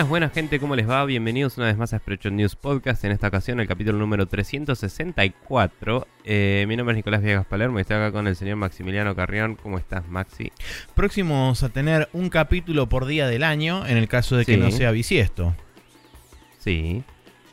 Buenas, buenas gente, ¿cómo les va? Bienvenidos una vez más a Spreadshot News Podcast, en esta ocasión el capítulo número 364. Eh, mi nombre es Nicolás Viegas Palermo y estoy acá con el señor Maximiliano Carrión. ¿Cómo estás, Maxi? Próximos a tener un capítulo por día del año, en el caso de que Sí. no sea bisiesto. Sí.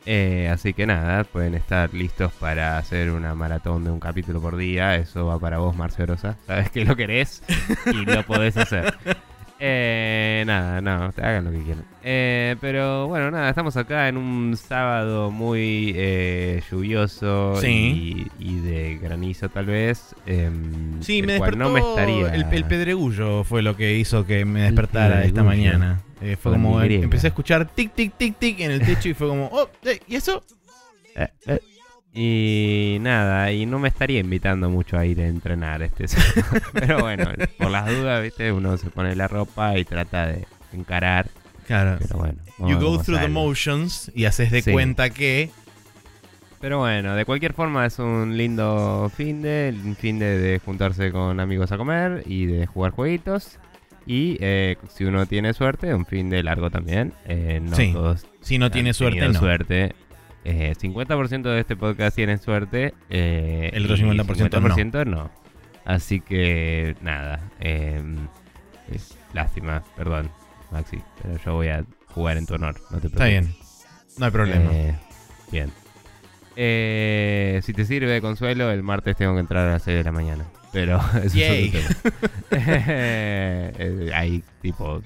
Eh, así que nada, pueden estar listos para hacer una maratón de un capítulo por día. Eso va para vos, Marce Rosa. Sabes que lo querés y lo podés hacer. Eh, nada, no, hagan lo que quieran. Eh, pero bueno, nada, estamos acá en un sábado muy eh, lluvioso Sí. y, y de granizo tal vez. em, Sí, me despertó no me estaría... el, el pedregullo fue lo que hizo que me despertara esta mañana. Eh, fue como, griega. empecé a escuchar tic, tic, tic, tic en el techo y fue como, oh, eh, ¿y eso? Y nada, y no me estaría invitando mucho a ir a entrenar este sábado. Pero bueno, por las dudas, viste, uno se pone la ropa y trata de encarar. Claro. Pero bueno. You go through the motions y haces de Sí. cuenta que... Pero bueno, de cualquier forma es un lindo fin de, un fin de, de juntarse con amigos a comer y de jugar jueguitos. Y eh, si uno tiene suerte, un fin de largo también. Eh, no Sí. todos Si no tiene suerte, no. suerte. Eh, 50% de este podcast tienen suerte. eh, El otro y 50% no. 50% no. Así que nada. eh, es lástima, perdón, Maxi. Pero yo voy a jugar en tu honor. No te Está preocupes. bien. No hay problema. Eh, bien. Eh, si te sirve de consuelo, el martes tengo que entrar a las 6 de la mañana. Pero eso es otro tema. Hay tipo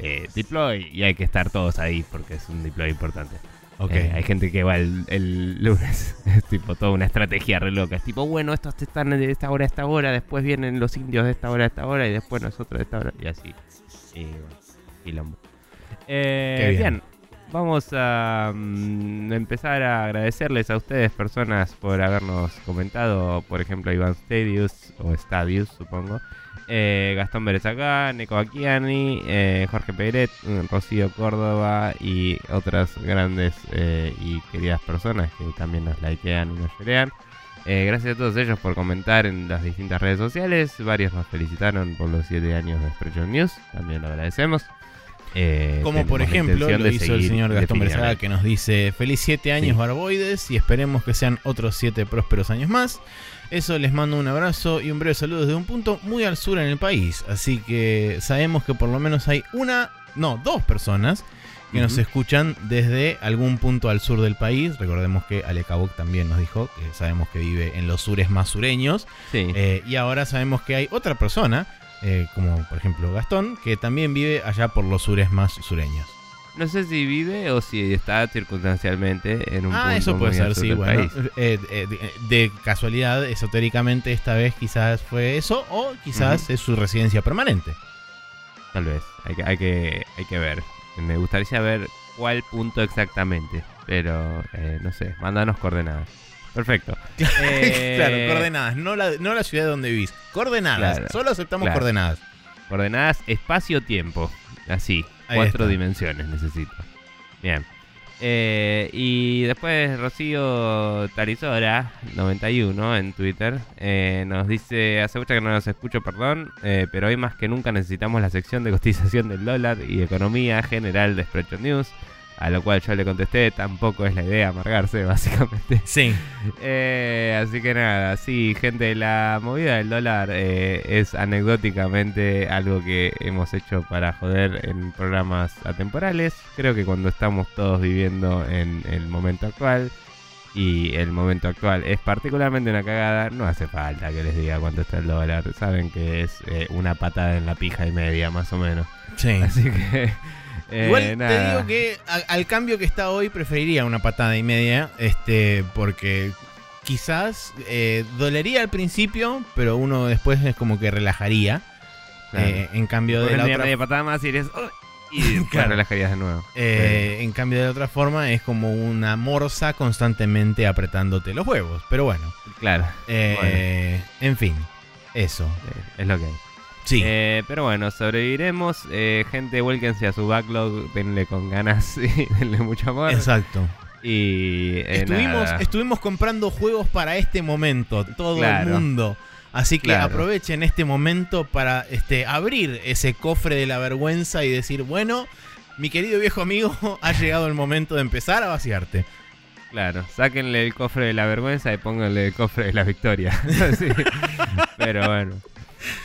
eh, deploy y hay que estar todos ahí porque es un deploy importante. Ok. Eh, hay gente que va el, el lunes. Es tipo toda una estrategia re loca. Es tipo, bueno, estos están de esta hora a esta hora, después vienen los indios de esta hora a esta hora y después nosotros de esta hora. Y así. Y bueno, quilombo. Eh, bien. Vamos a mm, empezar a agradecerles a ustedes, personas, por habernos comentado. Por ejemplo, Iván Stadius, o Stadius, supongo. Eh, Gastón Pérez acá, Neko Akiani, eh, Jorge Peiret, mm, Rocío Córdoba y otras grandes eh, y queridas personas que también nos likean y nos llorean. Eh, gracias a todos ellos por comentar en las distintas redes sociales. Varios nos felicitaron por los 7 años de Spreadshot News. También lo agradecemos. Eh, Como por ejemplo lo hizo el señor Gastón definitivamente. que nos dice feliz 7 años Sí. Barboides y esperemos que sean otros 7 prósperos años más. Eso les mando un abrazo y un breve saludo desde un punto muy al sur en el país. Así que sabemos que por lo menos hay una, no, dos personas que nos escuchan desde algún punto al sur del país. Recordemos que Ale Cabot también nos dijo que sabemos que vive en los sures más sureños. Sí. Eh, y ahora sabemos que hay otra persona, eh, como por ejemplo Gastón, que también vive allá por los sures más sureños. No sé si vive o si está circunstancialmente en un punto Ah, eso puede muy ser, sí, bueno. país. Eh, eh, de, de casualidad, esotéricamente, esta vez quizás fue eso, o quizás es su residencia permanente. Tal vez. Hay que, hay que, hay que ver. Me gustaría saber cuál punto exactamente. Pero eh, no sé. Mándanos coordenadas. Perfecto. Eh, claro, coordenadas, no la, no la ciudad donde vivís. Coordenadas, Claro, solo aceptamos claro. coordenadas. Coordenadas espacio-tiempo. Así. Ahí cuatro está. dimensiones necesito. Bien. Eh, y después Rocío Tarizora, 91 en Twitter, eh, nos dice, hace mucho que no nos escucho, perdón, eh, pero hoy más que nunca necesitamos la sección de cotización del dólar y economía general de Spreadshot News, a lo cual yo le contesté, tampoco es la idea amargarse, básicamente. Sí, Eh, así que nada, sí, gente, la movida del dólar eh, es anecdóticamente algo que hemos hecho para joder en programas atemporales. Creo que cuando estamos todos viviendo en el momento actual y el momento actual es particularmente una cagada, no hace falta que les diga cuánto está el dólar. Saben que es eh, una patada en la pija y media, más o menos. sí. Así que... eh, Igual te digo que a- al cambio que está hoy preferiría una patada y media, este, porque quizás eh, dolería al principio, pero uno después es como que relajaría. Claro. Eh, en cambio de la otra media patada más y eres... "Uy", y después Claro. relajarías de nuevo. Eh, en cambio de la otra forma es como una morsa constantemente apretándote los huevos. Pero bueno, Claro. eh, en fin, eso. Eh, Es lo que hay. Sí, Eh, pero bueno, sobreviviremos. Eh, gente, vuélquense a su backlog. Denle con ganas y denle mucho amor. exacto. Y eh, estuvimos, nada. estuvimos comprando juegos para este momento, todo Claro. el mundo. Así que Claro. aprovechen este momento para este, abrir ese cofre de la vergüenza y decir, bueno, mi querido viejo amigo, ha llegado el momento de empezar a vaciarte. Claro, sáquenle el cofre de la vergüenza y pónganle el cofre de la victoria. Sí. Pero bueno.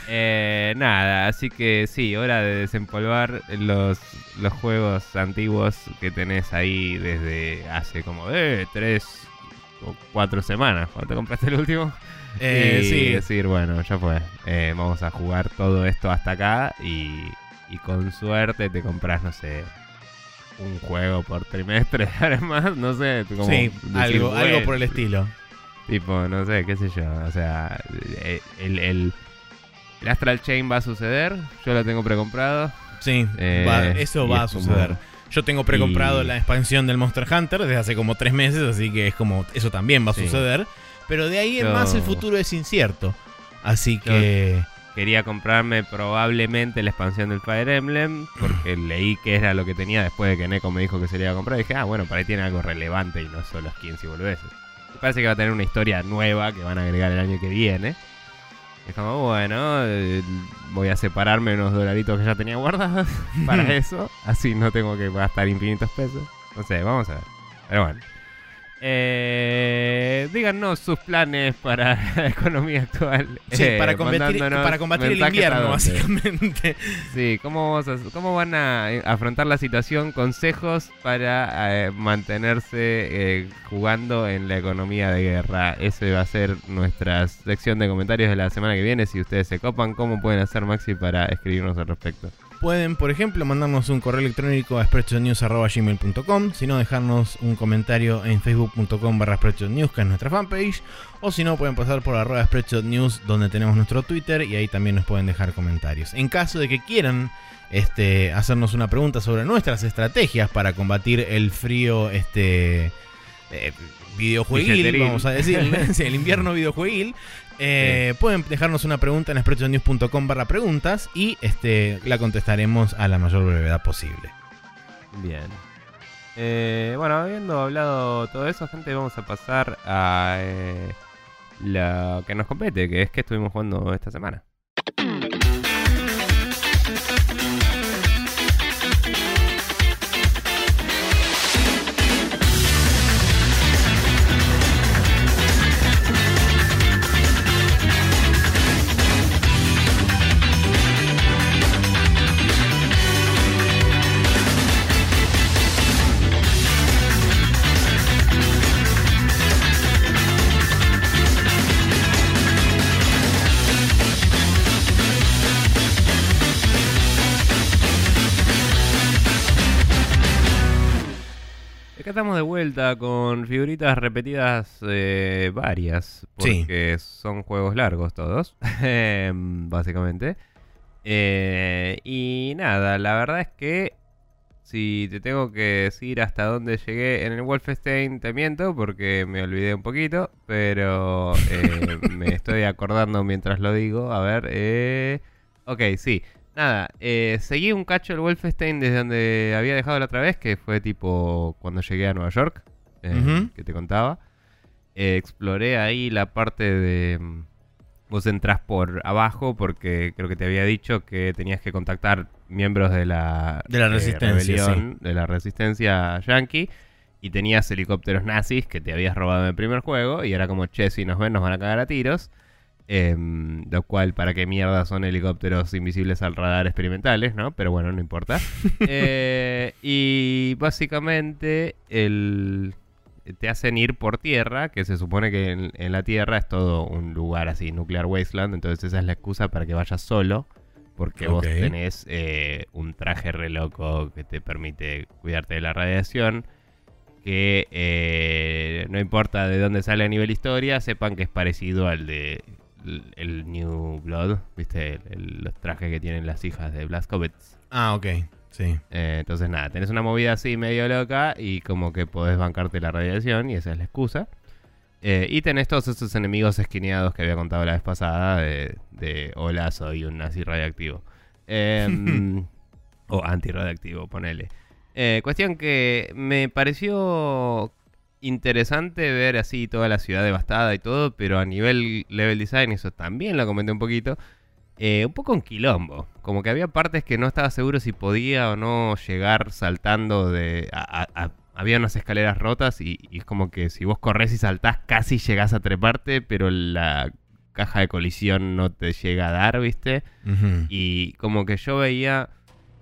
Eh, nada, así que sí, hora de desempolvar los, los juegos antiguos que tenés ahí desde hace como eh, tres o cuatro semanas. cuando te compraste el último? Eh, y sí, decir, bueno, ya fue. Eh, vamos a jugar todo esto hasta acá y, y con suerte te compras, no sé, un juego por trimestre, además, no sé. Como sí, decir, algo, algo bueno, por el estilo. Tipo, no sé, qué sé yo. O sea, eh, el, el, el Astral Chain va a suceder. Yo lo tengo precomprado. Sí, Eh, va- eso va a como- suceder. Yo tengo precomprado Y- la expansión del Monster Hunter desde hace como tres meses, así que es como, eso también va a Sí. suceder. Pero de ahí en Yo- más el futuro es incierto. Así que... Quería comprarme probablemente la expansión del Fire Emblem. Porque leí que era lo que tenía después de que Neko me dijo que se le iba a comprar. Y dije, ah, bueno, para ahí tiene algo relevante y no solo skins y boludeces. Me parece que va a tener una historia nueva que van a agregar el año que viene. Es como, bueno, eh, voy a separarme unos dolaritos que ya tenía guardados para eso. Así no tengo que gastar infinitos pesos. No sé, vamos a ver. Pero bueno. Eh, díganos sus planes para la economía actual. Sí, Eh, para combatir, mandándonos para combatir el invierno, básicamente. Sí, ¿cómo, vamos a- cómo van a eh, afrontar la situación? Consejos para eh, mantenerse eh, jugando en la economía de guerra. Ese va a ser nuestra sección de comentarios de la semana que viene. Si ustedes se copan, ¿cómo pueden hacer, Maxi, para escribirnos al respecto? Pueden, por ejemplo, mandarnos un correo electrónico a spreadshotnews.gmail.com, si no, dejarnos un comentario en facebook.com barra spreadshotnews, que es nuestra fanpage, o si no, pueden pasar por arroba spreadshotnews, donde tenemos nuestro Twitter, y ahí también nos pueden dejar comentarios. En caso de que quieran este, hacernos una pregunta sobre nuestras estrategias para combatir el frío este, eh, videojueguil, vamos a decirle, sí, el invierno videojueguil, eh, Pueden dejarnos una pregunta en spreadshotnews.com barra preguntas y este, la contestaremos a la mayor brevedad posible. Bien. Eh, bueno, habiendo hablado todo eso, gente, vamos a pasar a eh, lo que nos compete, que es que estuvimos jugando esta semana. Estamos de vuelta con figuritas repetidas eh, varias, Sí. porque son juegos largos todos, em, básicamente. Eh, y nada, la verdad es que si te tengo que decir hasta dónde llegué en el Wolfenstein, te miento porque me olvidé un poquito, pero eh, me estoy acordando mientras lo digo. A ver, eh... ok, sí. Nada, eh, seguí un cacho el Wolfenstein desde donde había dejado la otra vez, que fue tipo cuando llegué a Nueva York, eh, que te contaba. Eh, exploré ahí la parte de... mm, Vos entrás por abajo porque creo que te había dicho que tenías que contactar miembros de la, De la eh, resistencia, rebelión, de la resistencia yankee y tenías helicópteros nazis que te habías robado en el primer juego y era como, che, si nos ven nos van a cagar a tiros. Em, lo cual, ¿para qué mierda son helicópteros invisibles al radar experimentales, no? Pero bueno, no importa. Eh, y básicamente el, te hacen ir por tierra, que se supone que en, en la tierra es todo un lugar así, nuclear wasteland, entonces esa es la excusa para que vayas solo, porque vos tenés eh, un traje re loco que te permite cuidarte de la radiación, que eh, no importa de dónde sale a nivel historia, sepan que es parecido al de el, el New Blood, viste, El- el- los trajes que tienen las hijas de Blazkowicz. Ah, ok, sí. Eh, entonces nada, tenés una movida así medio loca y como que podés bancarte la radiación y esa es la excusa. Eh, y tenés todos esos enemigos esquineados que había contado la vez pasada de, de hola, soy un nazi radioactivo. Em, o antirradioactivo, ponele. Eh, cuestión que me pareció interesante ver así toda la ciudad devastada y todo, pero a nivel level design, eso también lo comenté un poquito. eh, un poco en quilombo. Como que había partes que no estaba seguro si podía o no llegar saltando de... a- a- a- había unas escaleras rotas y, y es como que si vos corres y saltás casi llegás a treparte, pero la caja de colisión no te llega a dar, ¿viste? Y como que yo veía,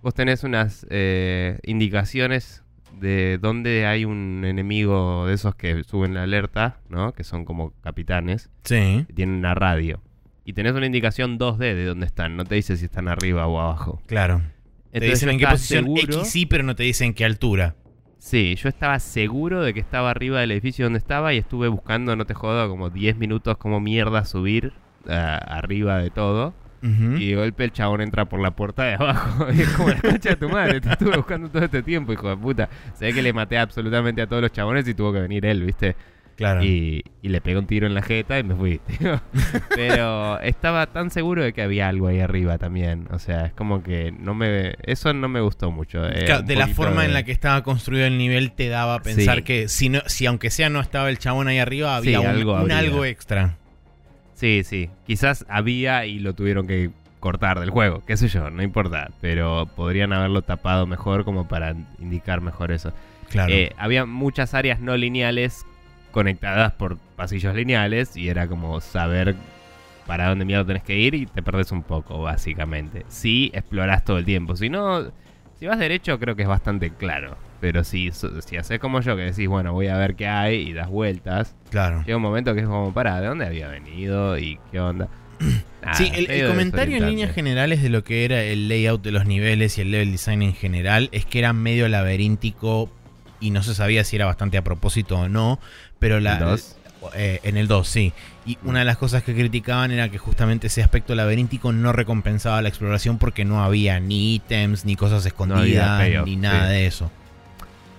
vos tenés unas eh, indicaciones de dónde hay un enemigo de esos que suben la alerta, ¿no? Que son como capitanes, Sí. que tienen una radio. Y tenés una indicación 2D de dónde están, no te dice si están arriba o abajo. Claro. te Entonces dicen yo en qué posición seguro- X sí, pero no te dicen qué altura. Sí, yo estaba seguro de que estaba arriba del edificio donde estaba y estuve buscando, no te jodo, como 10 minutos como mierda subir ah, arriba de todo. Y de golpe el chabón entra por la puerta de abajo. Y es como la concha de tu madre. Te estuve buscando todo este tiempo, hijo de puta. Se ve que le maté absolutamente a todos los chabones y tuvo que venir él, ¿viste? Claro. Y, y le pegué un tiro en la jeta y me fui. tío. Pero estaba tan seguro de que había algo ahí arriba también. O sea, es como que no me. Eso no me gustó mucho. eh, Claro, de la forma en la que estaba construido el nivel te daba a pensar Sí. que si no, si aunque sea no estaba el chabón ahí arriba, había Sí, un, algo un algo extra. Sí, sí. Quizás había y lo tuvieron que cortar del juego. Qué sé yo, no importa. Pero podrían haberlo tapado mejor como para indicar mejor eso. Claro. Eh, había muchas áreas no lineales conectadas por pasillos lineales y era como saber para dónde mierda tenés que ir y te perdés un poco, básicamente. Si explorás todo el tiempo. Si no, si vas derecho creo que es bastante claro. Pero si, si haces como yo, que decís, bueno, voy a ver qué hay y das vueltas, claro. llega un momento que es como, para, ¿de dónde había venido y qué onda? Nada, Sí, el, comentario en líneas generales de lo que era el layout de los niveles y el level design en general es que era medio laberíntico y no se sabía si era bastante a propósito o no, pero la, ¿El dos? eh, en el 2, sí. Y una de las cosas que criticaban era que justamente ese aspecto laberíntico no recompensaba la exploración porque no había ni ítems, ni cosas escondidas, ni nada sí. de eso.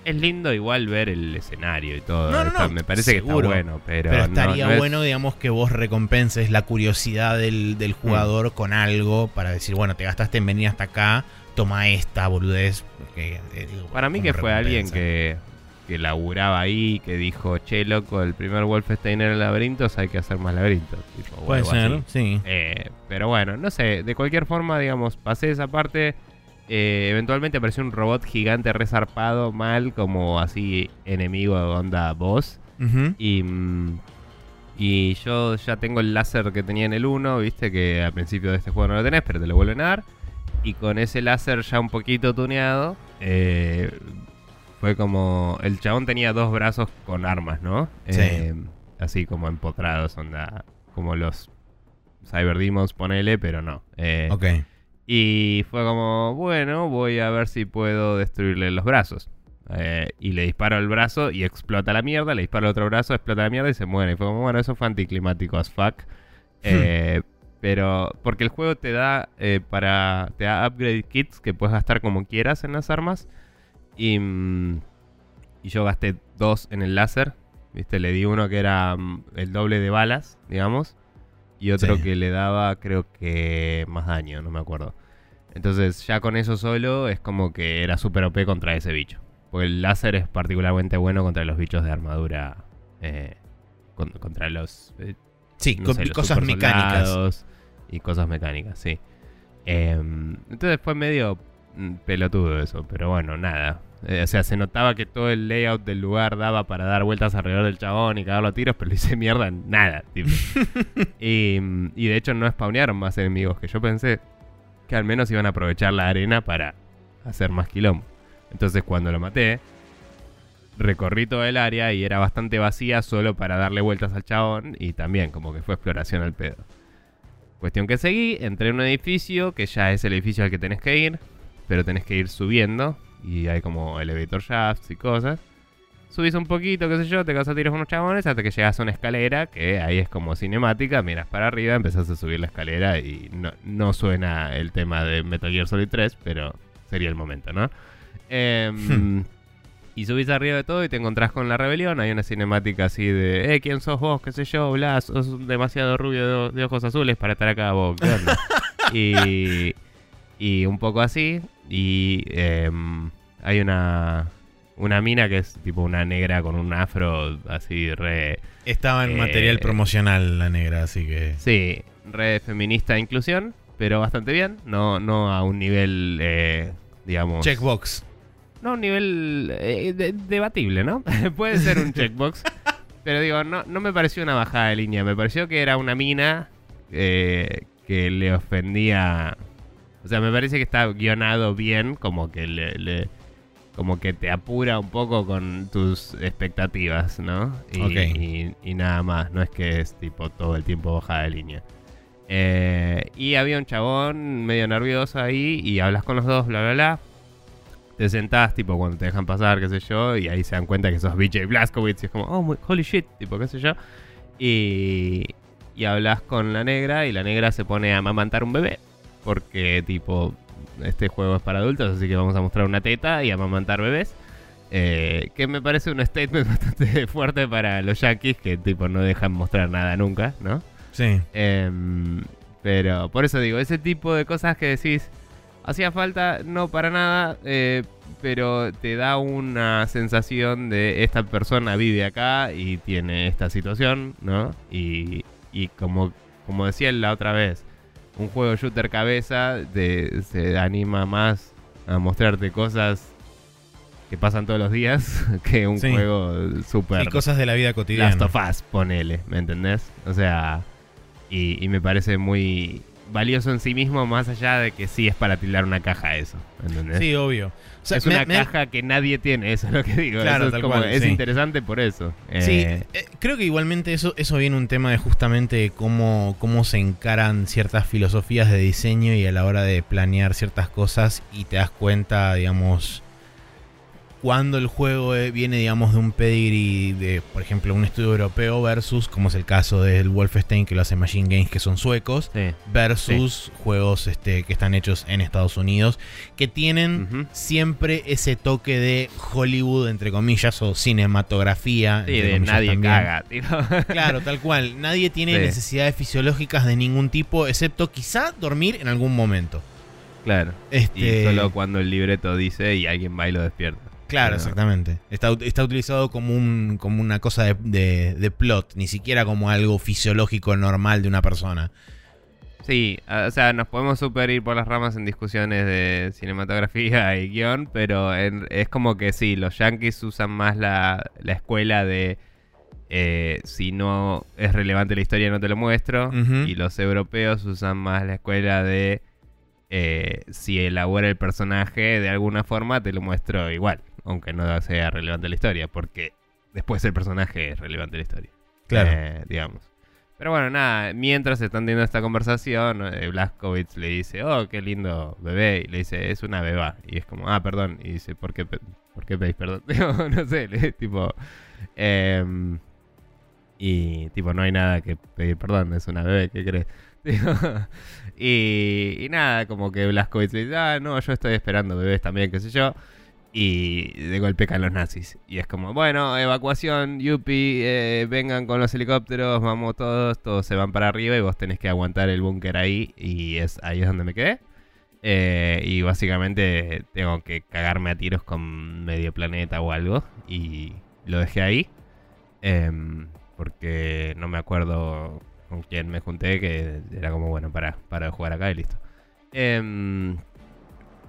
Es lindo igual ver el escenario y todo. No, no, Está- no, me parece que está bueno, pero, Pero estaría no es- bueno, digamos, que vos recompenses la curiosidad del, del jugador con algo para decir, bueno, te gastaste en venir hasta acá, toma esta boludez. que, eh, digo, Para mí que fue alguien que, que laburaba ahí, que dijo, che, loco, el primer Wolfenstein era laberintos, hay que hacer más laberintos. tipo, Puede ser, así. sí. Eh, pero bueno, no sé, de cualquier forma, digamos, pasé esa parte. Eh, eventualmente apareció un robot gigante resarpado, mal, como así enemigo de onda boss. Y, mm, y yo ya tengo el láser que tenía en el 1, viste que al principio de este juego no lo tenés, pero te lo vuelven a dar. Y con ese láser ya un poquito tuneado, eh, fue como... El chabón tenía dos brazos con armas, ¿no? Sí. Eh, así como empotrados, onda... Como los Cyber Demons, ponele, pero no. Eh, Ok. Y fue como, bueno, voy a ver si puedo destruirle los brazos. Eh, y le disparo el brazo y explota la mierda. Le disparo el otro brazo, explota la mierda y se muere. Y fue como, bueno, eso fue anticlimático as fuck. Eh, pero, porque el juego te da eh, para. Te da upgrade kits que puedes gastar como quieras en las armas. Y, mm, y yo gasté dos en el láser. ¿Viste? Le di uno que era mm, el doble de balas, digamos. Y otro Sí. que le daba, creo que más daño, no me acuerdo. Entonces, ya con eso solo es como que era super OP contra ese bicho. Porque el láser es particularmente bueno contra los bichos de armadura. eh, con- contra los. eh, Sí, no con sé, los cosas mecánicas. Y cosas mecánicas, sí. Em, entonces fue medio mm, pelotudo eso, pero bueno, nada. Eh, o sea, se notaba que todo el layout del lugar daba para dar vueltas alrededor del chabón y cagarlo a tiros, pero le hice mierda en nada, tipo. y, y de hecho no spawnearon más enemigos que yo pensé que al menos iban a aprovechar la arena para hacer más quilombo. Entonces cuando lo maté, recorrí todo el área y era bastante vacía solo para darle vueltas al chabón y también como que fue exploración al pedo. Cuestión que seguí, entré en un edificio que ya es el edificio al que tenés que ir, pero tenés que ir subiendo y hay como elevator shafts y cosas. Subís un poquito, qué sé yo, te caes a tiros unos chabones hasta que llegas a una escalera que ahí es como cinemática, miras para arriba, empezás a subir la escalera y no, no suena el tema de Metal Gear Solid 3, pero sería el momento, ¿no? Em, y subís arriba de todo y te encontrás con la rebelión. Hay una cinemática así de, eh, ¿quién sos vos? ¿Qué sé yo? Blas, sos demasiado rubio de, ojos azules para estar acá vos. Y, y un poco así. Y em, hay una, una mina que es tipo una negra con un afro así re... Estaba en Eh, material promocional la negra, así que. Sí, re feminista inclusión. pero bastante bien. No, no a un nivel, eh, digamos... Checkbox. No, a un nivel eh, de- debatible, ¿no? Puede ser un checkbox. pero digo, no, no me pareció una bajada de línea. Me pareció que era una mina eh, que le ofendía... O sea, me parece que está guionado bien, como que le... le- como que te apura un poco con tus expectativas, ¿no? Y, y- y nada más, no es que es tipo todo el tiempo bajada de línea. Eh, y había un chabón medio nervioso ahí y hablas con los dos, bla, bla, bla. Te sentás, tipo, cuando te dejan pasar, qué sé yo, y ahí se dan cuenta que sos BJ Blazkowicz y es como, oh, holy shit, tipo, qué sé yo. Y, y hablas con la negra y la negra se pone a amamantar un bebé. Porque, tipo, este juego es para adultos, así que vamos a mostrar una teta y amamantar bebés. Eh, que me parece un statement bastante fuerte para los yankees que, tipo, no dejan mostrar nada nunca, ¿no? Sí. Em, pero por eso digo, ese tipo de cosas que decís, hacía falta, no para nada, eh, pero te da una sensación de esta persona vive acá y tiene esta situación, ¿no? Y, y como, como decía la otra vez, un juego shooter cabeza te- se anima más a mostrarte cosas que pasan todos los días que un Sí. juego súper... Y cosas de la vida cotidiana. Last of Us, ponele, ¿me entendés? O sea, y, y me parece muy valioso en sí mismo, más allá de que sí es para tildar una caja eso, ¿me entendés? Sí, obvio. Sea, es me- una me- caja que nadie tiene, eso es lo que digo. Claro, Eso es, tal como- cual, es sí. interesante por eso. Sí, Eh, eh, creo que igualmente eso, eso viene un tema de justamente cómo, cómo se encaran ciertas filosofías de diseño y a la hora de planear ciertas cosas y te das cuenta, digamos, cuando el juego eh, viene, digamos, de un pedigree de, por ejemplo, un estudio europeo versus, como es el caso del Wolfenstein que lo hace Machine Games, que son suecos, sí. versus juegos este, que están hechos en Estados Unidos, que tienen siempre ese toque de Hollywood, entre comillas, o cinematografía. Sí, de nadie también. caga, tío. Claro, tal cual. Nadie tiene necesidades fisiológicas de ningún tipo, excepto quizá dormir en algún momento. claro. Este, Y solo cuando el libreto dice y alguien va y lo despierta. Claro, Pero- exactamente. Está, está utilizado como, un, como una cosa de, de- de plot, ni siquiera como algo fisiológico normal de una persona. Sí, o sea, nos podemos super ir por las ramas en discusiones de cinematografía y guion, pero en- es como que sí, los yankees usan más la, la escuela de eh, si no es relevante la historia no te lo muestro, y los europeos usan más la escuela de eh, si elabora el personaje de alguna forma te lo muestro igual, aunque no sea relevante la historia, porque después el personaje es relevante la historia Claro. eh, digamos. Pero bueno, nada, mientras están teniendo esta conversación, eh, Blazkowicz le dice, oh, qué lindo bebé, y le dice, es una beba. Y es como, ah, perdón. Y dice, ¿por qué, ¿por qué pedís perdón? No sé, le- tipo... em, y tipo, no hay nada que pedir perdón, es una bebé, ¿qué crees? Y, y nada, como que Blazkowicz le dice, ah, no, yo estoy esperando bebés también, qué sé yo. Y de golpe caen los nazis. Y es como, bueno, evacuación, yupi, eh, vengan con los helicópteros, vamos todos, todos se van para arriba y vos tenés que aguantar el búnker ahí. Y es ahí es donde me quedé. Eh, y básicamente tengo que cagarme a tiros con medio planeta o algo. Y lo dejé ahí. Em, porque no me acuerdo con quién me junté, que era como, bueno, para, para jugar acá y listo. Em,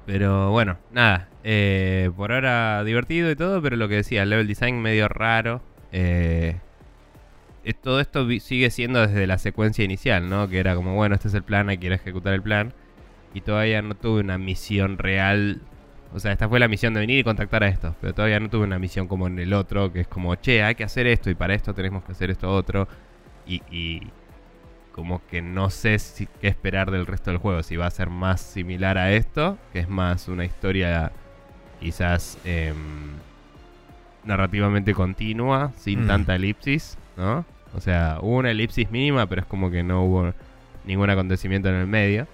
pero bueno, nada. eh, por ahora divertido y todo, pero lo que decía, el level design medio raro. Eh, todo esto sigue siendo desde la secuencia inicial, ¿no? Que era como, bueno, este es el plan, hay que ejecutar el plan. Y todavía no tuve una misión real. O sea, esta fue la misión de venir y contactar a estos. Pero todavía no tuve una misión como en el otro, que es como, che, hay que hacer esto y para esto tenemos que hacer esto otro. Y como que no sé si, qué esperar del resto del juego. Si va a ser más similar a esto, que es más una historia quizás em, narrativamente continua, sin Mm. tanta elipsis, ¿no? O sea, hubo una elipsis mínima, pero es como que no hubo ningún acontecimiento en el medio.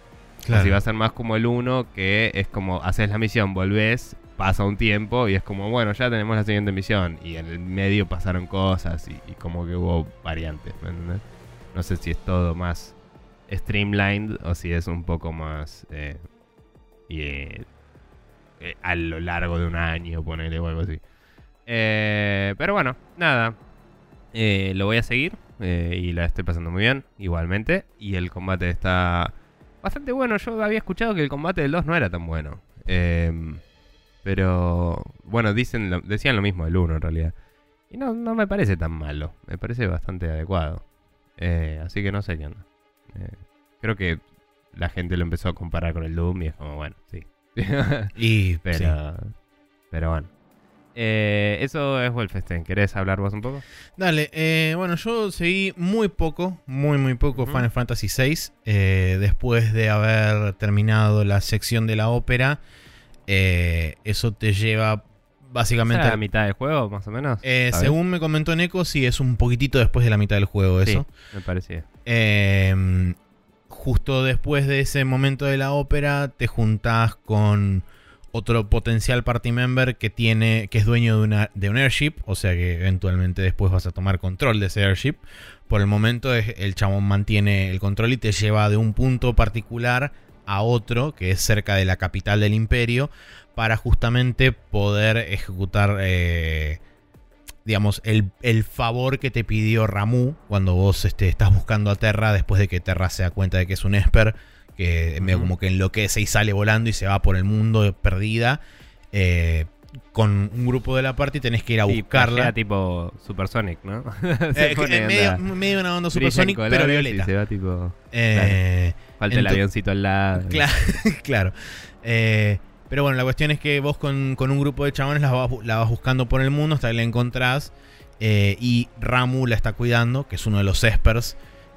Claro. Así va a ser más como el 1, que es como haces la misión, volvés, pasa un tiempo y es como, bueno, ya tenemos la siguiente misión. Y en el medio pasaron cosas y, y como que hubo variantes, ¿me entendés? No sé si es todo más streamlined o si es un poco más eh, y, eh, eh, a lo largo de un año, ponele o algo así. Pero bueno, nada. Lo voy a seguir y la estoy pasando muy bien, igualmente. Y el combate está bastante bueno. Yo había escuchado que el combate del 2 no era tan bueno. Eh, pero bueno, dicen decían lo mismo del 1 en realidad. Y no, no me parece tan malo. Me parece bastante adecuado. Eh, así que no sé qué onda. Eh, creo que la gente lo empezó a comparar con el Doom y es como, bueno, sí. Y pero, sí. pero bueno. Eh, eso es Wolfenstein. ¿Querés hablar vos un poco? Dale, eh, bueno, yo seguí muy poco, muy, muy poco. Final Fantasy VI. eh, después de haber terminado la sección de la ópera, eso te lleva básicamente. ¿Esa es la mitad del juego, más o menos? Eh, según me comentó Neko, sí, es un poquitito después de la mitad del juego Sí, eso. me parecía. Eh, justo después de ese momento de la ópera, te juntás con otro potencial party member que tiene. que es dueño de una. de un airship. O sea que eventualmente después vas a tomar control de ese airship. Por el momento es- el chabón mantiene el control y te lleva de un punto particular a otro, que es cerca de la capital del imperio, para justamente poder ejecutar, eh, digamos, el, el favor que te pidió Ramu cuando vos este, estás buscando a Terra después de que Terra se da cuenta de que es un Esper, que medio Ujú. como que enloquece y sale volando y se va por el mundo perdida. Eh, con un grupo de la party tenés que ir a buscarla. flashea tipo Supersonic, ¿no? Eh, Se pone en medio, medio una onda supersonic, pero y violeta. se va tipo... Eh, Falta el avioncito al lado. Claro, claro. Eh, pero bueno, la cuestión es que vos con, con un grupo de chabones la vas, la vas buscando por el mundo hasta que la encontrás. eh, y Ramu la está cuidando, que es uno de los espers.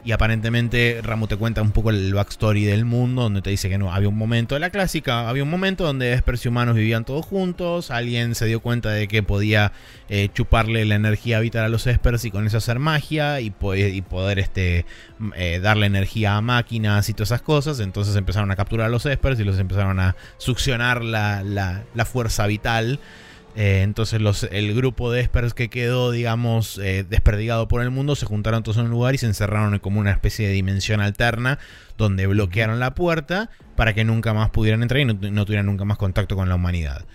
Y aparentemente Ramu te cuenta un poco el backstory del mundo, donde te dice que no, había un momento, la clásica, había un momento donde espers y humanos vivían todos juntos, alguien se dio cuenta de que podía eh, chuparle la energía vital a los espers y con eso hacer magia y, po- y poder este, eh, darle energía a máquinas y todas esas cosas, entonces empezaron a capturar a los espers y los empezaron a succionar la fuerza vital. Eh, entonces los, el grupo de espers que quedó, digamos, eh, desperdigado por el mundo, se juntaron todos en un lugar y se encerraron en como una especie de dimensión alterna donde bloquearon la puerta para que nunca más pudieran entrar y no, no tuvieran nunca más contacto con la humanidad.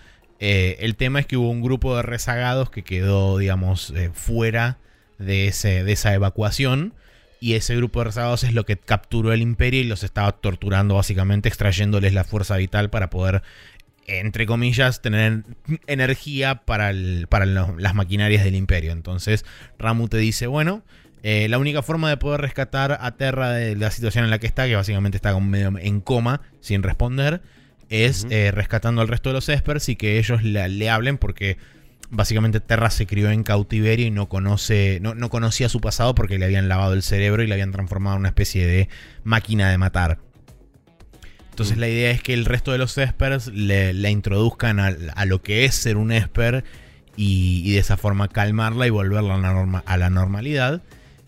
Eh, el tema es que hubo un grupo de rezagados que quedó, digamos, fuera de, ese, de esa evacuación. Y ese grupo de rezagados es lo que capturó el imperio y los estaba torturando, básicamente, extrayéndoles la fuerza vital para poder entre comillas, tener energía para, el- para lo- las maquinarias del imperio. Entonces, Ramu te dice, bueno, eh, la única forma de poder rescatar a Terra de la situación en la que está, que básicamente está medio en coma, sin responder, es eh, rescatando al resto de los espers y que ellos la- le hablen porque básicamente Terra se crió en cautiverio y no conoce no, no conocía su pasado porque le habían lavado el cerebro y le habían transformado en una especie de máquina de matar. Entonces Mm. la idea es que el resto de los espers le, la introduzcan a, a lo que es ser un esper y, y de esa forma calmarla y volverla a la, norma- a la normalidad.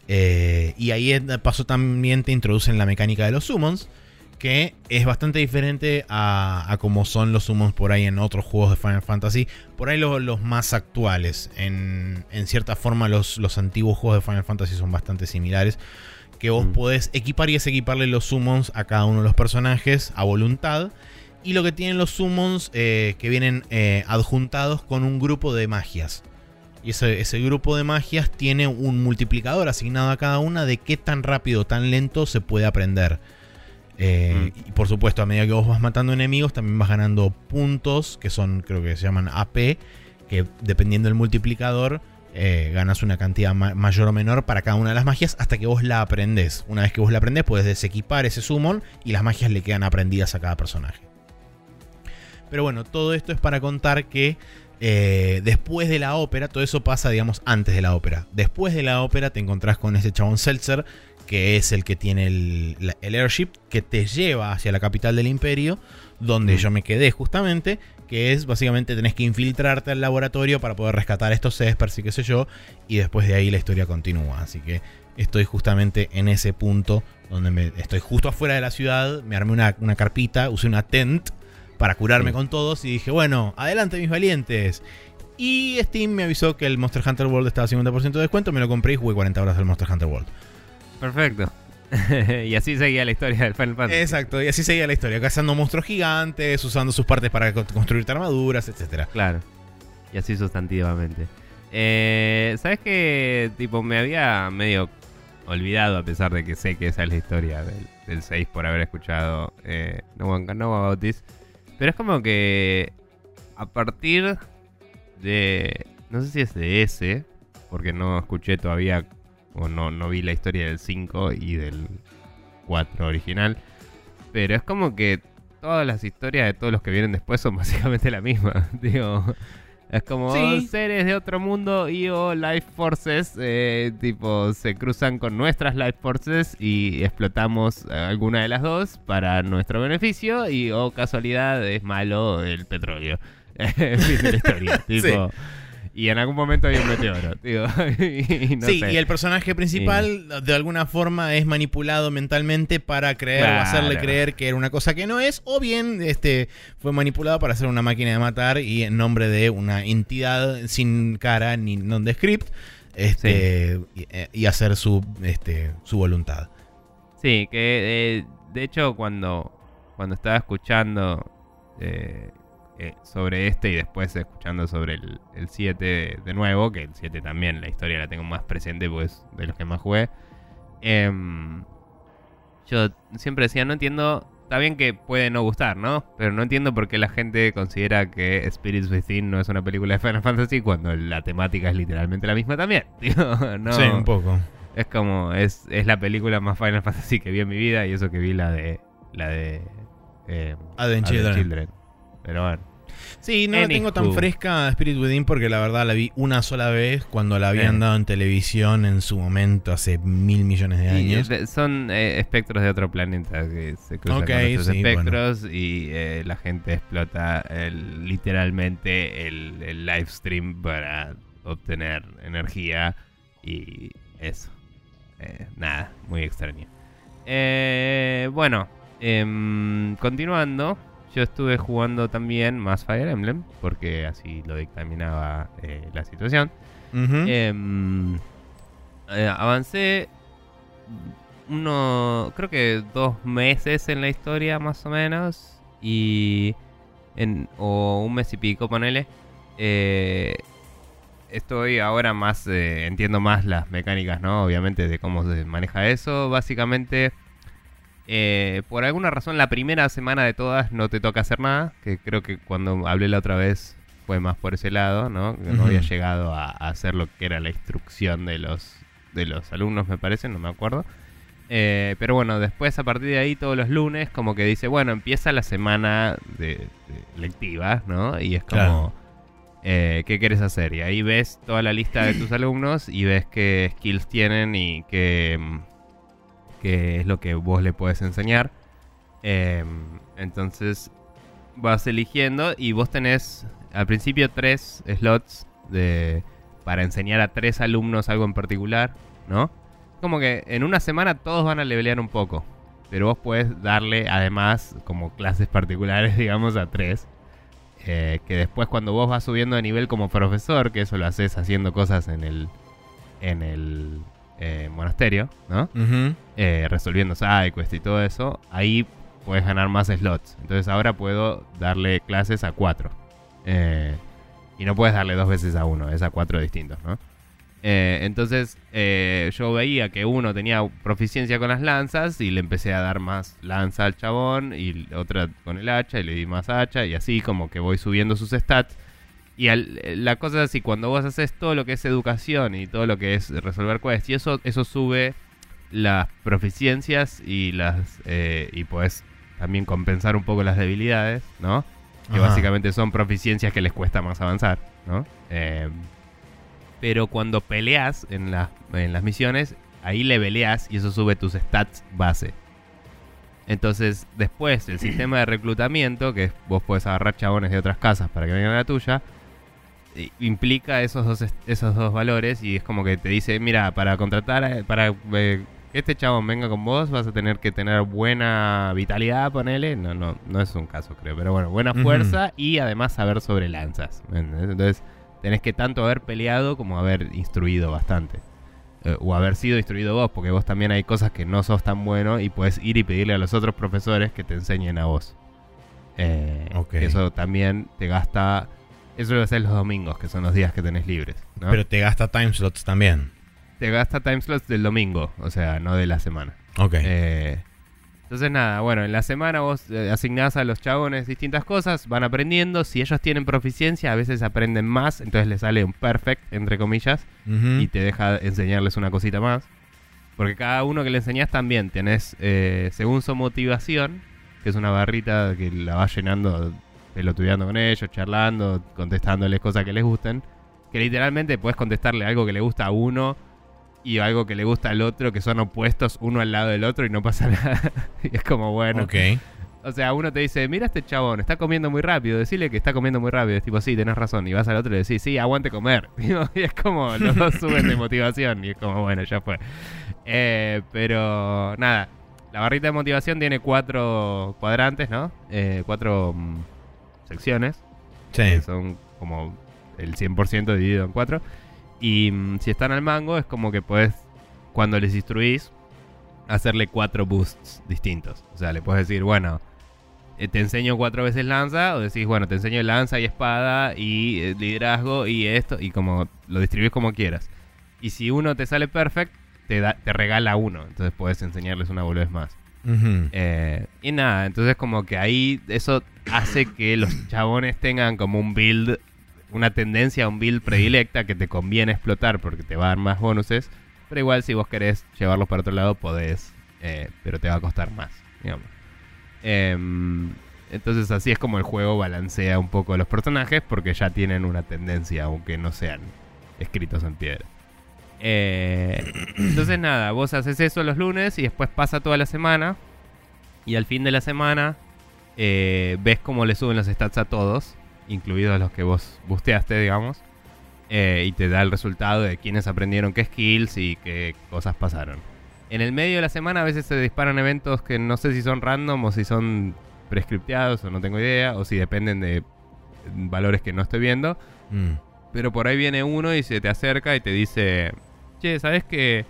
Eh, y ahí paso también te introducen la mecánica de los summons, que es bastante diferente a, a como son los summons por ahí en otros juegos de Final Fantasy. Por ahí lo- los más actuales. En, en cierta forma los, los antiguos juegos de Final Fantasy son bastante similares. Que vos Mm. podés equipar y desequiparle los summons a cada uno de los personajes a voluntad. Y lo que tienen los summons eh, que vienen eh, adjuntados con un grupo de magias. Y ese, ese grupo de magias tiene un multiplicador asignado a cada una de qué tan rápido o tan lento se puede aprender. Eh, Y por supuesto, a medida que vos vas matando enemigos, también vas ganando puntos, que son, creo que se llaman AP, que dependiendo del multiplicador, eh, ganas una cantidad ma- mayor o menor para cada una de las magias hasta que vos la aprendés. Una vez que vos la aprendés, puedes desequipar ese summon y las magias le quedan aprendidas a cada personaje. Pero bueno, todo esto es para contar que eh, después de la ópera, todo eso pasa, digamos, antes de la ópera. Después de la ópera te encontrás con ese chabón Seltzer, que es el que tiene el, el airship, que te lleva hacia la capital del imperio, donde Mm. yo me quedé justamente, que es básicamente tenés que infiltrarte al laboratorio para poder rescatar estos espers y qué sé yo, y después de ahí la historia continúa. Así que estoy justamente en ese punto donde me, estoy justo afuera de la ciudad, me armé una, una carpita, usé una tent para curarme Sí. con todos y dije, bueno, adelante mis valientes. Y Steam me avisó que el Monster Hunter World estaba a 50% de descuento, me lo compré y jugué 40 horas del Monster Hunter World. Perfecto. y así seguía la historia del Final Fantasy. Exacto, y así seguía la historia, cazando monstruos gigantes, usando sus partes para co- construirte armaduras, etcétera. Claro. Y así sustantivamente. Eh, ¿Sabes qué? Tipo, me había medio olvidado, a pesar de que sé que esa es la historia del, del 6 por haber escuchado eh, No One Can Know About This. Pero es como que a partir de. No sé si es de ese, porque no escuché todavía o no, no vi la historia del 5 y del 4 original. Pero es como que todas las historias de todos los que vienen después son básicamente la misma. Digo, es como Sí. seres de otro mundo y o life forces, eh, tipo, se cruzan con nuestras life forces y explotamos alguna de las dos para nuestro beneficio y o casualidad es malo el petróleo. fin de la historia, tipo. Y en algún momento hay un meteoro, digo. y no sí, sé. y el personaje principal de alguna forma es manipulado mentalmente para creer o hacerle creer que era una cosa que no es, o bien este fue manipulado para hacer una máquina de matar y en nombre de una entidad sin cara ni nondescript este y, eh, y hacer su este su voluntad. Sí, que eh, de hecho cuando, cuando estaba escuchando eh, eh, sobre este y después escuchando sobre el, el 7 de, nuevo, que el 7 también la historia la tengo más presente pues de los que más jugué, em, yo siempre decía, no entiendo, está bien que puede no gustar, ¿no? Pero no entiendo por qué la gente considera que Spirits Within no es una película de Final Fantasy cuando la temática es literalmente la misma también. No, Sí, un poco. es como, es, es la película más Final Fantasy que vi en mi vida y eso que vi la de, la de eh, Advent Advent Children. Pero bueno, Sí, no la tengo tan fresca Spirit Within porque la verdad la vi una sola vez cuando la habían dado en televisión en su momento hace mil millones de años. eh, son eh, espectros de otro planeta que se cruzan Ok, con sí, espectros y eh, la gente explota el- literalmente el, el live stream para obtener energía y eso. Eh, nada, muy extraño. Eh, bueno, em, continuando, yo estuve jugando también más Fire Emblem porque así lo dictaminaba eh, la situación. Em, eh, avancé uno, creo que dos meses en la historia más o menos y en, o un mes y pico, ponele. Eh, estoy ahora más, entiendo más las mecánicas, ¿no? Obviamente de cómo se maneja eso. Básicamente, eh, por alguna razón la primera semana de todas no te toca hacer nada, que creo que cuando hablé la otra vez fue más por ese lado, ¿no? Que no había llegado a, a hacer lo que era la instrucción de los, de los alumnos, me parece, no me acuerdo. Eh, pero bueno, después a partir de ahí todos los lunes como que dice, bueno, empieza la semana de, de lectiva, ¿no? Y es como, Claro. eh, ¿qué quieres hacer? Y ahí ves toda la lista de tus alumnos y ves qué skills tienen y qué, es lo que vos le puedes enseñar. Em, entonces vas eligiendo y vos tenés al principio tres slots de, para enseñar a tres alumnos algo en particular, ¿no? Como que en una semana todos van a levelear un poco, pero vos puedes darle además como clases particulares, digamos, a tres. eh, que después cuando vos vas subiendo de nivel como profesor, que eso lo haces haciendo cosas en el, en el eh, monasterio, ¿no? Ujú. eh, resolviendo sidequests y todo eso, ahí puedes ganar más slots. Entonces ahora puedo darle clases a cuatro. Eh, y no puedes darle dos veces a uno, es a cuatro distintos, ¿no? Eh, entonces yo veía que uno tenía proficiencia con las lanzas y le empecé a dar más lanza al chabón y otra con el hacha y le di más hacha y así como que voy subiendo sus stats. Y al- la cosa es así, cuando vos haces todo lo que es educación y todo lo que es resolver quests y eso, eso sube las proficiencias y las eh, y puedes también compensar un poco las debilidades, ¿no? Que Ajá. básicamente son proficiencias que les cuesta más avanzar, ¿no? Eh, pero cuando peleas en, las en las misiones, ahí le peleas y eso sube tus stats base. Entonces, después, el sistema de reclutamiento, que vos puedes agarrar chabones de otras casas para que vengan a la tuya, implica esos dos, esos dos valores y es como que te dice, mira, para contratar, a- para eh, que este chabón venga con vos, vas a tener que tener buena vitalidad, ponele. No, no, no es un caso, creo, pero bueno, buena fuerza y además saber sobre lanzas. Entonces, tenés que tanto haber peleado como haber instruido bastante. Eh, o haber sido instruido vos, porque vos también hay cosas que no sos tan bueno y puedes ir y pedirle a los otros profesores que te enseñen a vos. Eh. Eso también te gasta. Eso lo haces los domingos, que son los días que tenés libres. ¿no? Pero te gasta time slots también. te gasta time slots del domingo, o sea, no de la semana. Ok. Eh, entonces nada, bueno, en la semana vos eh, asignás a los chabones distintas cosas, van aprendiendo, si ellos tienen proficiencia, a veces aprenden más, entonces les sale un perfect, entre comillas, y te deja enseñarles una cosita más. Porque cada uno que le enseñás también tenés, eh, según su motivación, que es una barrita que la vas llenando, pelotudeando con ellos, charlando, contestándoles cosas que les gusten, que literalmente puedes contestarle algo que le gusta a uno y algo que le gusta al otro, que son opuestos uno al lado del otro y no pasa nada. y es como bueno. Ok. O sea, uno te dice, mira este chabón, está comiendo muy rápido, decirle que está comiendo muy rápido. Es tipo, sí, tenés razón. Y vas al otro y le decís, sí, aguante comer. y es como, los dos suben de motivación. Y es como, bueno, ya fue. Eh, pero nada, la barrita de motivación tiene cuatro cuadrantes, ¿no? Eh, cuatro mm, secciones. Sí. que son como el 100% dividido en cuatro. Y mm, si están al mango, es como que puedes, cuando les instruís, hacerle cuatro boosts distintos. O sea, le puedes decir, bueno, eh, te enseño cuatro veces lanza, o decís, bueno, te enseño lanza y espada y eh, liderazgo y esto, y como lo distribuís como quieras. Y si uno te sale perfect, te, da, te regala uno, entonces puedes enseñarles una boludez más. Eh, y nada, entonces como que ahí eso hace que los chabones tengan como un build, una tendencia a un build predilecta que te conviene explotar porque te va a dar más bonuses. Pero igual si vos querés llevarlos para otro lado podés, eh, pero te va a costar más, digamos. Em, entonces así es como el juego balancea un poco a los personajes porque ya tienen una tendencia, aunque no sean escritos en piedra. Eh, entonces nada, vos haces eso los lunes y después pasa toda la semana. Y al fin de la semana eh, ves cómo le suben los stats a todos, incluidos los que vos busteaste, digamos. eh, y te da el resultado de quiénes aprendieron qué skills y qué cosas pasaron. En el medio de la semana a veces se disparan eventos que no sé si son random o si son prescripteados o no tengo idea, o si dependen de valores que no estoy viendo. Mm. Pero por ahí viene uno y se te acerca y te dice, che, ¿sabes que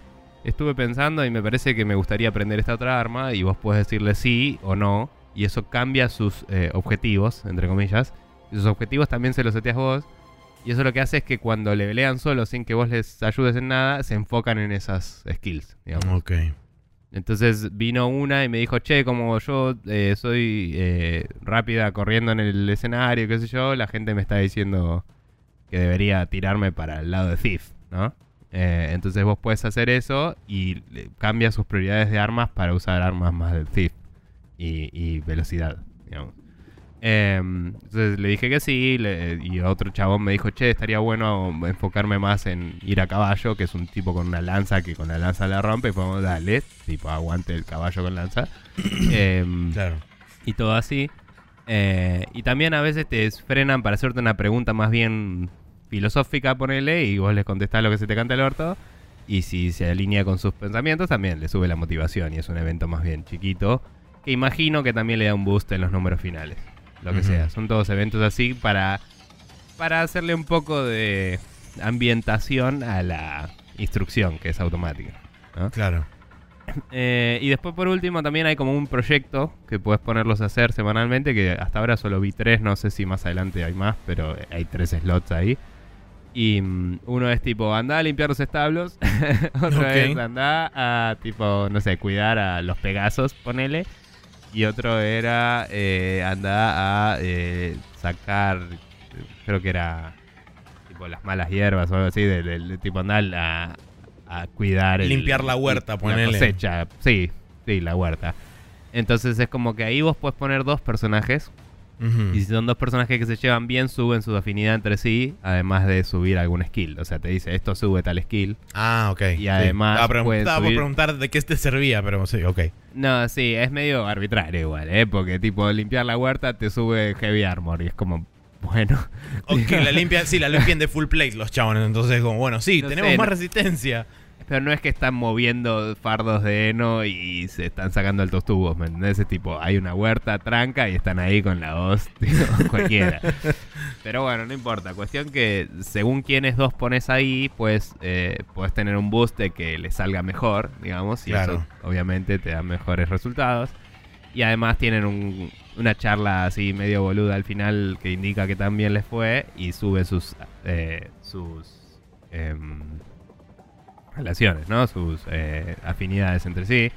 estuve pensando y me parece que me gustaría aprender esta otra arma? Y vos puedes decirle sí o no. Y eso cambia sus eh, objetivos, entre comillas. Y sus objetivos también se los seteas vos. Y eso lo que hace es que cuando le pelean solo sin que vos les ayudes en nada, se enfocan en esas skills, digamos. Ok. Entonces vino una y me dijo, che, como yo eh, soy eh, rápida corriendo en el escenario, qué sé yo, la gente me está diciendo que debería tirarme para el lado de Thief, ¿no? Eh, entonces vos puedes hacer eso y cambia sus prioridades de armas para usar armas más del Thief y, y velocidad, digamos. Eh, entonces le dije que sí le- y otro chabón me dijo, che, estaría bueno enfocarme más en ir a caballo, que es un tipo con una lanza que con la lanza la rompe, y podemos darle, tipo, aguante el caballo con lanza. Em, Claro. y todo así. Eh, y también a veces te frenan para hacerte una pregunta más bien filosófica, ponele, y vos les contestás lo que se te canta el orto. Y si se alinea con sus pensamientos, también le sube la motivación. Y es un evento más bien chiquito, que imagino que también le da un boost en los números finales. Lo que sea. Son todos eventos así para, para hacerle un poco de ambientación a la instrucción, que es automática. ¿no? Claro. Eh, y después por último también hay como un proyecto que puedes ponerlos a hacer semanalmente, que hasta ahora solo vi tres, no sé si más adelante hay más, pero hay tres slots ahí. Y mm, uno es tipo, anda a limpiar los establos, otro es anda a tipo, no sé, cuidar a los pegasos, ponele. Y otro era eh, anda a eh, sacar, creo que era tipo las malas hierbas o algo así, del del tipo andar a, a cuidar el- Limpiar la huerta, la ponele. cosecha. Sí, sí, la huerta. Entonces es como que ahí vos puedes poner dos personajes. Y si son dos personajes que se llevan bien, suben su afinidad entre sí, además de subir algún skill. O sea, te dice, esto sube tal skill. Ah, ok. Y además Estaba, pregun- pueden estaba por subir- preguntar de qué te servía, pero sí, ok. No, sí, es medio arbitrario igual, ¿eh? Porque tipo, limpiar la huerta te sube heavy armor y es como, bueno. O que la limpian, sí, la limpian de full plate los chabones. Entonces, como, bueno, sí, No tenemos sé, más no- resistencia. Pero no es que están moviendo fardos de heno y se están sacando altos tubos, ¿me entendés? Es tipo, hay una huerta tranca y están ahí con la voz, cualquiera. Pero bueno, no importa. Cuestión que según quiénes dos pones ahí, pues eh, puedes tener un boost de que le salga mejor, digamos. Y Claro. eso obviamente te da mejores resultados. Y además tienen un- una charla así medio boluda al final que indica que también les fue y sube sus... eh, sus em, relaciones, ¿no? Sus eh, afinidades entre sí.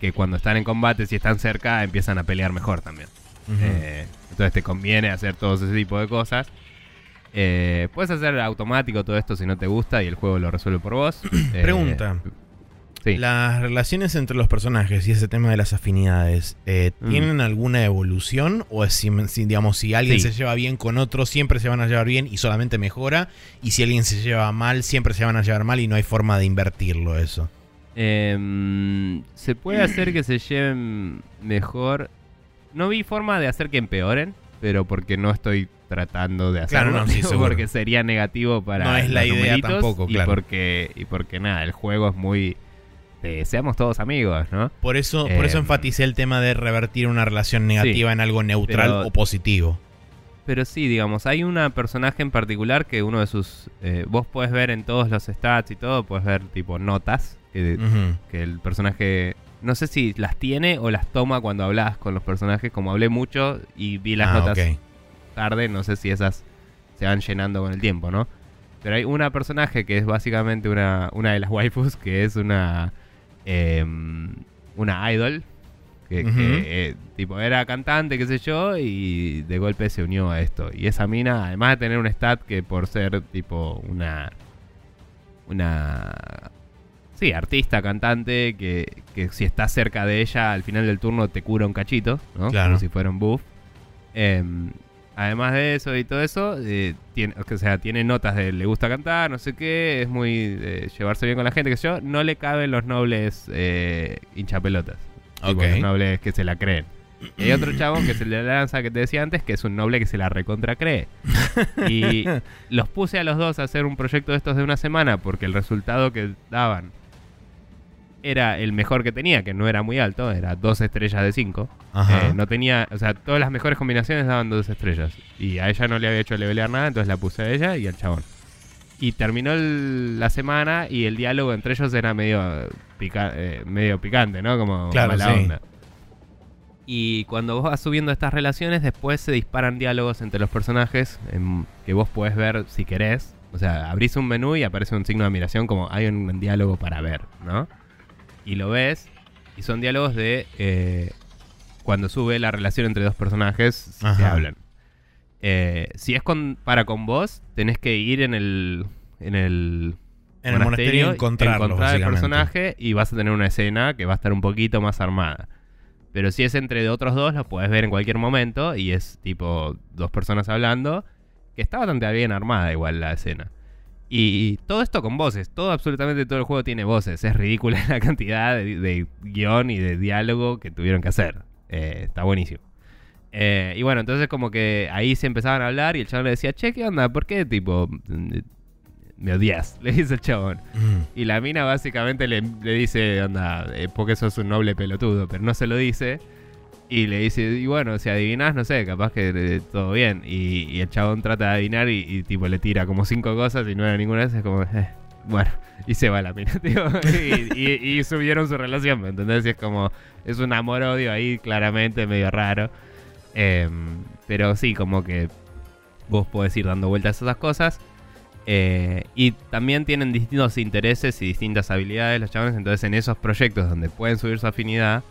Que cuando están en combate, si están cerca, empiezan a pelear mejor también. Eh, entonces te conviene hacer todo ese tipo de cosas. Eh, puedes hacer automático todo esto si no te gusta y el juego lo resuelve por vos. Eh, Pregunta. Sí. Las relaciones entre los personajes y ese tema de las afinidades, eh, Mm. ¿tienen alguna evolución? ¿O es si, digamos, si alguien Sí. se lleva bien con otro, siempre se van a llevar bien y solamente mejora? Y si alguien se lleva mal, siempre se van a llevar mal y no hay forma de invertirlo eso. Em, se puede hacer que se lleven mejor. No vi forma de hacer que empeoren, pero porque no estoy tratando de Claro, hacerlo. no, sí, porque sería negativo para No es la los idea tampoco, y claro. porque y porque nada, el juego es muy de seamos todos amigos, ¿no? Por eso, por eso Eh, enfaticé el tema de revertir una relación negativa en algo neutral pero- o positivo. Pero sí, digamos, hay una personaje en particular que uno de sus... eh, vos podés ver en todos los stats y todo, podés ver tipo notas que, el personaje... No sé si las tiene o las toma cuando hablas con los personajes. Como hablé mucho y vi las Ah, notas tarde, no sé si esas se van llenando con el tiempo, ¿no? Pero hay una personaje que es básicamente una, una de las waifus, que es una... em, una idol. Que, eh, tipo era cantante, qué sé yo, y de golpe se unió a esto. Y esa mina, además de tener un stat que por ser tipo una... Una... Sí, artista, cantante, que, que si estás cerca de ella al final del turno te cura un cachito, ¿no? Claro. Como si fuera un buff. Em, además de eso y todo eso, eh, tiene, o sea, tiene notas de le gusta cantar, no sé qué, es muy llevarse bien con la gente, que yo, no le caben los nobles eh, hinchapelotas. Los nobles que se la creen. Y hay otro chabón que de la lanza que te decía antes, que es un noble que se la recontra cree. Y los puse a los dos a hacer un proyecto de estos de una semana porque el resultado que daban era el mejor que tenía, que no era muy alto, era dos estrellas de cinco. Ajá. Eh, no tenía, o sea, todas las mejores combinaciones daban dos estrellas. Y a ella no le había hecho levelear nada, entonces la puse a ella y al chabón. Y terminó el- la semana y el diálogo entre ellos era medio, pica- eh, medio picante, ¿no? Como Claro, mala sí. onda. Y cuando vos vas subiendo estas relaciones, después se disparan diálogos entre los personajes que vos podés ver si querés. O sea, abrís un menú y aparece un signo de admiración como hay un diálogo para ver, ¿no? Y lo ves y son diálogos de eh, cuando sube la relación entre dos personajes, si se hablan. Eh, si es con, para con vos, tenés que ir en el, en el en el monasterio encontrarlo, encontrar el personaje y vas a tener una escena que va a estar un poquito más armada. Pero si es entre otros dos, lo puedes ver en cualquier momento y es tipo dos personas hablando, que está bastante bien armada igual la escena. Y todo esto con voces, todo absolutamente todo el juego tiene voces. Es ridícula la cantidad de, de guion y de diálogo que tuvieron que hacer. Eh, está buenísimo. Eh, y bueno, entonces como que ahí se empezaban a hablar y el chabón le decía, che, ¿qué onda? ¿Por qué tipo mm, me odias? Le dice el chabón. Mm. Y la mina básicamente le, le dice, onda, eh, porque sos un noble pelotudo, pero no se lo dice. Y le dice, y bueno, si adivinás, no sé, capaz que eh, todo bien. Y, el chabón trata de adivinar y, tipo le tira como cinco cosas y no era ninguna de esas, es como, eh, bueno, y se va la mina, tío. y subieron su relación, ¿me entendés? Y es como, es un amor-odio ahí claramente medio raro. Em, pero sí, como que vos podés ir dando vueltas a esas cosas. Eh, y también tienen distintos intereses y distintas habilidades los chavales. Entonces, en esos proyectos donde pueden subir su afinidad,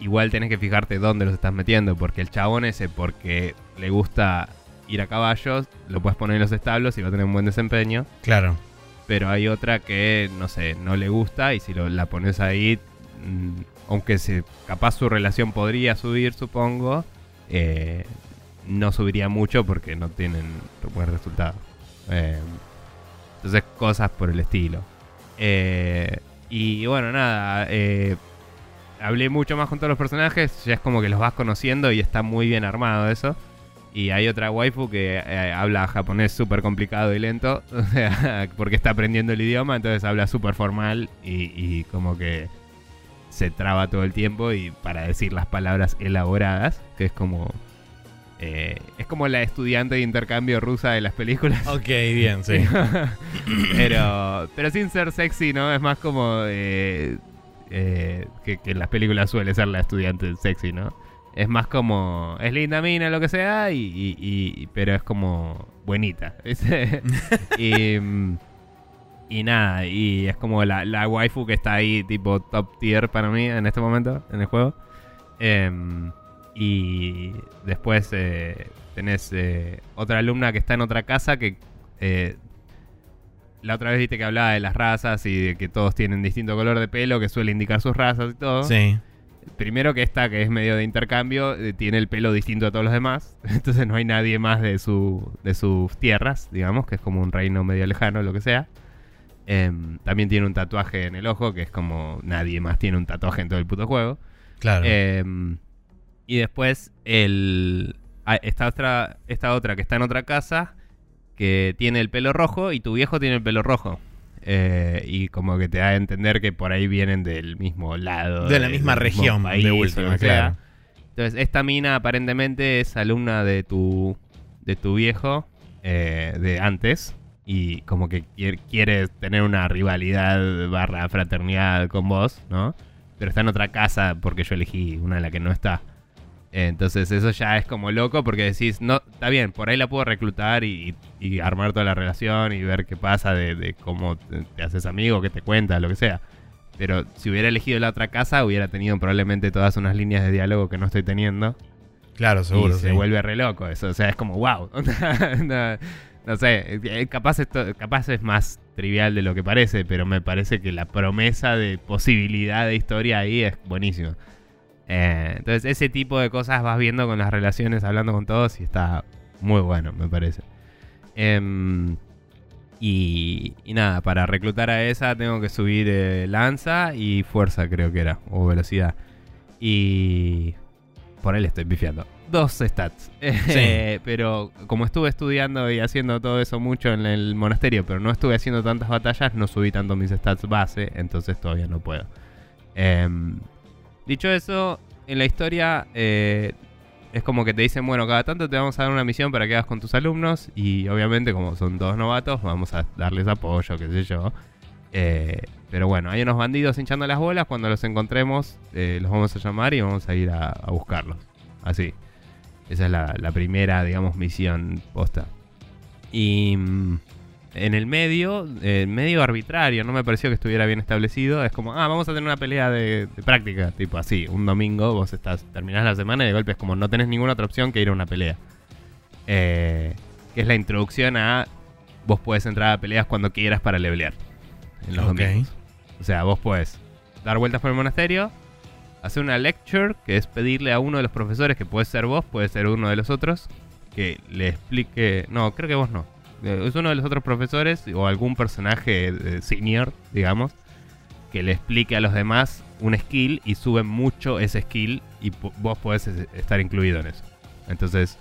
igual tenés que fijarte dónde los estás metiendo. Porque el chabón ese, porque le gusta ir a caballos, lo puedes poner en los establos y va a tener un buen desempeño. Claro. Pero hay otra que, no sé, no le gusta y si lo- la pones ahí, mm, aunque se, capaz su relación podría subir, supongo, eh, no subiría mucho porque no tienen buen resultado. Eh, entonces, cosas por el estilo. Eh, y bueno, nada, eh, hablé mucho más con todos los personajes, ya es como que los vas conociendo y está muy bien armado eso. Y hay otra waifu que eh, habla japonés súper complicado y lento, o sea, porque está aprendiendo el idioma, entonces habla súper formal y, y como que se traba todo el tiempo y para decir las palabras elaboradas, que es como... eh, es como la estudiante de intercambio rusa de las películas. Ok, bien, sí. pero, pero sin ser sexy, ¿no? Es más como eh, eh, que, que en las películas suele ser la estudiante sexy, ¿no? Es más como, es linda mina, lo que sea, y, pero es como buenita. y, Y nada, y es como la, la waifu que está ahí, tipo top tier para mí en este momento, en el juego. Em, y después eh, tenés eh, otra alumna que está en otra casa que la otra vez viste que hablaba de las razas y de que todos tienen distinto color de pelo que suele indicar sus razas y todo. Sí. Primero que esta, que es medio de intercambio, eh, tiene el pelo distinto a todos los demás. Entonces no hay nadie más de, su, de sus tierras, digamos, que es como un reino medio lejano, lo que sea. Em, también tiene un tatuaje en el ojo, que es como nadie más tiene un tatuaje en todo el puto juego. Claro. Em, y después el, ah, esta, otra, esta otra que está en otra casa, que tiene el pelo rojo y tu viejo tiene el pelo rojo. Eh, y como que te da a entender que por ahí vienen del mismo lado. de la misma región, país, de última, claro. Entonces, esta mina aparentemente es alumna de tu, de tu viejo eh, de antes. Y como que quiere, quiere tener una rivalidad barra fraternidad con vos, ¿no? Pero está en otra casa porque yo elegí una en la que no está. Entonces eso ya es como loco porque decís, no, está bien, por ahí la puedo reclutar y, y armar toda la relación y ver qué pasa de, de cómo te, te haces amigo, qué te cuenta, lo que sea. Pero si hubiera elegido la otra casa, hubiera tenido probablemente todas unas líneas de diálogo que no estoy teniendo. Claro, seguro. y se sí. vuelve re loco eso. O sea, es como, wow. no, no sé, eh, capaz, esto, capaz es más trivial de lo que parece, pero me parece que la promesa de posibilidad de historia ahí es buenísimo. Eh, entonces, ese tipo de cosas vas viendo con las relaciones, hablando con todos, y está muy bueno, me parece. Em, y, y nada, para reclutar a esa tengo que subir eh, lanza y fuerza, creo que era, o velocidad. Y por le estoy pifiando. Dos stats. Eh, pero como estuve estudiando y haciendo todo eso mucho en el monasterio, pero no estuve haciendo tantas batallas, no subí tanto mis stats base, entonces todavía no puedo. Dicho eso, en la historia eh, es como que te dicen, bueno, cada tanto te vamos a dar una misión para que hagas con tus alumnos y obviamente como son todos novatos, vamos a darles apoyo, qué sé yo. Eh, pero bueno, hay unos bandidos hinchando las bolas, cuando los encontremos eh, los vamos a llamar y vamos a ir a, a buscarlos. Así. Esa es la, la primera, digamos, misión posta. Y mm, en el medio, eh, medio arbitrario, no me pareció que estuviera bien establecido. Es como, ah, vamos a tener una pelea de, de práctica, tipo así, un domingo, vos estás, terminás la semana y de golpe es como no tenés ninguna otra opción que ir a una pelea. Eh, que es la introducción a vos podés entrar a peleas cuando quieras para levelear. En los domingos. O sea, vos podés dar vueltas por el monasterio, hacer una lecture, que es pedirle a uno de los profesores, que puede ser vos, puede ser uno de los otros, que le explique. No, creo que vos no. Eh, Es uno de los otros profesores o algún personaje eh, senior, digamos, que le explique a los demás un skill y sube mucho ese skill y vos podés es- estar incluido en eso. Entonces,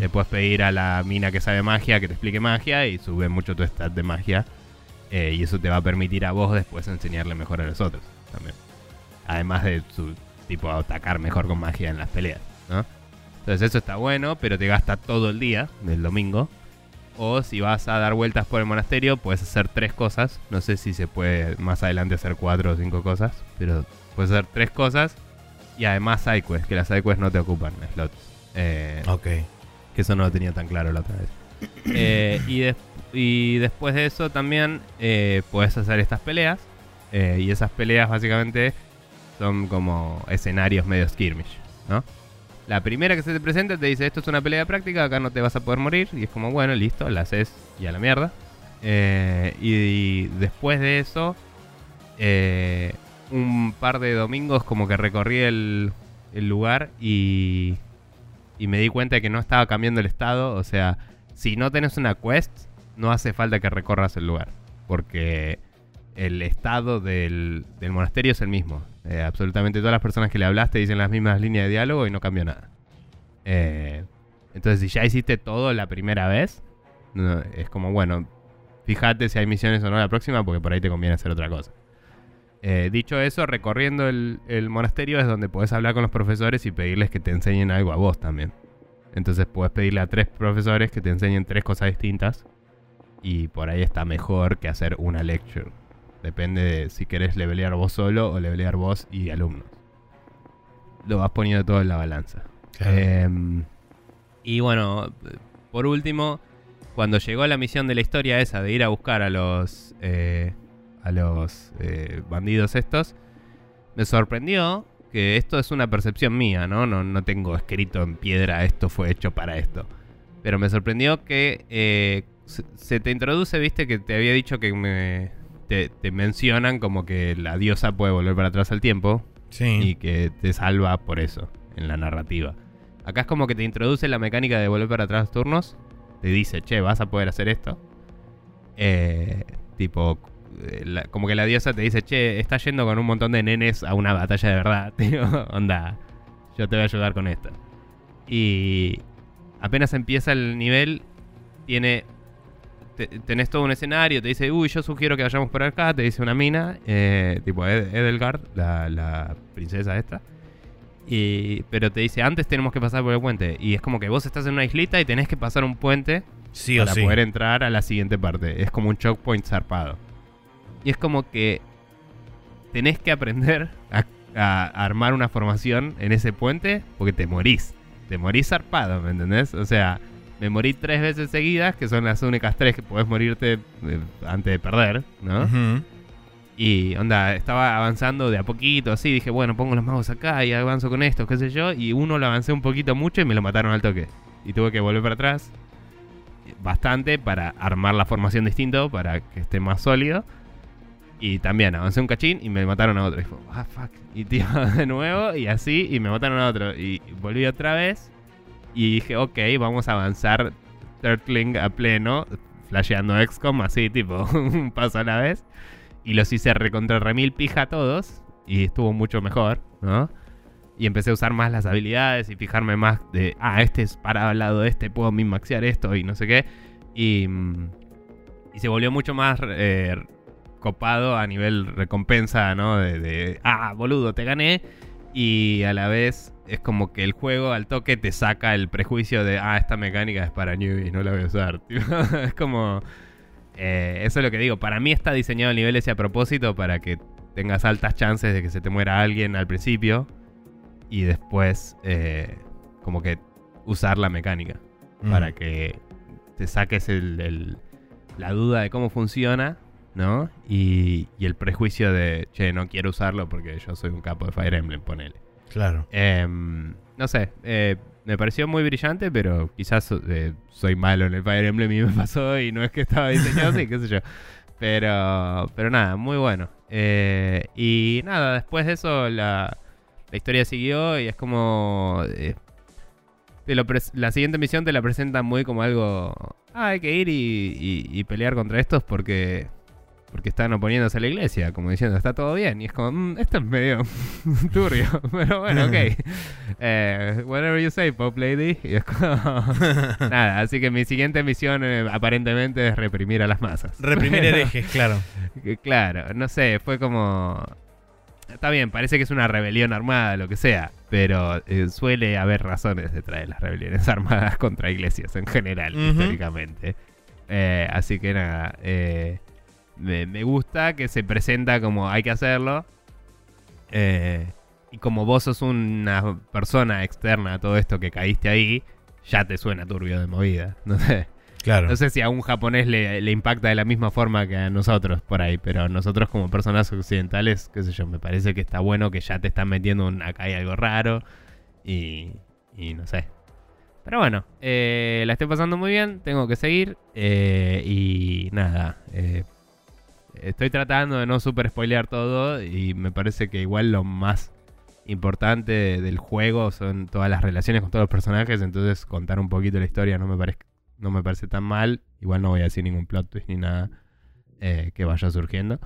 le puedes pedir a la mina que sabe magia que te explique magia y sube mucho tu stat de magia. eh, y eso te va a permitir a vos después enseñarle mejor a los otros también. Además de su tipo atacar mejor con magia en las peleas, ¿no? Entonces eso está bueno, pero te gasta todo el día del domingo. O si vas a dar vueltas por el monasterio, puedes hacer tres cosas. No sé si se puede más adelante hacer cuatro o cinco cosas, pero puedes hacer tres cosas. Y además sidequests, que las sidequests no te ocupan slots. Eh, Ok. que eso no lo tenía tan claro la otra vez. Eh, y, des- y después de eso también eh, puedes hacer estas peleas. eh, y esas peleas básicamente son como escenarios medio skirmish, ¿no? La primera que se te presenta te dice, esto es una pelea práctica, acá no te vas a poder morir. Y es como, bueno, listo, la haces y a la mierda. Eh, y, después de eso, eh, un par de domingos como que recorrí el, el lugar y, y me di cuenta de que no estaba cambiando el estado. O sea, si no tenés una quest, no hace falta que recorras el lugar. Porque el estado del, del monasterio es el mismo. Eh, absolutamente todas las personas que le hablaste dicen las mismas líneas de diálogo y no cambió nada. Eh, entonces, si ya hiciste todo la primera vez, es como, bueno, fíjate si hay misiones o no la próxima, porque por ahí te conviene hacer otra cosa. Eh, dicho eso, recorriendo el, el monasterio es donde podés hablar con los profesores y pedirles que te enseñen algo a vos también. Entonces puedes pedirle a tres profesores que te enseñen tres cosas distintas. Y por ahí está mejor que hacer una lecture. Depende de si querés levelear vos solo o levelear vos y alumnos. Lo vas poniendo todo en la balanza. Claro. Em, y bueno, por último, cuando llegó la misión de la historia esa de ir a buscar a los eh, a los eh, bandidos estos, me sorprendió que esto es una percepción mía, ¿no? ¿no? No tengo escrito en piedra esto fue hecho para esto. Pero me sorprendió que eh, se te introduce, viste, que te había dicho que me, te, te mencionan como que la diosa puede volver para atrás al tiempo y Sí. que te salva por eso en la narrativa. Acá es como que te introduce la mecánica de volver para atrás turnos. Te dice, che, vas a poder hacer esto. Eh, tipo, eh, la- como que la diosa te dice, che, estás yendo con un montón de nenes a una batalla de verdad. Tío, onda, yo te voy a ayudar con esto. Y apenas empieza el nivel, tiene. Te- tenés todo un escenario, te dice, uy, yo sugiero que vayamos por acá, te dice una mina, eh, tipo Ed- Edelgard, la, la princesa esta. Y, pero te dice, antes tenemos que pasar por el puente. Y es como que vos estás en una islita y tenés que pasar un puente Sí para sí. poder entrar a la siguiente parte. Es como un choke point zarpado. Y es como que tenés que aprender a, a armar una formación en ese puente porque te morís. Te morís zarpado, ¿me entendés? O sea, me morí tres veces seguidas, que son las únicas tres que podés morirte eh, antes de perder, ¿no? Y onda, estaba avanzando de a poquito, así, dije, bueno, pongo los magos acá y avanzo con esto, qué sé yo, y uno lo avancé un poquito mucho y me lo mataron al toque. Y tuve que volver para atrás bastante para armar la formación distinto, para que esté más sólido. Y también avancé un cachín y me mataron a otro. Y fue, ah, fuck. Y tío, de nuevo, y así, y me mataron a otro. Y volví otra vez. Y dije, ok, vamos a avanzar Turtling a pleno, flasheando XCOM, así, tipo, un paso a la vez. Y los hice recontra remil pija a todos. Y estuvo mucho mejor, ¿no? Y empecé a usar más las habilidades y fijarme más de, ah, este es para al lado de este, puedo min-maxear esto y no sé qué. Y, mm, se volvió mucho más eh, copado a nivel recompensa, ¿no? De, ah, boludo, te gané. Y a la vez es como que el juego al toque te saca el prejuicio de, ah, esta mecánica es para newbies, no la voy a usar. es como... eh, eso es lo que digo. Para mí está diseñado el nivel ese a propósito para que tengas altas chances de que se te muera alguien al principio y después eh, como que usar la mecánica Mm. para que te saques el- el- la duda de cómo funciona, ¿no? Y, y el prejuicio de, che, no quiero usarlo porque yo soy un capo de Fire Emblem, ponele. Claro. Em, no sé, eh, me pareció muy brillante, pero quizás eh, soy malo en el Fire Emblem y me pasó y no es que estaba diseñado así, qué sé yo. Pero, pero nada, muy bueno. Eh, y nada, después de eso la, la historia siguió y es como... te lo la siguiente misión te la presentan muy como algo... Ah, hay que ir y, y- y pelear contra estos porque... Porque están oponiéndose a la iglesia, como diciendo, está todo bien. Y es como, "Mm, esto es medio turbio, pero bueno, ok. Eh, whatever you say, Pop Lady. Y es como, nada, así que mi siguiente misión eh, aparentemente es reprimir a las masas. Reprimir Pero- herejes, claro. Claro, no sé, fue como... Está bien, parece que es una rebelión armada, lo que sea, pero eh, suele haber razones detrás de las rebeliones armadas contra iglesias en general, históricamente. Así que nada, eh, me, me gusta que se presenta como hay que hacerlo. eh, y como vos sos una persona externa a todo esto que caíste ahí, ya te suena turbio de movida. No sé. Claro. No sé si a un japonés le, le impacta de la misma forma que a nosotros por ahí, pero nosotros como personas occidentales, qué sé yo, me parece que está bueno que ya te están metiendo un, acá hay algo raro y, y no sé. Pero bueno, eh, la estoy pasando muy bien, tengo que seguir eh, y nada, eh, estoy tratando de no super spoilear todo y me parece que igual lo más importante del juego son todas las relaciones con todos los personajes, entonces contar un poquito la historia no me parece no me parece tan mal. Igual no voy a decir ningún plot twist ni nada eh, que vaya surgiendo.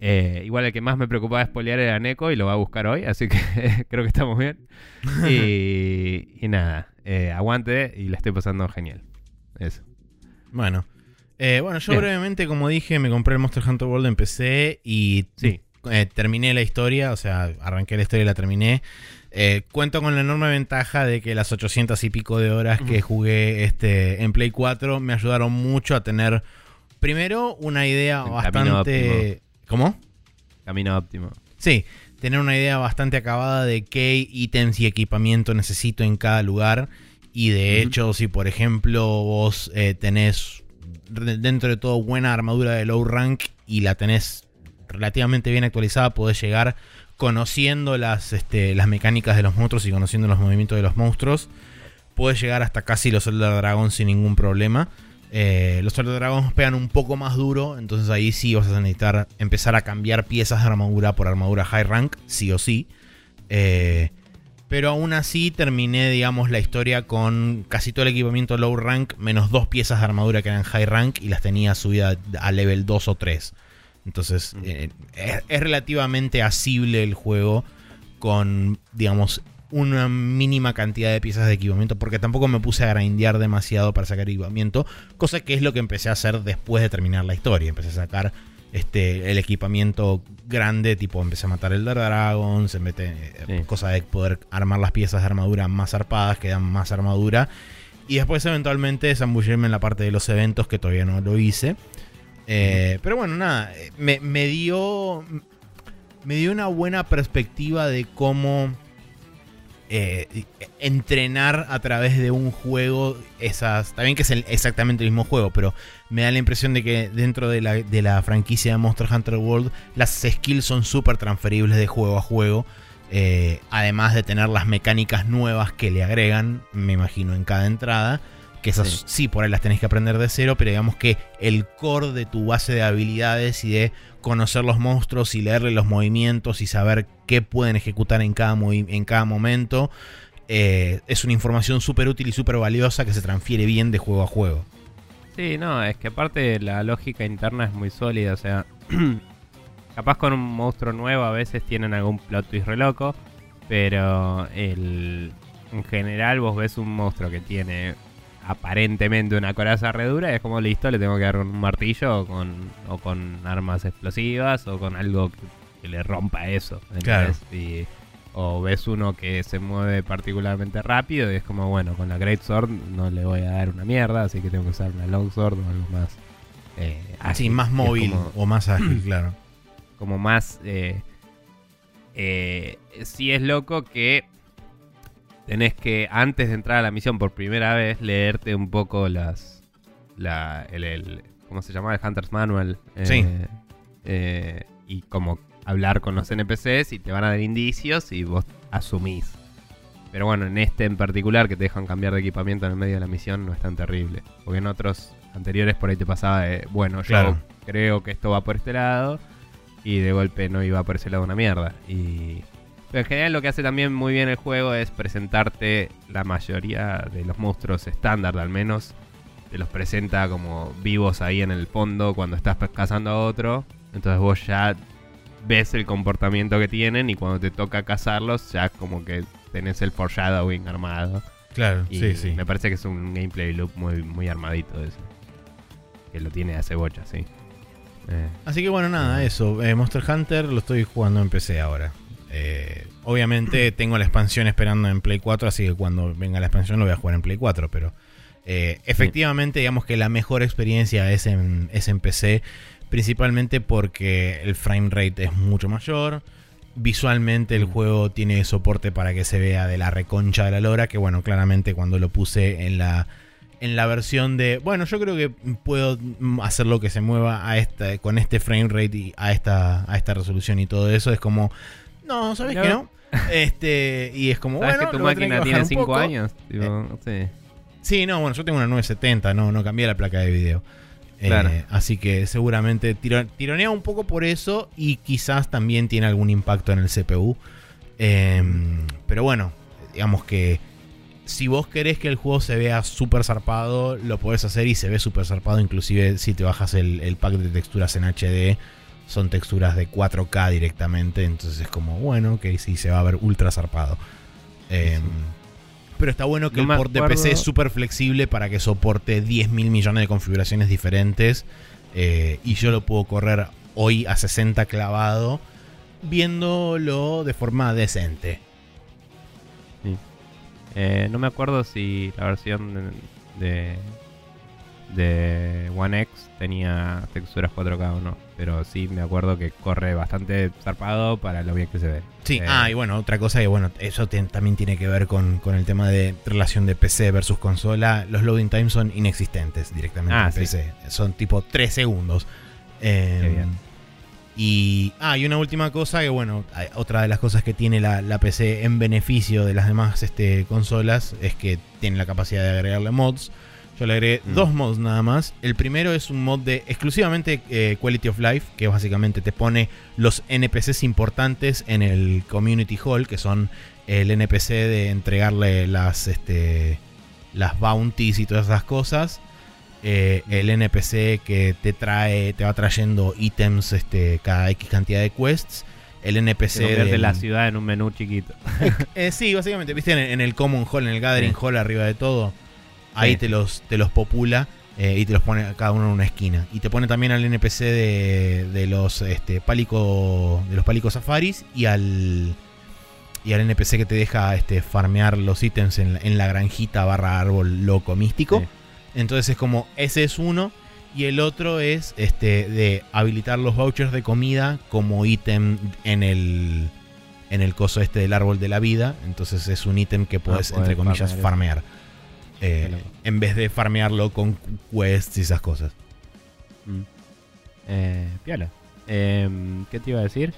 Eh, igual el que más me preocupaba spoilear era Neko y lo va a buscar hoy, así que creo que estamos bien. Y, y nada, eh, aguante y la estoy pasando genial. Eso. Bueno. Eh, bueno, yo Bien. brevemente, como dije, me compré el Monster Hunter World en PC y Sí. eh, terminé la historia, o sea, arranqué la historia y la terminé. Eh, cuento con la enorme ventaja de que las 800 y pico de horas que jugué este, en Play 4 me ayudaron mucho a tener, primero, una idea El camino bastante... ¿Cómo? Camino óptimo. Sí, tener una idea bastante acabada de qué ítems y equipamiento necesito en cada lugar Y de hecho, si por ejemplo vos eh, tenés dentro de todo buena armadura de low rank y la tenés relativamente bien actualizada, podés llegar conociendo las, este, las mecánicas de los monstruos y conociendo los movimientos de los monstruos. Puedes llegar hasta casi los Elder Dragon sin ningún problema. Eh, los Elder Dragons pegan un poco más duro, entonces ahí sí vas a necesitar empezar a cambiar piezas de armadura por armadura high rank, sí o sí. Eh, pero aún así terminé, digamos, la historia con casi todo el equipamiento low rank, menos dos piezas de armadura que eran high rank y las tenía subida a level 2 o 3. Entonces, Mm. eh, es, es relativamente asible el juego con, digamos, una mínima cantidad de piezas de equipamiento, porque tampoco me puse a grindear demasiado para sacar equipamiento, cosa que es lo que empecé a hacer después de terminar la historia. Empecé a sacar este, el equipamiento grande, tipo empecé a matar el Dragon, se mete Sí. cosa de poder armar las piezas de armadura más zarpadas, que dan más armadura. Y después eventualmente zambullirme en la parte de los eventos, que todavía no lo hice. Eh, pero bueno, nada, eh, me, me dio. Me dio una buena perspectiva de cómo eh, entrenar a través de un juego esas. Bien que es exactamente el mismo juego, pero me da la impresión de que dentro de la, de la franquicia de Monster Hunter World, las skills son súper transferibles de juego a juego. eh, además de tener las mecánicas nuevas que le agregan, me imagino, en cada entrada. Que esas sí. Sí. por ahí las tenés que aprender de cero, pero digamos que el core de tu base de habilidades y de conocer los monstruos y leerle los movimientos y saber qué pueden ejecutar en cada, en cada momento, eh, es una información súper útil y súper valiosa que se transfiere bien de juego a juego. Sí, no, es que aparte la lógica interna es muy sólida, o sea, capaz con un monstruo nuevo a veces tienen algún plot twist re loco, pero el, en general vos ves un monstruo que tiene aparentemente una coraza re dura y es como listo, le tengo que dar un martillo o con, o con armas explosivas o con algo que, que le rompa eso. ¿entendés? Y- o ves uno que se mueve particularmente rápido y es como, bueno, con la Great Sword no le voy a dar una mierda, así que tengo que usar una Long Sword o algo más. eh, Así, más móvil como- o más ágil, claro. como más... Eh, eh, sí es loco que tenés que, antes de entrar a la misión por primera vez, leerte un poco las... La, el, el- ¿Cómo se llama? El Hunter's Manual. eh, Sí. eh, y como hablar con los NPCs y te van a dar indicios y vos asumís. Pero bueno, en este en particular que te dejan cambiar de equipamiento en el medio de la misión no es tan terrible. Porque en otros anteriores por ahí te pasaba de, bueno, yo Claro. creo que esto va por este lado y de golpe no iba por ese lado una mierda. Y... Pero en general lo que hace también muy bien el juego es presentarte la mayoría de los monstruos estándar al menos. Te los presenta como vivos ahí en el fondo cuando estás cazando a otro. Entonces vos ya ves el comportamiento que tienen y cuando te toca cazarlos ya como que tenés el foreshadowing armado. Claro, Y sí, sí. me parece que es un gameplay loop muy, muy armadito eso. Que lo tiene hace bocha, sí. Eh, Así que bueno, nada, eso. Eh, Monster Hunter lo estoy jugando en PC ahora. Eh, obviamente tengo la expansión esperando en Play 4, así que cuando venga la expansión lo voy a jugar en Play 4, pero eh, efectivamente digamos que la mejor experiencia es en, es en PC, principalmente porque el frame rate es mucho mayor. Visualmente el Mm. juego tiene soporte para que se vea de la reconcha de la lora, que bueno, claramente cuando lo puse en la en la versión de, bueno, yo creo que puedo hacer lo que se mueva a esta, con este frame rate y a esta, a esta resolución y todo eso. Es como, no, ¿sabes No. que no? Este, y es como, ¿Sabes bueno, que tu máquina que tiene bajar un 5 poco. años? Tipo, sí. Sí, no, bueno, yo tengo una 970, no, no cambié la placa de video. Eh, Claro. así que seguramente tiro- tironea un poco por eso y quizás también tiene algún impacto en el CPU. Em, pero bueno, digamos que si vos querés que el juego se vea súper zarpado, lo podés hacer y se ve súper zarpado. Inclusive si te bajas el, el pack de texturas en HD, son texturas de 4K directamente. Entonces es como, bueno, que sí, se va a ver ultra zarpado. Em, Pero está bueno que No el port de PC es súper flexible para que soporte 10 mil millones de configuraciones diferentes. eh, y yo lo puedo correr hoy a 60 clavado, viéndolo de forma decente. Eh, no me acuerdo si la versión de, de One X tenía texturas 4K o no. Pero sí me acuerdo que corre bastante zarpado para lo bien que se ve. Sí, Eh, ah, y bueno, otra cosa que bueno, eso te- también tiene que ver con, con el tema de relación de PC versus consola. Los loading times son inexistentes directamente Ah, en sí. PC. Son tipo 3 segundos. Eh, Qué bien. Y, ah, y una última cosa que bueno, otra de las cosas que tiene la, la PC en beneficio de las demás este, consolas es que tiene la capacidad de agregarle mods. Yo le agregué Mm. dos mods nada más. El primero es un mod de exclusivamente eh, Quality of Life, que básicamente te pone los NPCs importantes en el Community Hall, que son el NPC de entregarle las, este, las bounties y todas esas cosas. Eh, el NPC que te trae, te va trayendo ítems este, cada X cantidad de quests. El NPC del- la ciudad en un menú chiquito. eh, sí, básicamente, viste, en, en el Common Hall, en el Gathering Sí. Hall arriba de todo. Ahí te los, te los popula eh, y te los pone cada uno en una esquina. Y te pone también al NPC de, de los este, pálico, de los pálicos safaris y al y al NPC que te deja este, farmear los ítems en, la- en la granjita barra árbol loco místico. Sí. Entonces es como, ese es uno. Y el otro es este de habilitar los vouchers de comida como ítem en el, en el coso este del árbol de la vida. Entonces es un ítem que puedes, poder entre comillas, farmear. Eh, en vez de farmearlo con quests y esas cosas. Mm. Eh, piola. Em, ¿Qué te iba a decir?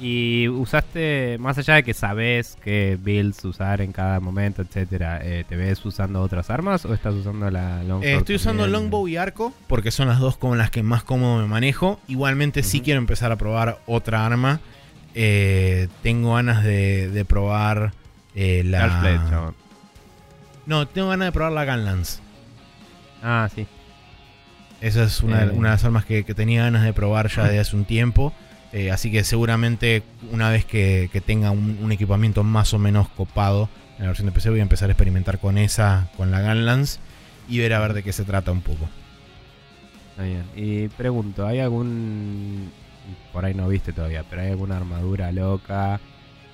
Y usaste, más allá de que sabes qué builds usar en cada momento, etcétera, eh, ¿te ves usando otras armas o estás usando la? Eh, estoy usando también? longbow y arco porque son las dos con las que más cómodo me manejo. Igualmente sí Ujú. quiero empezar a probar otra arma. Eh, tengo ganas de, de probar la... Blade. No, tengo ganas de probar la Gunlance. Ah, sí. Esa es una, Eh. una de las armas que, que tenía ganas de probar ya de hace un tiempo. Eh, así que seguramente una vez que, que tenga un, un equipamiento más o menos copado en la versión de PC voy a empezar a experimentar con esa, con la Gunlance y ver a ver de qué se trata un poco. Está bien. Y pregunto, ¿hay algún... Por ahí no viste todavía, pero ¿hay alguna armadura loca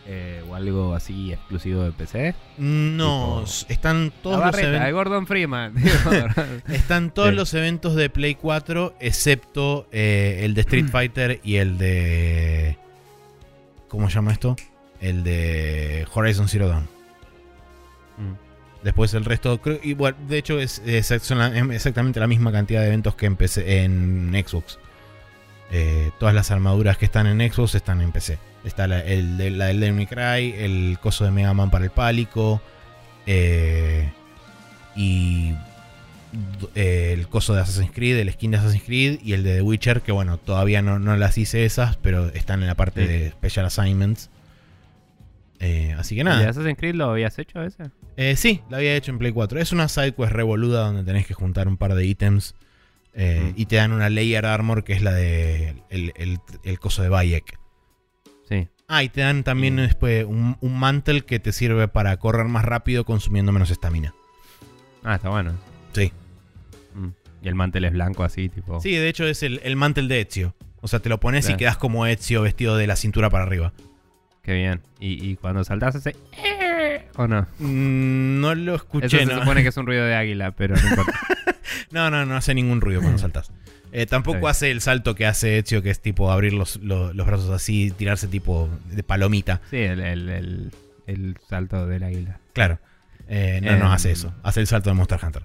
eh, o algo así exclusivo de PC? No, Tipo- s- están todos la los barreta eventos. Gordon Freeman. Están todos Sí. los eventos de Play 4, excepto eh, el de Street Fighter y el de. ¿Cómo se llama esto? El de Horizon Zero Dawn. Mm. Después el resto, creo, de hecho es, es- son la- exactamente la misma cantidad de eventos que en, PC en Xbox. Eh, todas las armaduras que están en Xbox están en PC. Está la, el de, la del Devil Cry, el coso de Mega Man para el pálico, eh, y eh, el coso de Assassin's Creed, el skin de Assassin's Creed y el de The Witcher, que bueno, todavía no, no las hice esas, pero están en la parte Sí. de Special Assignments. Eh, así que ¿El de nada. Assassin's Creed lo habías hecho ese? Eh, sí, la había hecho en Play 4. Es una sidequest revoluda donde tenés que juntar un par de ítems. Eh, Mm. Y te dan una Layer Armor que es la de el, el- el coso de Bayek. Sí. Ah, y te dan también Mm. después un, un mantle que te sirve para correr más rápido consumiendo menos estamina. Ah, está bueno. Sí. Mm. Y el mantel es blanco así, tipo... Sí, de hecho es el, el mantle de Ezio. O sea, te lo pones y quedas como Ezio vestido de la cintura para arriba. Qué bien. Y, y cuando saltás hace... ¿O no? No lo Eso escuché, se no. supone que es un ruido de águila, pero no importa. No, no, no hace ningún ruido cuando saltas. Eh, tampoco hace el salto que hace Ezio, que es tipo abrir los, los- los brazos así, tirarse tipo de palomita. Sí, el, el, el, el salto del águila. Claro. Eh, no, no Em. hace eso. Hace el salto de Monster Hunter.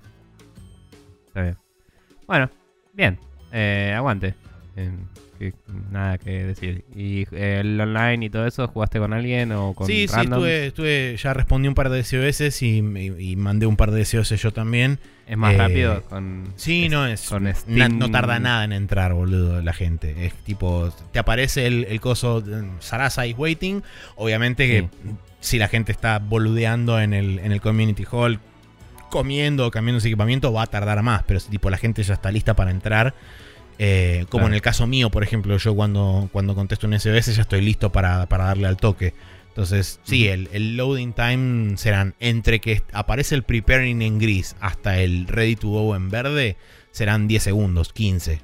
Está bien. Bueno, bien. Eh, aguante. Que- nada que decir. ¿Y eh, el online y todo eso, jugaste con alguien o con sí, sí, estuve, estuve, ya respondí un par de SOS y, y- y mandé un par de SOS yo también. Es más eh, rápido con... Sí, no es. con na- Steam. no tarda nada en entrar, boludo, la gente. Es tipo, te aparece el, el coso Sarasa is waiting. Obviamente que si la gente está boludeando en el, en el community hall, comiendo o cambiando su equipamiento, va a tardar más. Pero si tipo la gente ya está lista para entrar. Eh, como Claro. en el caso mío, por ejemplo, yo cuando, cuando contesto un SOS ya estoy listo para, para darle al toque. Entonces, sí, el, el loading time serán entre que aparece el preparing en gris hasta el ready to go en verde, serán 10 segundos, 15.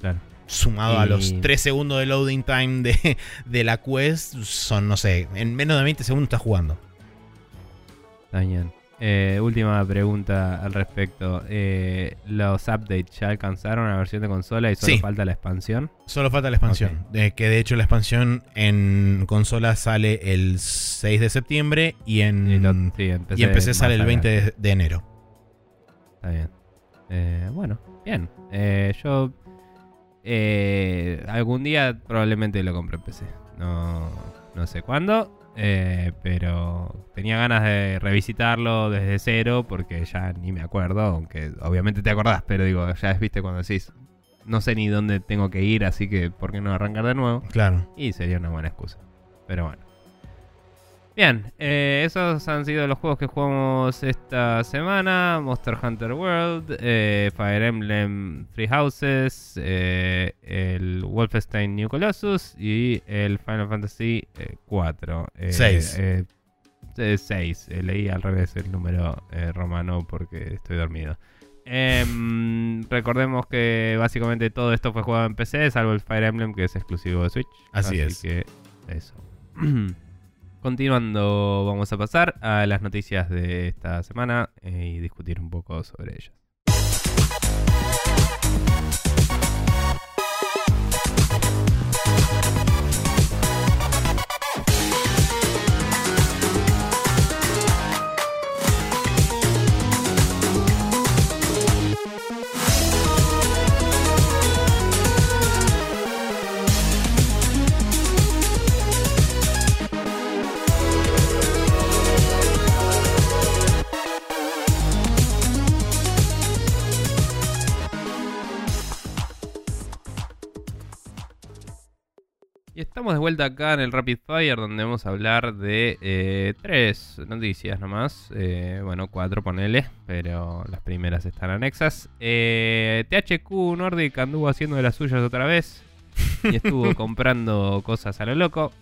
Claro. Sumado a los 3 segundos de loading time de, de la quest, son, no sé, en menos de 20 segundos estás jugando. Está bien. Eh, última pregunta al respecto. Eh, ¿Los updates ya alcanzaron la versión de consola y solo Sí. falta la expansión? Solo falta la expansión. Que de hecho la expansión en consola sale el 6 de septiembre y en, Y lo- sí, empecé y en PC sale el 20 adelante. de, de enero. Está bien. Eh, bueno, bien. Yo algún día probablemente lo compre en PC. No, no sé cuándo. Eh, pero tenía ganas de revisitarlo desde cero porque ya ni me acuerdo, aunque obviamente te acordás, pero digo, ya es, viste, cuando decís, no sé ni dónde tengo que ir, así que ¿por qué no arrancar de nuevo? Claro. Y sería una buena excusa. Pero bueno. Bien, eh, esos han sido los juegos que jugamos esta semana. Monster Hunter World, eh, Fire Emblem Three Houses, eh, el Wolfenstein New Colossus y el Final Fantasy eh, 4. Seis. 6. leí al revés el número romano porque estoy dormido. Em, recordemos que básicamente todo esto fue jugado en PC, salvo el Fire Emblem que es exclusivo de Switch. Así es. que eso. Continuando, vamos a pasar a las noticias de esta semana eh, y discutir un poco sobre ellas. Y estamos de vuelta acá en el Rapid Fire donde vamos a hablar de eh, tres noticias nomás. Eh, bueno, cuatro ponele, pero las primeras están anexas. Eh, THQ Nordic anduvo haciendo de las suyas otra vez y estuvo comprando cosas a lo loco.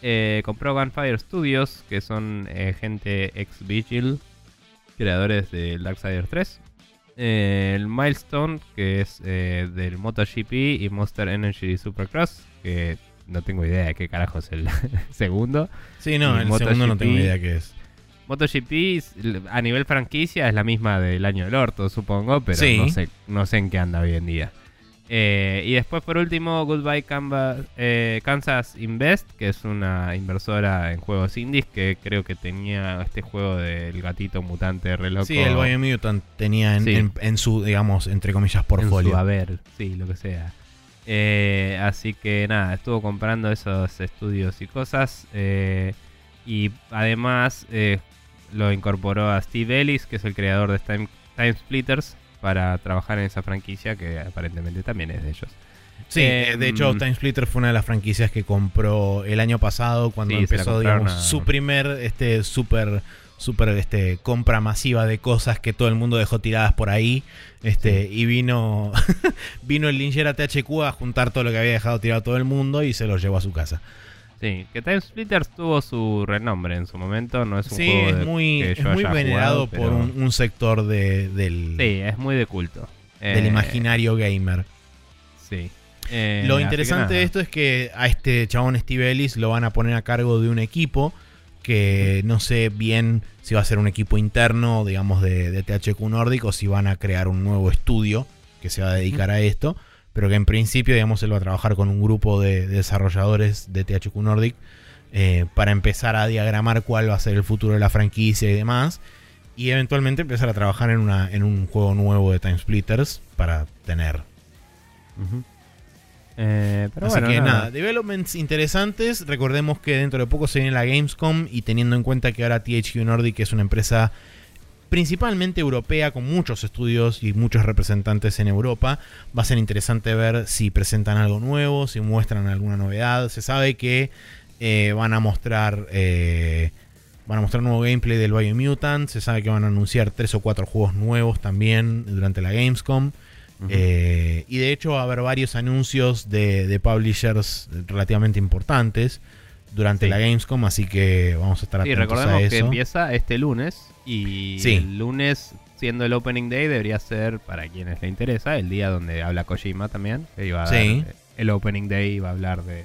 Eh, compró Gunfire Studios, que son eh, gente ex Vigil, creadores del Darksiders 3. Eh, el Milestone, que es eh, del MotoGP y Monster Energy Supercross, que no tengo idea de qué carajo es el segundo. Sí, no, Y el segundo no tengo idea qué es. MotoGP a nivel franquicia es la misma del año del orto, supongo, pero Sí. no, sé, no sé en qué anda hoy en día. Eh, y después, por último, Goodbye Canva- eh, Kansas Invest, que es una inversora en juegos indies que creo que tenía este juego del gatito mutante re loco. Sí, el Biomutant tenía en, Sí. en- en su, digamos, entre comillas, en su portfolio. haber, sí, lo que sea. Eh, así que nada, estuvo comprando esos estudios y cosas. eh, y además eh, lo incorporó a Steve Ellis, que es el creador de Time, Time Splitters, para trabajar en esa franquicia que aparentemente también es de ellos. Sí, Eh, de hecho, mm. Time Splitter fue una de las franquicias que compró el año pasado cuando Sí, empezó, digamos, a- su primer este super super este compra masiva de cosas que todo el mundo dejó tiradas por ahí. Este, y vino vino el linchera THQ a juntar todo lo que había dejado tirado todo el mundo y se lo llevó a su casa. Sí, que Time Splitters tuvo su renombre en su momento, no es un Sí, juego es de- muy, que es muy haya venerado jugado, por pero- un, un sector de- del, Sí, es muy de culto. del Eh, imaginario gamer. Sí. Eh, Lo que interesante de esto es que a este chabón Steve Ellis lo van a poner a cargo de un equipo que no sé bien si va a ser un equipo interno, digamos, de, de THQ Nordic o si van a crear un nuevo estudio que se va a dedicar a esto, pero que en principio, digamos, él va a trabajar con un grupo de, de desarrolladores de THQ Nordic eh, para empezar a diagramar cuál va a ser el futuro de la franquicia y demás. Y eventualmente empezar a trabajar en, una, en un juego nuevo de Time Splitters para tener. Eh, pero Así bueno, que nada. nada, developments interesantes. Recordemos que dentro de poco se viene la Gamescom y teniendo en cuenta que ahora THQ Nordic es una empresa principalmente europea con muchos estudios y muchos representantes en Europa, va a ser interesante ver si presentan algo nuevo, si muestran alguna novedad. Se sabe que eh, van a mostrar eh, van a mostrar nuevo gameplay del Biomutant, se sabe que van a anunciar tres o cuatro juegos nuevos también durante la Gamescom. Eh, y de hecho va a haber varios anuncios de, de publishers relativamente importantes durante Sí. la Gamescom, así que vamos a estar Sí, atentos a recordemos eso. que empieza este lunes y Sí. el lunes, siendo el opening day, debería ser, para quienes le interesa, el día donde habla Kojima también. Que iba a Sí. dar, eh, el opening day iba a hablar de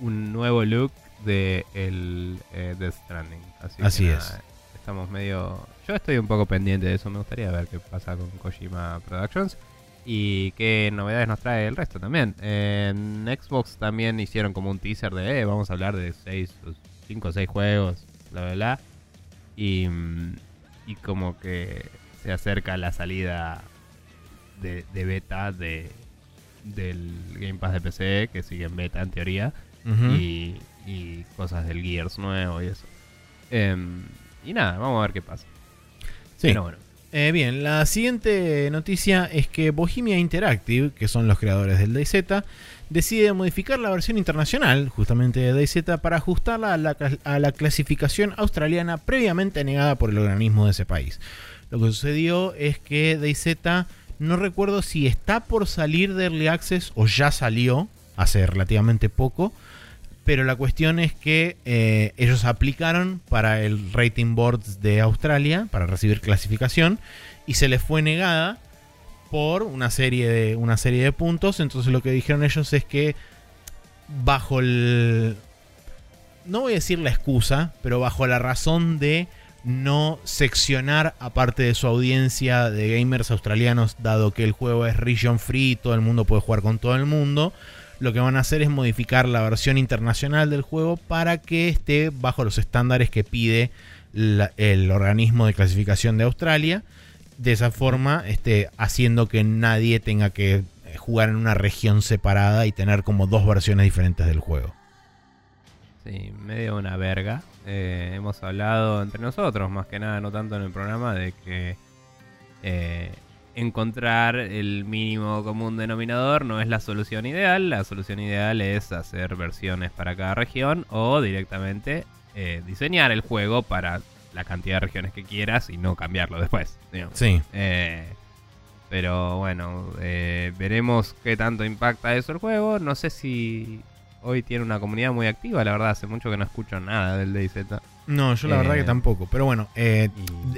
un nuevo look de el eh, Death Stranding. Así, que nada, es. estamos medio... Yo estoy un poco pendiente de eso, me gustaría ver qué pasa con Kojima Productions y qué novedades nos trae el resto también. En Xbox también hicieron como un teaser de, eh, vamos a hablar de 6, 5 o 6 juegos, bla, bla, bla. Y, y como que se acerca la salida de, de beta de, del Game Pass de PC, que sigue en beta en teoría, y, y cosas del Gears nuevo y eso. Em, y nada, vamos a ver qué pasa. Sí. Pero bueno. Eh, bien, la siguiente noticia es que Bohemia Interactive, que son los creadores del DayZ, decide modificar la versión internacional, justamente de DayZ, para ajustarla a la, a la clasificación australiana previamente negada por el organismo de ese país. Lo que sucedió es que DayZ, no recuerdo si está por salir de Early Access o ya salió, hace relativamente poco, pero la cuestión es que eh, ellos aplicaron para el Rating Board de Australia, para recibir clasificación, y se les fue negada por una serie de, una serie de puntos. Entonces lo que dijeron ellos es que bajo el... No voy a decir la excusa, pero bajo la razón de no seccionar a parte de su audiencia de gamers australianos, dado que el juego es region free, todo el mundo puede jugar con todo el mundo lo que van a hacer es modificar la versión internacional del juego para que esté bajo los estándares que pide el organismo de clasificación de Australia. De esa forma, este, haciendo que nadie tenga que jugar en una región separada y tener como dos versiones diferentes del juego. Sí, medio una verga. Eh, hemos hablado entre nosotros, más que nada, no tanto en el programa, de que eh, encontrar el mínimo común denominador no es la solución ideal. La solución ideal es hacer versiones para cada región o directamente eh, diseñar el juego para la cantidad de regiones que quieras y no cambiarlo después. digamos. Sí. Eh, pero bueno, eh, veremos qué tanto impacta eso el juego. No sé si hoy tiene una comunidad muy activa, la verdad, hace mucho que no escucho nada del DayZ. No, yo la Eh, verdad que tampoco. Pero bueno, eh,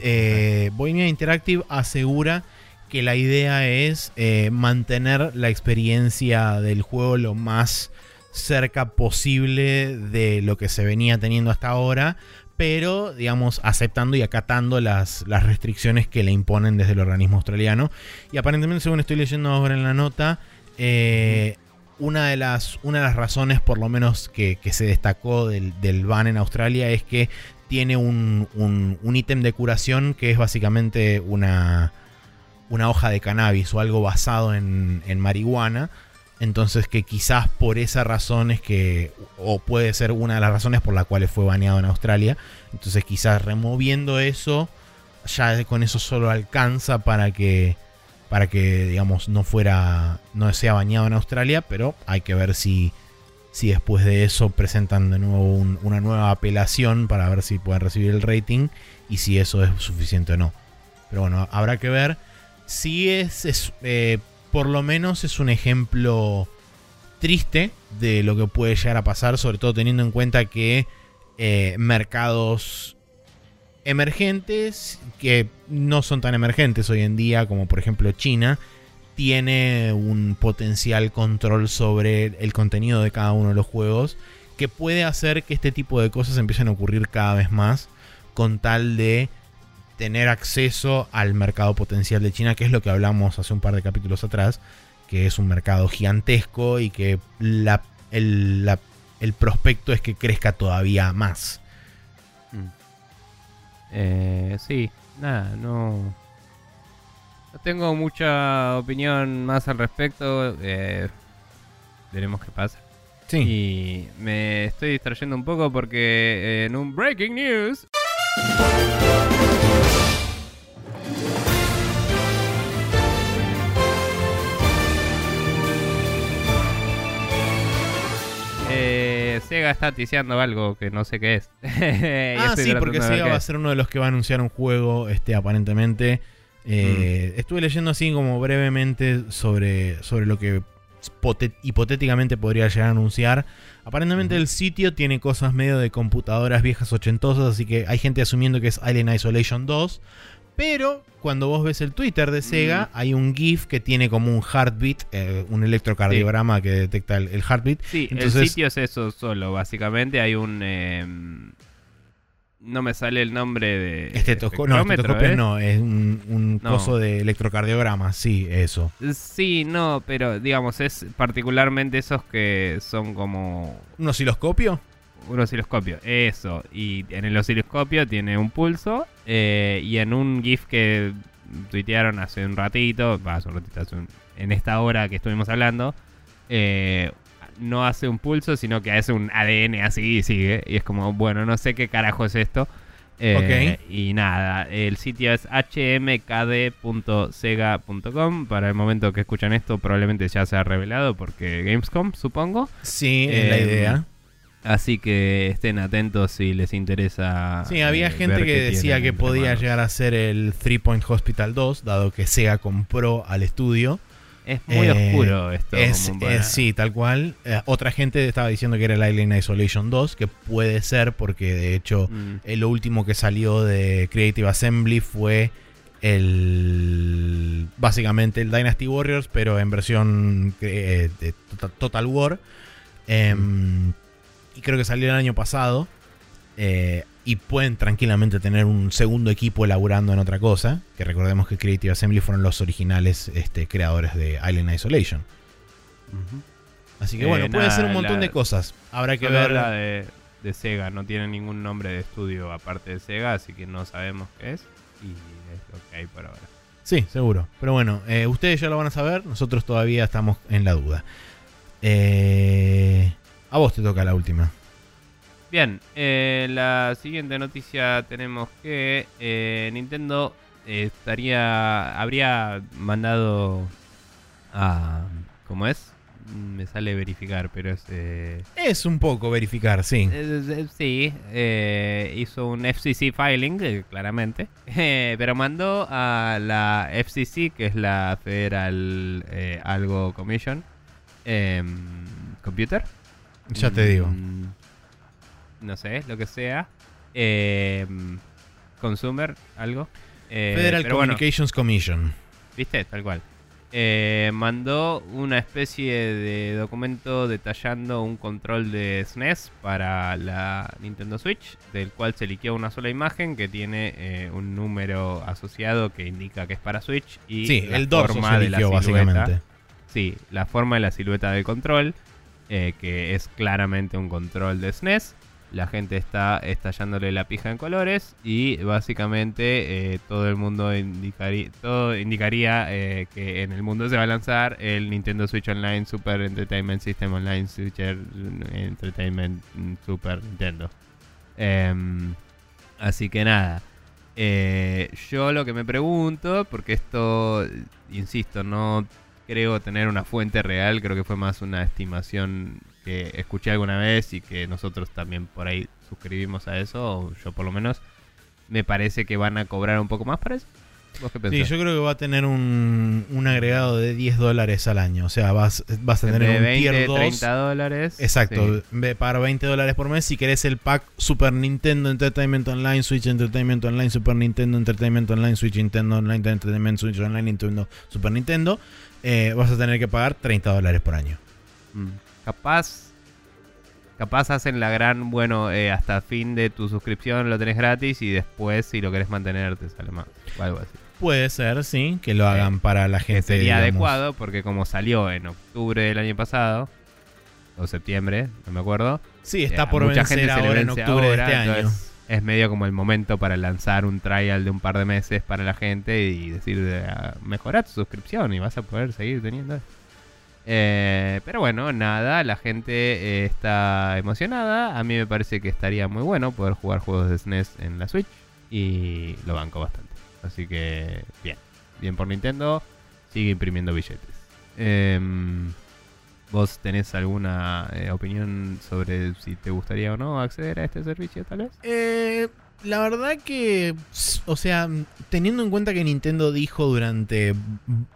Y- Bohemia Interactive asegura que la idea es eh, mantener la experiencia del juego lo más cerca posible de lo que se venía teniendo hasta ahora, pero digamos aceptando y acatando las, las restricciones que le imponen desde el organismo australiano. Y aparentemente, según estoy leyendo ahora en la nota, eh, una, de las, una de las razones, por lo menos que, se destacó del, del ban en Australia, es que tiene un, un- un ítem de curación que es básicamente una, una hoja de cannabis o algo basado en, en marihuana. Entonces que quizás por esa razón es que, o puede ser una de las razones por las cuales fue baneado en Australia. Entonces quizás removiendo eso, ya con eso solo alcanza para que, para que digamos, no fuera, no sea baneado en Australia, pero hay que ver si, si después de eso presentan de nuevo un- una nueva apelación para ver si pueden recibir el rating y si eso es suficiente o no. Pero bueno, habrá que ver. Si es, es, eh, por lo menos es un ejemplo triste de lo que puede llegar a pasar, sobre todo teniendo en cuenta que eh, mercados emergentes, que no son tan emergentes hoy en día, como por ejemplo China, tiene un potencial control sobre el contenido de cada uno de los juegos que puede hacer que este tipo de cosas empiecen a ocurrir cada vez más con tal de tener acceso al mercado potencial de China, que es lo que hablamos hace un par de capítulos atrás, que es un mercado gigantesco y que la- el, la- el prospecto es que crezca todavía más. Mm. Eh, sí, nada, no. No tengo mucha opinión más al respecto. eh, veremos qué pasa. Sí. Y me estoy distrayendo un poco porque en un breaking news. Sega está ticiando algo que no sé qué es. Ah, sí, porque Sega va a ser uno de los que va a anunciar un juego, este, aparentemente. Eh, Mm. Estuve leyendo así como brevemente sobre, sobre lo que hipotéticamente podría llegar a anunciar. Aparentemente el sitio tiene cosas medio de computadoras viejas ochentosas, así que hay gente asumiendo que es Alien Isolation 2. Pero cuando vos ves el Twitter de Sega, Mm. hay un GIF que tiene como un heartbeat, eh, un electrocardiograma que detecta el, el heartbeat. Sí, el Entonces- sitio es eso solo, básicamente. Hay un. eh, no me sale el nombre de. Estetoscopio, no, estetoscopio ¿eh? no, es un, un No. coso de electrocardiograma, sí, eso. Sí, no, pero digamos, es particularmente esos que son como ¿Un osciloscopio? Un osciloscopio. Eso. Y en el osciloscopio tiene un pulso. eh, y en un GIF que tuitearon hace un ratito, hace un ratito, hace un- en esta hora que estuvimos hablando, eh, no hace un pulso, sino que hace un ADN así y sigue. Y es como, bueno, no sé qué carajo es esto. Eh, Y nada, el sitio es hmkd.sega.com. Para el momento que escuchan esto, probablemente ya se ha revelado porque Gamescom, supongo. Sí, es la idea. Así que estén atentos si les interesa. Sí, había eh, gente que decía que podía manos. llegar a ser el Three Point Hospital 2, dado que Sega compró al estudio. Es muy Eh, oscuro esto. Es, como para- es- sí, tal cual. Eh, otra gente estaba diciendo que era el Alien Isolation 2, que puede ser porque de hecho Mm, lo último que salió de Creative Assembly fue el básicamente el Dynasty Warriors, pero en versión de Total, War. Em, y creo que salió el año pasado. eh, y pueden tranquilamente tener un segundo equipo elaborando en otra cosa. Que recordemos que Creative Assembly fueron los originales este, creadores de Island Isolation. Así que Eh, bueno, puede nada, ser un montón la- de cosas. Habrá que ver. habla de, de Sega, no tiene ningún nombre de estudio aparte de Sega, así que no sabemos qué es. Y es lo que hay por ahora. Sí, seguro. Pero bueno, eh, ustedes ya lo van a saber, nosotros todavía estamos en la duda. Eh, a vos te toca la última. Bien, eh, la siguiente noticia tenemos que eh, Nintendo eh, estaría habría mandado a ¿cómo es? Me sale verificar, pero es eh, Es un poco verificar, sí. eh, sí, eh, hizo un FCC filing claramente, pero mandó a la FCC que es la Federal algo Commission em, Computer Ya te digo. Mm, No sé, lo que sea. Eh, consumer, algo. Eh, Federal pero bueno, Communications Commission. ¿Viste? Tal cual. Eh, mandó una especie de documento detallando un control de SNES para la Nintendo Switch, del cual se liqueó una sola imagen que tiene eh, un número asociado que indica que es para Switch y Sí, la el forma se de la liqueó silueta. básicamente. Sí, la forma de la silueta del control, eh, que es claramente un control de SNES. La gente está estallándole la pija en colores y básicamente eh, todo el mundo indicaría, todo indicaría eh, que en el mundo se va a lanzar el Nintendo Switch Online Super Entertainment System Online Switcher Entertainment mm, Super Nintendo. Em, así que nada. Yo lo que me pregunto, porque esto, insisto, no creo tener una fuente real, creo que fue más una estimación que escuché alguna vez y que nosotros también por ahí suscribimos a eso, o yo por lo menos, me parece que van a cobrar un poco más para eso. ¿Vos qué Sí, yo creo que va a tener un, un agregado de 10 dólares al año. O sea, vas, vas a tener un 20, tier 2. 30 dólares. Exacto, sí. pagar 20 dólares por mes si querés el pack Super Nintendo Entertainment Online, Switch Entertainment Online, Super Nintendo Entertainment Online, Switch Nintendo Online, Entertainment Switch Online, Nintendo, Super Nintendo, eh, vas a tener que pagar 30 dólares por año. Mm. Capaz. Capaz hacen la gran, bueno, eh, hasta fin de tu suscripción lo tenés gratis y después si lo querés mantener te sale más. O algo así. Puede ser, sí, que lo hagan Eh, para la gente. sería digamos. adecuado porque como salió en octubre del año pasado, o septiembre, no me acuerdo. Sí, eh, está a por mucha vencer gente ahora en octubre ahora, de este año. entonces Es medio como el momento para lanzar un trial de un par de meses para la gente y decir, eh, mejora tu suscripción y vas a poder seguir teniendo esto. Eh, pero bueno, nada, la gente eh, está emocionada. A mí me parece que estaría muy bueno poder jugar juegos de SNES en la Switch y lo banco bastante. Así que bien, bien por Nintendo, sigue imprimiendo billetes. Em, ¿Vos tenés alguna eh, opinión sobre si te gustaría o no acceder a este servicio tal vez? Eh, la verdad que, o sea, teniendo en cuenta que Nintendo dijo durante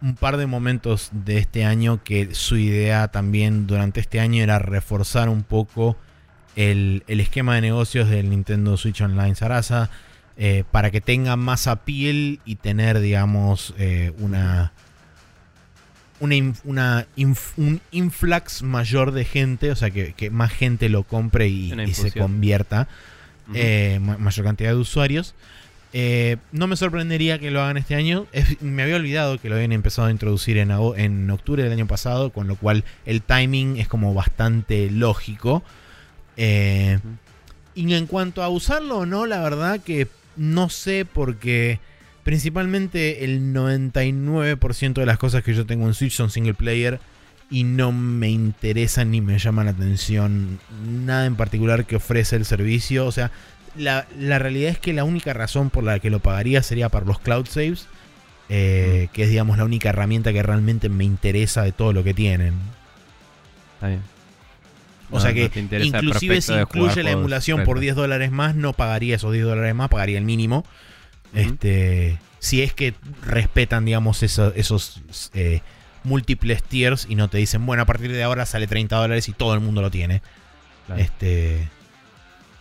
un par de momentos de este año que su idea también durante este año era reforzar un poco el, el esquema de negocios del Nintendo Switch Online Sarasa eh, para que tenga más appeal y tener, digamos, eh, una una, una inf- un influx mayor de gente, o sea, que, que más gente lo compre y, se convierta. Eh, ma- mayor cantidad de usuarios. Eh, no me sorprendería que lo hagan este año. Es- me había olvidado que lo habían empezado a introducir en, en octubre del año pasado, con lo cual el timing es como bastante lógico. Eh, y en cuanto a usarlo o no, la verdad que no sé porque principalmente el 99% de las cosas que yo tengo en Switch son single player y no me interesan ni me llaman la atención nada en particular que ofrece el servicio. O sea, la, la realidad es que la única razón por la que lo pagaría sería para los cloud saves, eh, que es digamos la única herramienta que realmente me interesa de todo lo que tienen. Está bien. O No- sea que interesa inclusive si incluye la emulación por retro. 10 dólares más, no pagaría esos 10 dólares más, pagaría el mínimo. Este, si es que respetan, digamos, eso- esos eh, múltiples tiers y no te dicen, bueno, a partir de ahora sale 30 dólares y todo el mundo lo tiene. Claro. Este,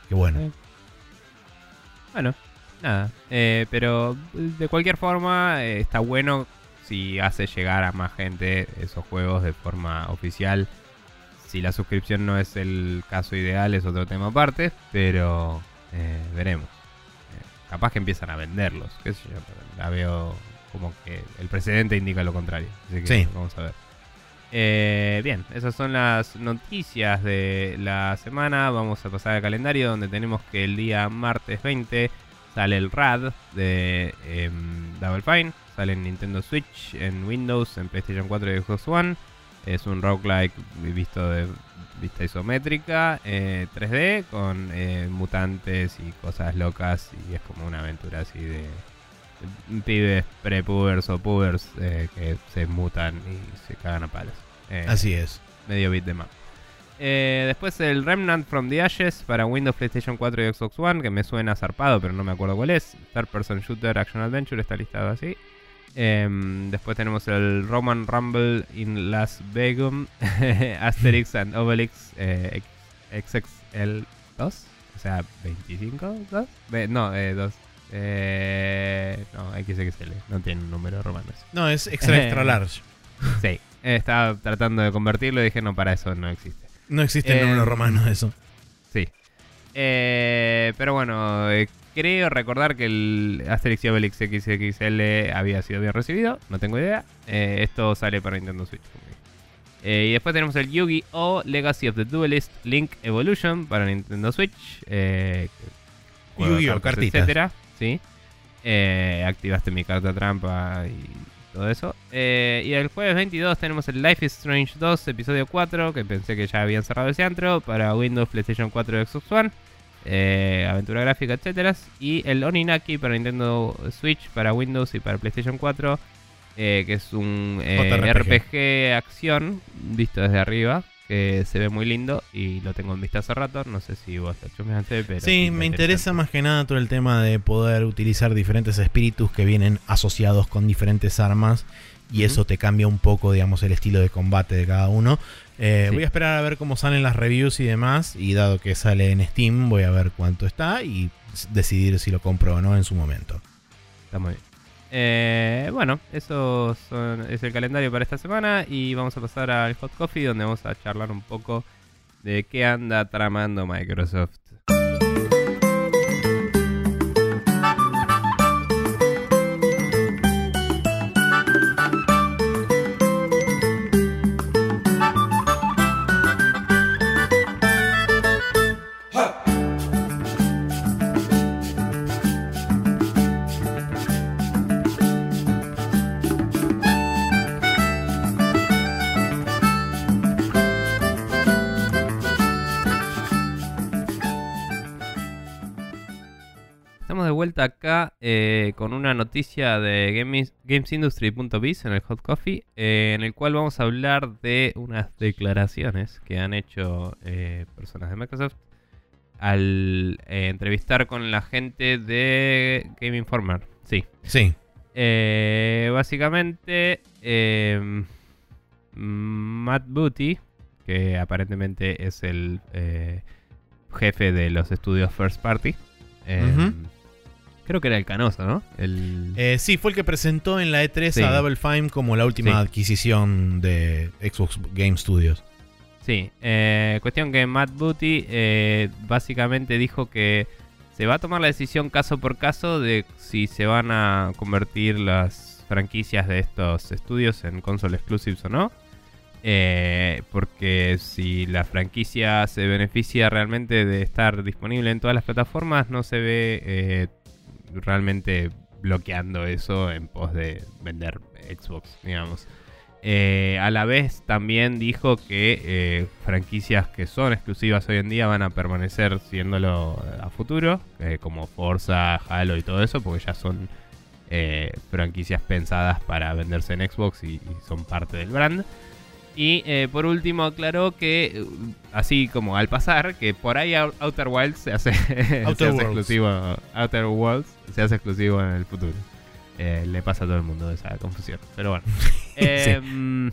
que bueno. Eh, Bueno, nada. eh, pero de cualquier forma, eh, está bueno si hace llegar a más gente esos juegos de forma oficial. Si la suscripción no es el caso ideal, es otro tema aparte, pero veremos. Capaz que empiezan a venderlos, qué sé yo, pero la veo como que el precedente indica lo contrario. Así que Sí. vamos a ver. Eh, bien, esas son las noticias de la semana. Vamos a pasar al calendario donde tenemos que el día martes 20 sale el RAD de em, Double Fine. Sale en Nintendo Switch, en Windows, en PlayStation 4 y Xbox One. Es un roguelike visto de vista isométrica, eh, 3D, con eh, mutantes y cosas locas. Y es como una aventura así de, pibes pre-pubers o pubers eh, que se mutan y se cagan a palos. Eh, Así es. medio bit de map. Eh, después el Remnant from the Ashes para Windows, PlayStation 4 y Xbox One, que me suena zarpado, pero no me acuerdo cuál es. Third Person Shooter Action Adventure está listado así. Em, después tenemos el Roman Rumble in Las Vegas, Asterix and Obelix eh, XXL 2, o sea, 25, 2, Ve- no, eh, 2. Eh, no, XXL, no tiene un número romano. No, es extra extra large. Sí, eh, estaba tratando de convertirlo y dije, no, para eso no existe. No existe el Eh, número romano de eso. Sí. Eh, pero bueno, eh, creo recordar que el Asterix y Obelix XXL había sido bien recibido. No tengo idea. Eh, esto sale para Nintendo Switch. Eh, y después tenemos el Yu-Gi-Oh! Legacy of the Duelist Link Evolution para Nintendo Switch. Eh, Yu-Gi-Oh! cartitas. etcétera. Sí. Activaste mi carta trampa y todo eso. Y el jueves 22 tenemos el Life is Strange 2, episodio 4, que pensé que ya habían cerrado ese antro, para Windows, PlayStation 4 y Xbox One. Eh, aventura gráfica, etcétera. Y el Oninaki para Nintendo Switch, para Windows y para PlayStation 4, eh, que es un eh. RPG acción visto desde arriba, que se ve muy lindo y lo tengo en vista hace rato. No sé si vos lo chusmeaste, pero. Sí, me interesa más que nada todo el tema de poder utilizar diferentes espíritus que vienen asociados con diferentes armas y eso te cambia un poco, digamos, el estilo de combate de cada uno. Eh, Sí. Voy a esperar a ver cómo salen las reviews y demás y dado que sale en Steam voy a ver cuánto está y decidir si lo compro o no en su momento. Está muy bien. Eh, bueno, eso son- es el calendario para esta semana y vamos a pasar al Hot Coffee donde vamos a charlar un poco de qué anda tramando Microsoft. Vuelta acá eh, con una noticia de games- gamesindustry.biz en el Hot Coffee, eh, en el cual vamos a hablar de unas declaraciones que han hecho eh, personas de Microsoft al entrevistar con la gente de Game Informer. Sí. Sí, básicamente, Matt Booty, que aparentemente es el jefe de los estudios First Party. eh. Creo que era el canoso, ¿no? El, Eh, sí, fue el que presentó en la E3 Sí. a Double Fine como la última Sí. adquisición de Xbox Game Studios. Sí, eh, cuestión que Matt Booty eh, básicamente dijo que se va a tomar la decisión caso por caso de si se van a convertir las franquicias de estos estudios en console exclusives o no. Eh, porque si la franquicia se beneficia realmente de estar disponible en todas las plataformas, no se ve eh, realmente bloqueando eso en pos de vender Xbox, digamos. Eh, a la vez también dijo que franquicias que son exclusivas hoy en día van a permanecer siéndolo a futuro, como Forza, Halo y todo eso, porque ya son franquicias pensadas para venderse en Xbox y son parte del brand. Y eh, por último aclaró que, eh, así como al pasar, que por ahí Outer Wilds se hace, exclusivo. Outer Worlds se hace exclusivo en el futuro. Eh, le pasa a todo el mundo esa confusión. Pero bueno. Em,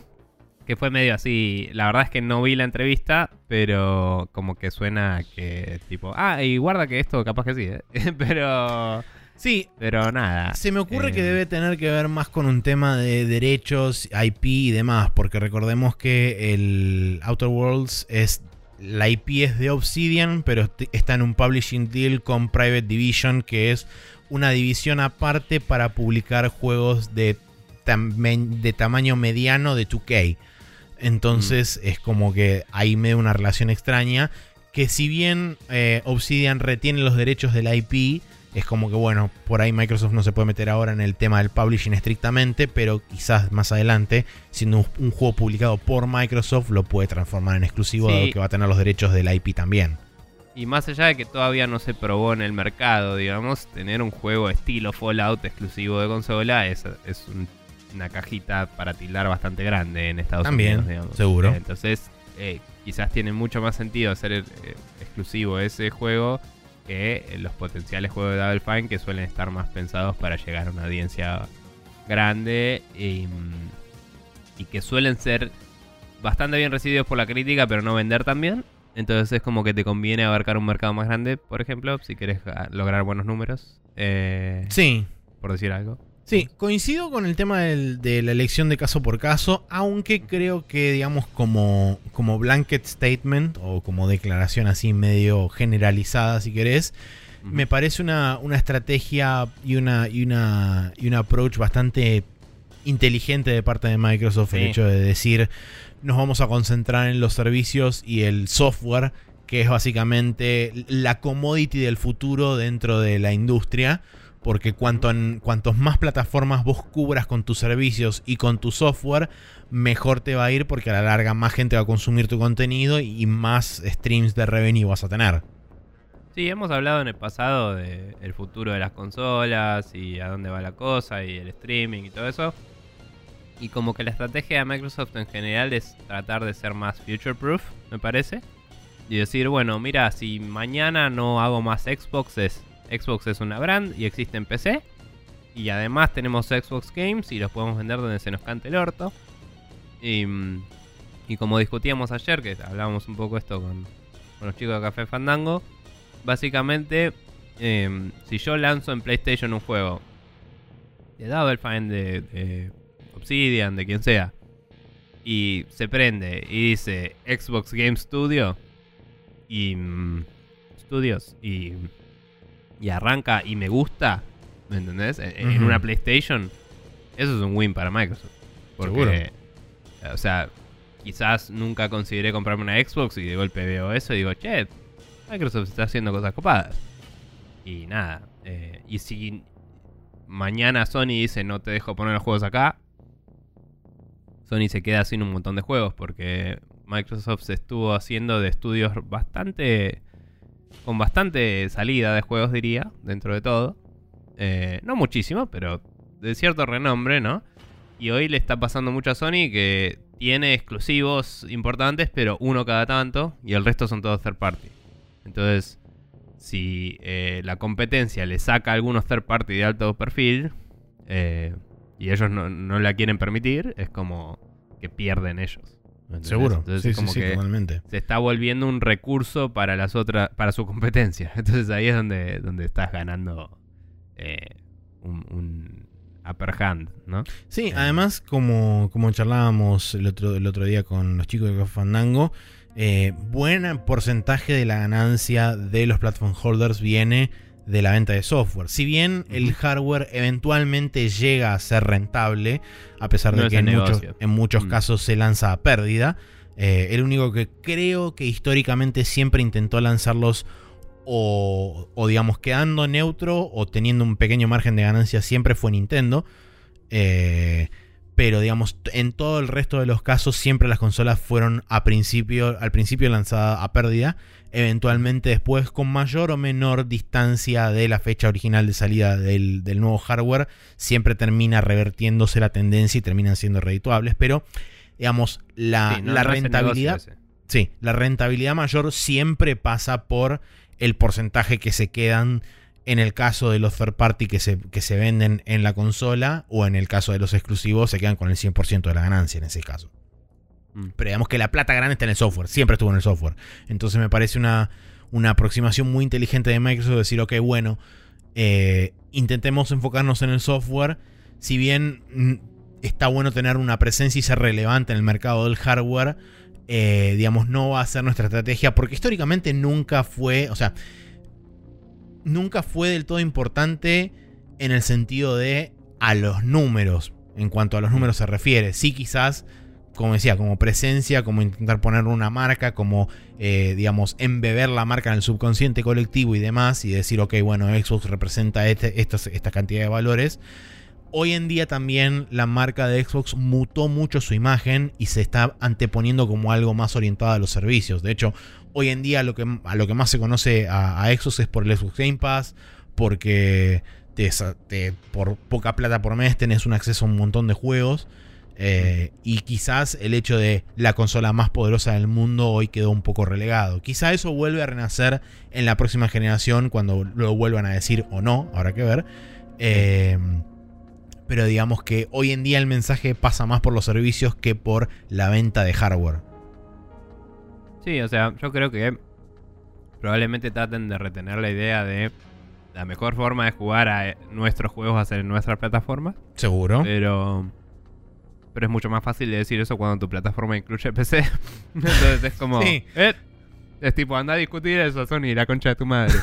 que fue medio así. La verdad es que no vi la entrevista, pero como que suena que tipo, ah, y guarda que esto capaz que sí, pero... Sí. Pero nada. Se me ocurre que eh, debe tener que ver más con un tema de derechos, IP y demás, porque recordemos que el Outer Worlds es. La IP es de Obsidian, pero está en un publishing deal con Private Division, que es una división aparte para publicar juegos de, de tamaño mediano de 2K. Entonces mm. es como que ahí me da una relación extraña. Que si bien eh, Obsidian retiene los derechos de la IP, es como que bueno, por ahí Microsoft no se puede meter ahora en el tema del publishing estrictamente, pero quizás más adelante, siendo un, juego publicado por Microsoft, lo puede transformar en exclusivo, dado que va a tener los derechos del IP también. Y más allá de que todavía no se probó en el mercado, digamos, tener un juego estilo Fallout exclusivo de consola es, es una cajita para tildar bastante grande en Estados Unidos. También, seguro. Eh, entonces, eh, quizás tiene mucho más sentido hacer eh, exclusivo ese juego que los potenciales juegos de Double Fine que suelen estar más pensados para llegar a una audiencia grande y, que suelen ser bastante bien recibidos por la crítica pero no vender tan bien. Entonces es como que te conviene abarcar un mercado más grande, por ejemplo, si quieres lograr buenos números. Eh, sí. Por decir algo. Sí, coincido con el tema de la elección de caso por caso, aunque creo que, digamos, como, como blanket statement o como declaración así medio generalizada, si querés, me parece una, estrategia y una, y, una, y un approach bastante inteligente de parte de Microsoft el hecho de decir nos vamos a concentrar en los servicios y el software, que es básicamente la commodity del futuro dentro de la industria porque cuanto más plataformas vos cubras con tus servicios y con tu software, mejor te va a ir porque a la larga más gente va a consumir tu contenido y más streams de revenue vas a tener. Sí, hemos hablado en el pasado del futuro de las consolas y a dónde va la cosa y el streaming y todo eso. Y como que la estrategia de Microsoft en general es tratar de ser más future proof, me parece. Y decir, bueno, mira, si mañana no hago más Xboxes Xbox es una brand y existe en PC. Y además tenemos Xbox Games y los podemos vender donde se nos cante el orto. Y, como discutíamos ayer, que hablábamos un poco esto con, los chicos de Café Fandango, básicamente, em, si yo lanzo en PlayStation un juego de Double Fine, de, Obsidian, de quien sea, y se prende y dice Xbox Game Studio y mm, Studios y y arranca y me gusta, ¿me entendés? En, una PlayStation, eso es un win para Microsoft. Porque, o sea, quizás nunca consideré comprarme una Xbox y de golpe veo eso y digo, che, Microsoft está haciendo cosas copadas. Y nada, eh, y si mañana Sony dice no te dejo poner los juegos acá, Sony se queda sin un montón de juegos porque Microsoft se estuvo haciendo de estudios bastante con bastante salida de juegos, diría, dentro de todo. Eh, no muchísimo, pero de cierto renombre, ¿no? Y hoy le está pasando mucho a Sony que tiene exclusivos importantes, pero uno cada tanto, y el resto son todos third party. Entonces, si eh, la competencia le saca algunos third party de alto perfil, eh, y ellos no, no la quieren permitir, es como que pierden ellos. Seguro. Entonces como que se está volviendo un recurso para las otras, para su competencia. Entonces ahí es donde, donde estás ganando eh, un, upper hand, ¿no? Sí, eh, además, como, como charlábamos el otro, el otro día con los chicos de Fandango, eh, buen porcentaje de la ganancia de los platform holders viene de la venta de software. Si bien el hardware eventualmente llega a ser rentable, a pesar de que en muchos, en muchos, mm. casos se lanza a pérdida, eh, el único que creo que históricamente siempre intentó lanzarlos o, digamos quedando neutro o teniendo un pequeño margen de ganancia siempre fue Nintendo. Eh, pero digamos, en todo el resto de los casos siempre las consolas fueron a principio, al principio lanzadas a pérdida, eventualmente después con mayor o menor distancia de la fecha original de salida del, nuevo hardware, siempre termina revertiéndose la tendencia y terminan siendo redituables, pero digamos, la, rentabilidad... Sí, la rentabilidad mayor siempre pasa por el porcentaje que se quedan en el caso de los third party que se, que se venden en la consola o en el caso de los exclusivos se quedan con el 100% de la ganancia en ese caso. Mm. Pero digamos que la plata grande está en el software, siempre estuvo en el software. Entonces me parece una, una aproximación muy inteligente de Microsoft decir, ok, bueno, eh, intentemos enfocarnos en el software, si bien mm, está bueno tener una presencia y ser relevante en el mercado del hardware, eh, digamos, no va a ser nuestra estrategia porque históricamente nunca fue, o sea, nunca fue del todo importante en el sentido de a los números, en cuanto a los números se refiere. Sí, quizás, como decía, como presencia, como intentar poner una marca, como, eh, digamos, embeber la marca en el subconsciente colectivo y demás, y decir, ok, bueno, Xbox representa este, esta cantidad de valores. Hoy en día también la marca de Xbox mutó mucho su imagen y se está anteponiendo como algo más orientado a los servicios. De hecho, hoy en día lo que, a lo que más se conoce a, Xbox es por el Xbox Game Pass, porque te, por poca plata por mes tenés un acceso a un montón de juegos. Eh, y quizás el hecho de la consola más poderosa del mundo hoy quedó un poco relegado. Quizá eso vuelve a renacer en la próxima generación cuando lo vuelvan a decir o no, habrá que ver. Eh, pero digamos que hoy en día el mensaje pasa más por los servicios que por la venta de hardware. Sí, o sea, yo creo que probablemente traten de retener la idea de la mejor forma de jugar a nuestros juegos a ser en nuestra plataforma. Seguro. Pero pero es mucho más fácil de decir eso cuando tu plataforma incluye PC. Entonces es como sí. Eh, es tipo, anda a discutir eso, Sony, la concha de tu madre.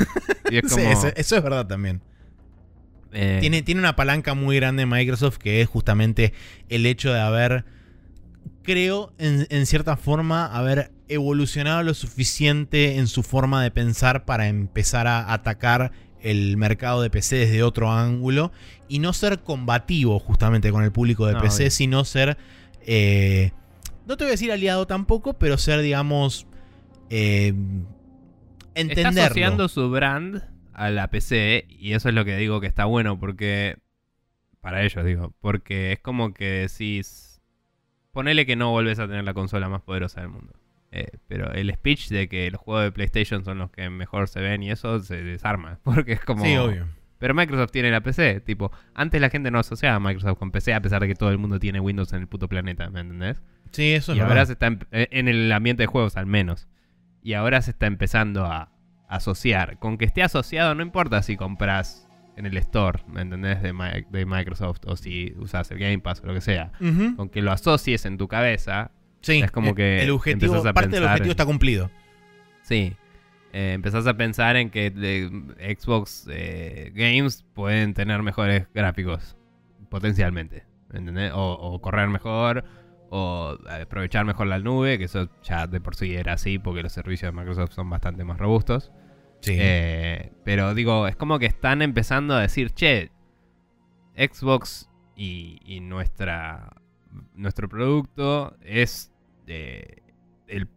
Y es como, sí, eso es verdad también. Eh, tiene, tiene una palanca muy grande Microsoft que es justamente el hecho de haber, creo, en, cierta forma, haber evolucionado lo suficiente en su forma de pensar para empezar a atacar el mercado de PC desde otro ángulo y no ser combativo justamente con el público de PC, sino ser, eh, no te voy a decir aliado tampoco, pero ser, digamos, eh, entenderlo. Está asociando su brand a la PC y eso es lo que digo que está bueno porque para ellos digo, porque es como que decís ponele que no vuelves a tener la consola más poderosa del mundo. Eh, pero el speech de que los juegos de PlayStation son los que mejor se ven y eso se desarma. Porque es como. Sí, obvio. Pero Microsoft tiene la PC. Tipo, antes la gente no asociaba a Microsoft con PC, a pesar de que todo el mundo tiene Windows en el puto planeta, ¿me entendés? Sí, eso es Y ahora se está. En el ambiente de juegos, al menos. Y ahora se está empezando a, asociar. Con que esté asociado, no importa si compras en el store, ¿me entendés? De, Microsoft o si usas el Game Pass o lo que sea. Con que lo asocies en tu cabeza, sí, es como que. El objetivo, parte del objetivo está cumplido. Sí. Eh, empezás a pensar en que Xbox eh, Games pueden tener mejores gráficos, potencialmente. ¿entendés? o correr mejor, o aprovechar mejor la nube, que eso ya de por sí era así porque los servicios de Microsoft son bastante más robustos. Sí. Eh, pero digo, es como que están empezando a decir, che, Xbox y, nuestra nuestro producto es el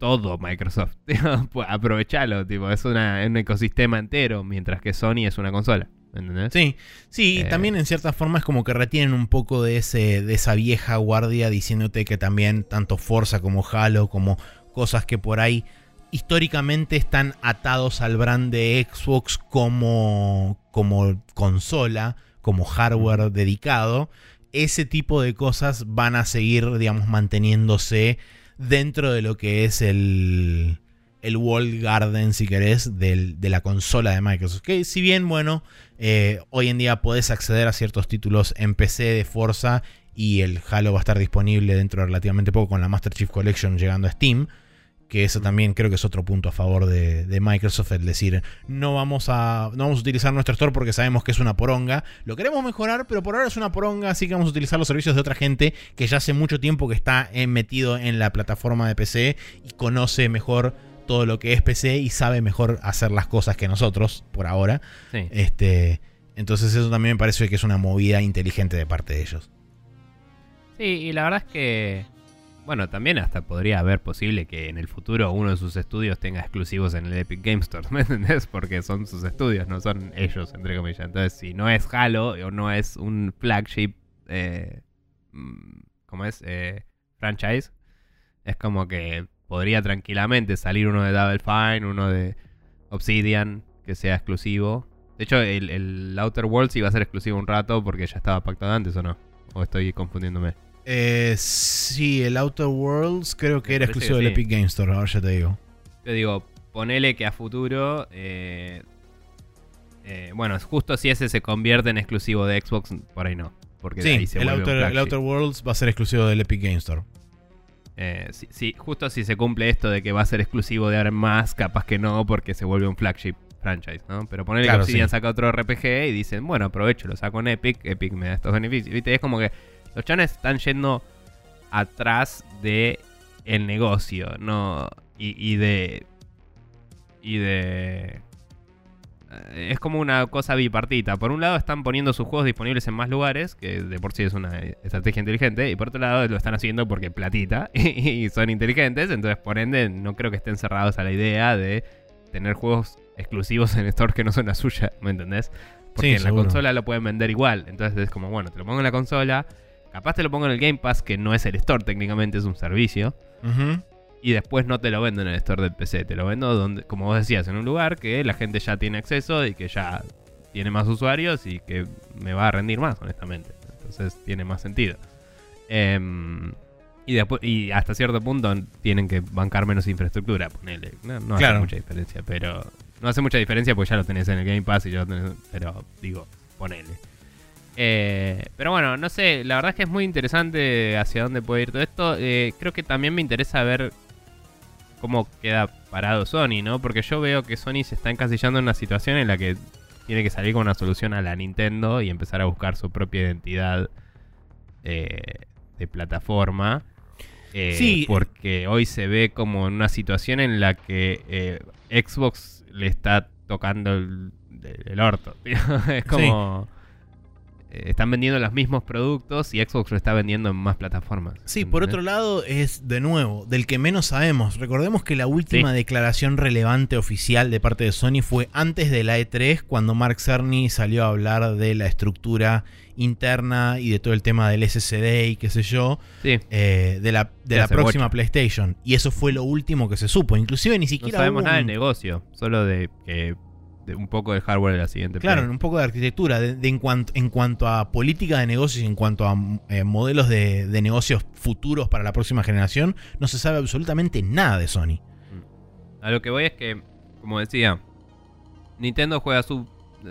todo Microsoft. Pues aprovechalo, tipo, es un ecosistema entero, mientras que Sony es una consola. ¿Entendés? Sí, sí, eh. también en cierta forma es como que retienen un poco de, ese, de esa vieja guardia diciéndote que también tanto Forza como Halo, como cosas que por ahí históricamente están atados al brand de Xbox como, como consola, como hardware dedicado, ese tipo de cosas van a seguir, digamos, manteniéndose dentro de lo que es el, el wall garden, si querés, de la consola de Microsoft. Que si bien, bueno, eh, hoy en día podés acceder a ciertos títulos en PC de Forza y el Halo va a estar disponible dentro de relativamente poco con la Master Chief Collection llegando a Steam. Que eso también creo que es otro punto a favor de, de Microsoft, el decir, no vamos, a, no vamos a utilizar nuestro store porque sabemos que es una poronga, lo queremos mejorar, pero por ahora es una poronga, así que vamos a utilizar los servicios de otra gente que ya hace mucho tiempo que está eh, metido en la plataforma de PC y conoce mejor todo lo que es PC y sabe mejor hacer las cosas que nosotros, por ahora. Sí. Este, entonces eso también me parece que es una movida inteligente de parte de ellos. Sí, y la verdad es que, bueno, también hasta podría haber posible que en el futuro uno de sus estudios tenga exclusivos en el Epic Game Store, ¿me entendés? Porque son sus estudios, no son ellos, entre comillas. Entonces, si no es Halo o no es un flagship, eh, mm, ¿cómo es? Eh, franchise, es como que podría tranquilamente salir uno de Double Fine, uno de Obsidian, que sea exclusivo. De hecho, el, el Outer Worlds iba a ser exclusivo un rato porque ya estaba pactado antes, ¿o no? ¿O estoy confundiéndome? Eh, sí, el Outer Worlds creo que Me era exclusivo que del sí. Epic Game Store, ahora ya te digo. Yo digo, ponele que a futuro. eh, eh, bueno, justo si ese se convierte en exclusivo de Xbox, por ahí no. Porque de ahí Sí, se el vuelve un Outer, el. Outer Worlds va a ser exclusivo del Epic Game Store. Eh, si- justo si se cumple esto de que va a ser exclusivo de ahora más, capaz que no, porque se vuelve un flagship franchise, ¿no? Pero ponele Claro, que Obsidian sí. saca otro RPG y dicen, bueno, aprovecho, lo saco en Epic, Epic me da estos beneficios. ¿Viste? Es como que los chanes están yendo atrás de el negocio, ¿no? Y, y de. Y de. eh, Es como una cosa bipartita. Por un lado están poniendo sus juegos disponibles en más lugares, que de por sí es una estrategia inteligente, y por otro lado lo están haciendo porque platita y son inteligentes, entonces por ende no creo que estén cerrados a la idea de tener juegos exclusivos en store que no son la suya, ¿me entendés? Porque Sí, en la consola lo pueden vender igual, entonces es como, bueno, te lo pongo en la consola, capaz te lo pongo en el Game Pass, que no es el store técnicamente, es un servicio. Y después no te lo vendo en el store del PC, te lo vendo donde, como vos decías, en un lugar que la gente ya tiene acceso y que ya tiene más usuarios y que me va a rendir más, honestamente. Entonces tiene más sentido. Em, y después, y hasta cierto punto tienen que bancar menos infraestructura, ponele. No, no hace mucha diferencia, pero. No hace mucha diferencia porque ya lo tenés en el Game Pass y ya lo tenés. Pero digo, ponele. Eh, pero bueno, no sé, la verdad es que es muy interesante hacia dónde puede ir todo esto. Eh, creo que también me interesa ver cómo queda parado Sony, ¿no? Porque yo veo que Sony se está encasillando en una situación en la que tiene que salir con una solución a la Nintendo y empezar a buscar su propia identidad eh, de plataforma. Eh, Sí. Porque hoy se ve como en una situación en la que eh, Xbox le está tocando el, el orto. tío. es como... Están vendiendo los mismos productos y Xbox lo está vendiendo en más plataformas. Sí, por otro lado es de nuevo, del que menos sabemos. Recordemos que la última Sí. declaración relevante oficial de parte de Sony fue antes de la E3, cuando Mark Cerny salió a hablar de la estructura interna y de todo el tema del SSD y qué sé yo, Sí. eh, de la, de la próxima. PlayStation. Y eso fue lo último que se supo. Inclusive ni No siquiera sabemos hubo nada del negocio, solo de que de un poco del hardware de la siguiente. Claro, Play. un poco de arquitectura, de, de en, cuanto, en cuanto a política de negocios y en cuanto a eh, modelos de, de negocios futuros para la próxima generación, no se sabe absolutamente nada de Sony. A lo que voy es que, como decía, Nintendo juega su.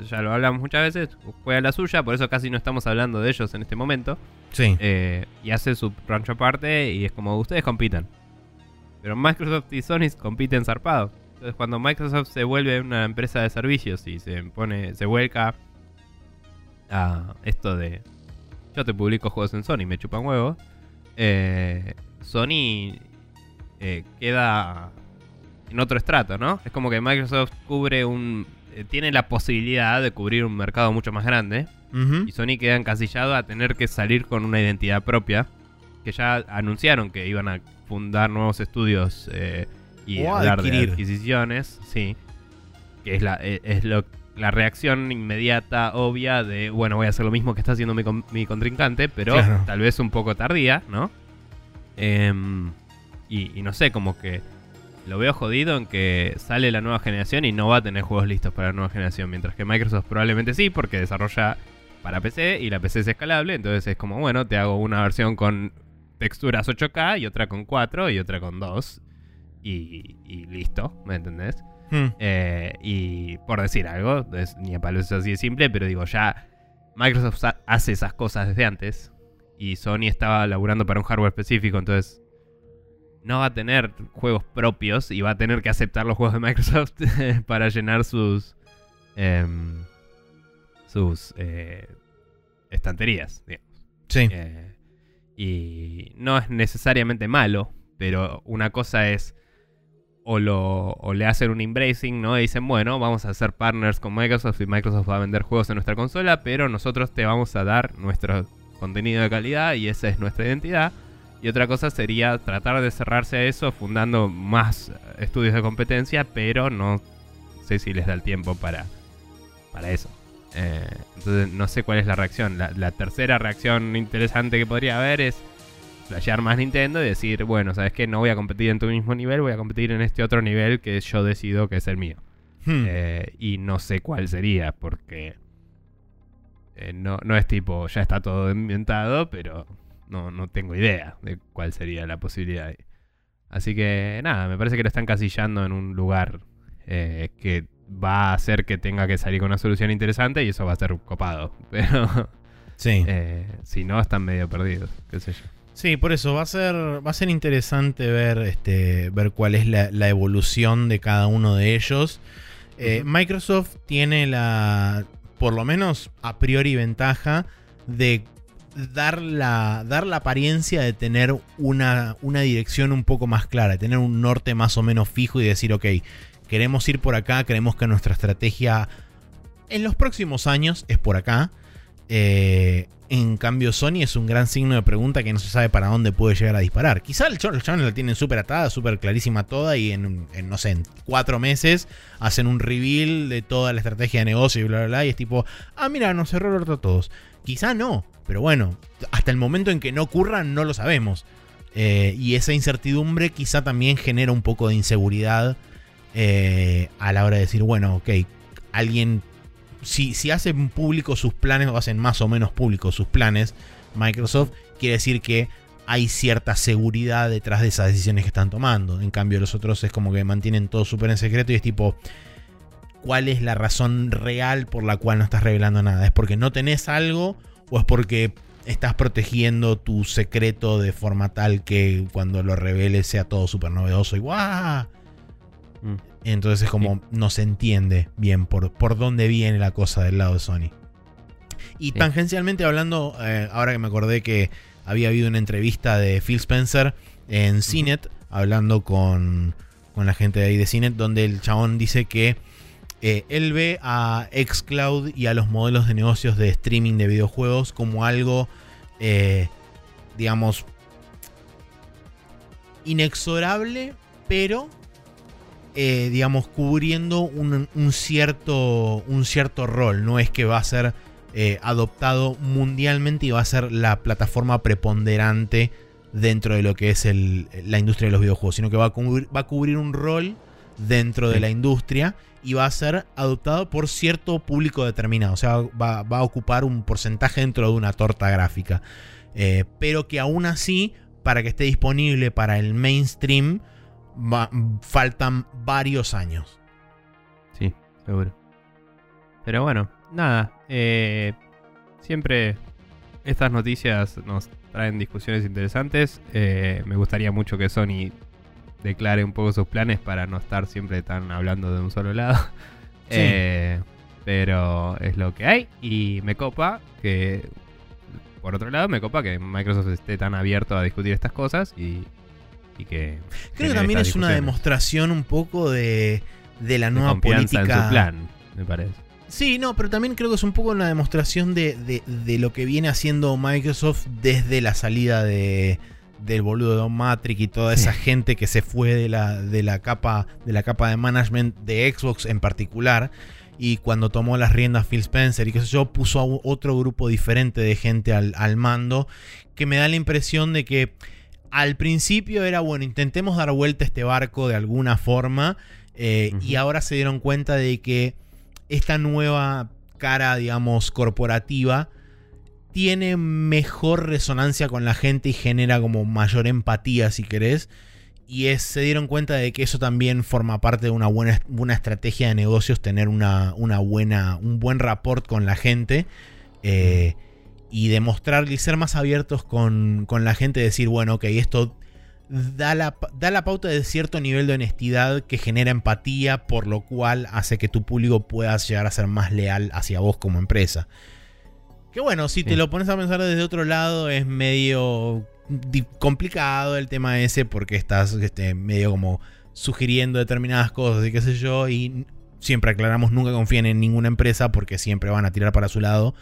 Ya lo hablamos muchas veces, juega la suya, por eso casi no estamos hablando de ellos en este momento. Sí. eh, y hace su rancho aparte y es como ustedes compitan. Pero Microsoft y Sony compiten zarpado. Entonces cuando Microsoft se vuelve una empresa de servicios y se pone, se vuelca a esto de yo te publico juegos en Sony, me chupan huevo. eh, Sony eh, queda en otro estrato, ¿no? Es como que Microsoft cubre un. eh, tiene la posibilidad de cubrir un mercado mucho más grande. Y Sony queda encasillado a tener que salir con una identidad propia. Que ya anunciaron que iban a fundar nuevos estudios eh, y O de adquirir. adquisiciones. Sí. Que es la, eh, es lo, la reacción inmediata, obvia de, bueno, voy a hacer lo mismo que está haciendo mi, mi contrincante, pero Claro. tal vez un poco tardía, ¿no? Em, y, y no sé, como que lo veo jodido en que sale la nueva generación y no va a tener juegos listos para la nueva generación. Mientras que Microsoft probablemente sí, porque desarrolla para PC y la PC es escalable. Entonces es como, bueno, te hago una versión con texturas 8K y otra con 4 y otra con 2. Y, y listo, ¿me entendés? Hmm. Eh, y por decir algo, es, ni a palos es así de simple, pero digo, ya Microsoft hace esas cosas desde antes. Y Sony estaba laburando para un hardware específico, entonces no va a tener juegos propios y va a tener que aceptar los juegos de Microsoft para llenar sus em, sus eh, estanterías, digamos. Sí. Eh, y no es necesariamente malo, pero una cosa es o, le hacen un embracing, ¿no? Y dicen, bueno, vamos a ser partners con Microsoft y Microsoft va a vender juegos en nuestra consola, pero nosotros te vamos a dar nuestro contenido de calidad y esa es nuestra identidad. Y otra cosa sería tratar de cerrarse a eso fundando más estudios de competencia, pero no sé si les da el tiempo para, para eso. Eh, entonces no sé cuál es la reacción. La, tercera reacción interesante que podría haber es flashear más Nintendo y decir, bueno, sabes que no voy a competir en tu mismo nivel, voy a competir en este otro nivel que yo decido que es el mío. Hmm. Eh, y no sé cuál sería, porque eh, no, no es tipo, ya está todo inventado, pero no, no tengo idea de cuál sería la posibilidad. Así que nada, me parece que lo están casillando en un lugar eh, que va a hacer que tenga que salir con una solución interesante y eso va a ser copado. Pero sí. Si no, están medio perdidos, qué sé yo. Sí, por eso va a ser, va a ser interesante ver, este, ver cuál es la, la evolución de cada uno de ellos. Eh, Microsoft tiene la, por lo menos a priori, ventaja de dar la, dar la apariencia de tener una, una dirección un poco más clara, de tener un norte más o menos fijo y decir, ok, queremos ir por acá, queremos que nuestra estrategia en los próximos años es por acá. Eh, en cambio, Sony es un gran signo de pregunta que no se sabe para dónde puede llegar a disparar. Quizá el channel la tienen súper atada, súper clarísima toda y en, no sé, en cuatro meses hacen un reveal de toda la estrategia de negocio y bla, bla, bla. Y es tipo, ah, mira, nos cerró el a todos. Quizá no, pero bueno, hasta el momento en que no ocurra no lo sabemos. Eh, y esa incertidumbre quizá también genera un poco de inseguridad eh, a la hora de decir, bueno, ok, alguien, si, si hacen públicos sus planes o hacen más o menos públicos sus planes, Microsoft, quiere decir que hay cierta seguridad detrás de esas decisiones que están tomando. En cambio, los otros es como que mantienen todo súper en secreto y es tipo, ¿cuál es la razón real por la cual no estás revelando nada? ¿Es porque no tenés algo o es porque estás protegiendo tu secreto de forma tal que cuando lo reveles sea todo súper novedoso y ¡guau! Mm. Entonces es como no se entiende bien por, por dónde viene la cosa del lado de Sony. Y tangencialmente hablando, eh, ahora que me acordé que había habido una entrevista de Phil Spencer en CNET, hablando con, con la gente de ahí de CNET, donde el chabón dice que eh, él ve a Xcloud y a los modelos de negocios de streaming de videojuegos como algo, eh, digamos, inexorable, pero, eh, digamos, cubriendo un, cierto, un cierto rol. No es que va a ser adoptado mundialmente y va a ser la plataforma preponderante dentro de lo que es la industria de los videojuegos, sino que va a va a cubrir un rol dentro de la industria y va a ser adoptado por cierto público determinado. O sea, va, a ocupar un porcentaje dentro de una torta gráfica. Eh, pero que aún así, para que esté disponible para el mainstream, faltan varios años. Sí, seguro. Pero bueno, nada. Eh, siempre estas noticias nos traen discusiones interesantes. Eh, me gustaría mucho que Sony declare un poco sus planes para no estar siempre tan hablando de un solo lado. Eh, pero es lo que hay y me copa que, por otro lado, me copa que Microsoft esté tan abierto a discutir estas cosas y, que... Creo que también es una demostración un poco de, de la nueva política. en su plan, me parece. Sí, no, pero también creo que es un poco una demostración de, de, de lo que viene haciendo Microsoft desde la salida de, del boludo de Don Matrix y toda esa gente que se fue de la, de la capa de la capa de management de Xbox en particular y cuando tomó las riendas Phil Spencer y que yo puso a otro grupo diferente de gente al, mando que me da la impresión de que al principio era bueno intentemos dar vuelta a este barco de alguna forma eh, y ahora se dieron cuenta de que esta nueva cara digamos corporativa tiene mejor resonancia con la gente y genera como mayor empatía, si querés. Y es, se dieron cuenta de que eso también forma parte de una buena, una estrategia de negocios, tener una, una, buena, un buen rapport con la gente. Eh, y demostrar y ser más abiertos con, con la gente, decir, bueno, ok, esto da la, da la pauta de cierto nivel de honestidad que genera empatía, por lo cual hace que tu público pueda llegar a ser más leal hacia vos como empresa. Que bueno, si te lo pones a pensar desde otro lado, es medio di- complicado el tema ese porque estás este, medio como sugiriendo determinadas cosas y qué sé yo. Y siempre aclaramos, nunca confíen en ninguna empresa porque siempre van a tirar para su lado.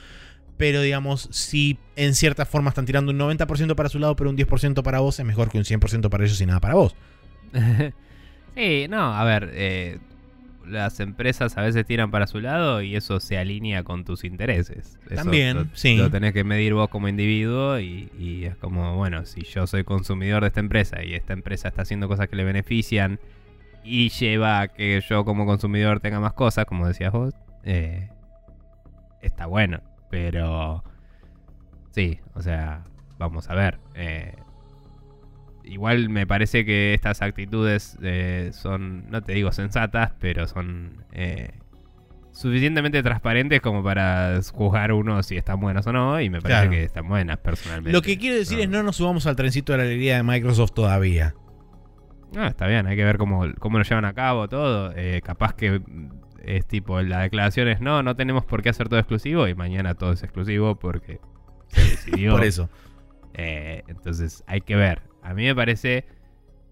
Pero digamos, si en cierta forma están tirando un 90% para su lado, pero un 10% para vos, es mejor que un 100% para ellos y nada para vos. sí, no, a ver, eh, las empresas a veces tiran para su lado y eso se alinea con tus intereses. Eso También, lo, sí. Lo tenés que medir vos como individuo y, y es como, bueno, si yo soy consumidor de esta empresa y esta empresa está haciendo cosas que le benefician y lleva a que yo como consumidor tenga más cosas, como decías vos, eh, está bueno. Pero sí, o sea, vamos a ver. eh, igual me parece que estas actitudes eh, son, no te digo sensatas, pero son eh, suficientemente transparentes como para juzgar uno si están buenas o no. Y me parece Claro. que están buenas personalmente. Lo que quiero decir es no nos subamos al trencito de la alegría de Microsoft todavía. No, está bien, hay que ver cómo, cómo lo llevan a cabo todo. Eh, capaz que es tipo, la declaración es no, no tenemos por qué hacer todo exclusivo y mañana todo es exclusivo porque se decidió. Por eso. Eh, entonces hay que ver. A mí me parece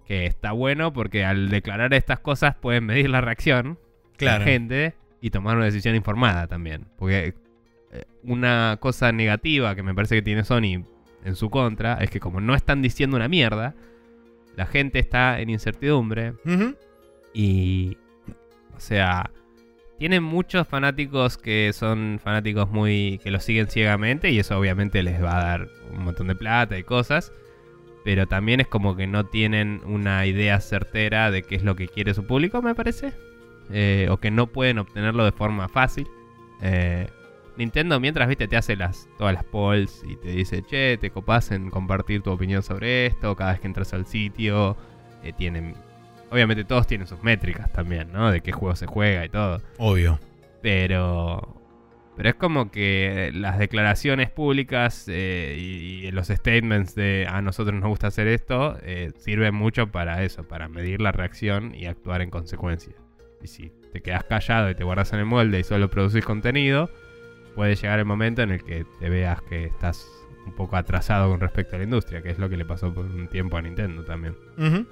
que está bueno porque al declarar estas cosas pueden medir la reacción de Claro. la gente y tomar una decisión informada también. Porque eh, una cosa negativa que me parece que tiene Sony en su contra es que como no están diciendo una mierda, la gente está en incertidumbre y, o sea, tienen muchos fanáticos que son fanáticos muy. que lo siguen ciegamente y eso obviamente les va a dar un montón de plata y cosas. Pero también es como que no tienen una idea certera de qué es lo que quiere su público, me parece. Eh, o que no pueden obtenerlo de forma fácil. Eh, Nintendo, mientras viste, te hace las, todas las polls y te dice, che, te copas en compartir tu opinión sobre esto. Cada vez que entras al sitio, eh, tienen Obviamente todos tienen sus métricas también, ¿no? De qué juego se juega y todo. Obvio. Pero. Pero es como que las declaraciones públicas eh, y, y los statements de a nosotros nos gusta hacer esto eh, sirven mucho para eso, para medir la reacción y actuar en consecuencia. Y si te quedas callado y te guardas en el molde y solo producís contenido, puede llegar el momento en el que te veas que estás un poco atrasado con respecto a la industria, que es lo que le pasó por un tiempo a Nintendo también. Ujú.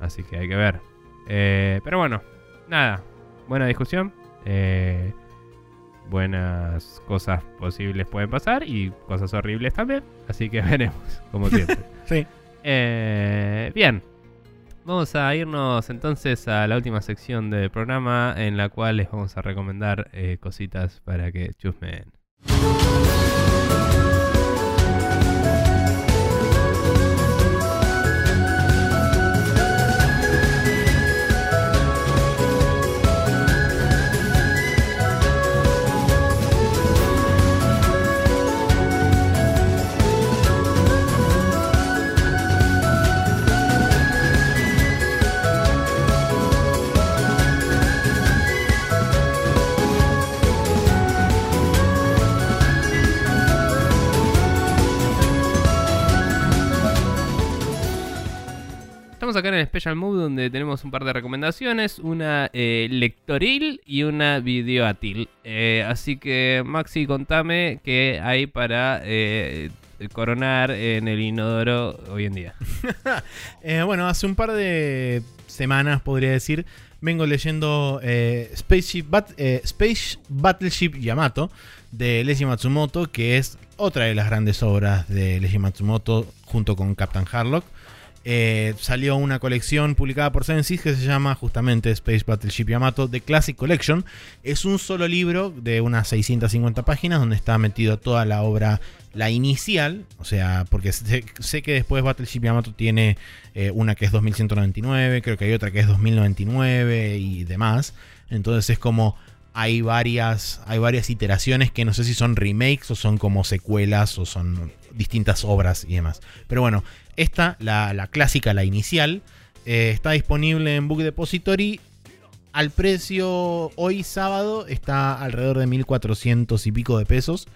Así que hay que ver. Eh, pero bueno, nada. Buena discusión. Eh, buenas cosas posibles pueden pasar y cosas horribles también. Así que veremos, como siempre. Sí. Eh, bien. Vamos a irnos entonces a la última sección del programa en la cual les vamos a recomendar cositas para que chusmen. Acá en el Special Move donde tenemos un par de recomendaciones, una eh, lectoril y una videoatil. Eh, así que Maxi, contame qué hay para eh, coronar en el inodoro hoy en día. Bueno, hace un par de semanas, podría decir, vengo leyendo Space Battleship Yamato de Leiji Matsumoto, que es otra de las grandes obras de Leiji Matsumoto junto con Captain Harlock. Eh, salió una colección publicada por Seven que se llama justamente Space Battleship Yamato The Classic Collection. Es un solo libro de unas 650 páginas donde está metido toda la obra, la inicial, o sea, porque sé, sé que después Battleship Yamato tiene eh, una que es 2199, creo que hay otra que es 2099 y demás. Entonces es como hay varias, hay varias iteraciones que no sé si son remakes o son como secuelas o son distintas obras y demás. Pero bueno, esta, la, la clásica, la inicial, eh, está disponible en Book Depository. Al precio hoy sábado está alrededor de 1400 y pico de pesos.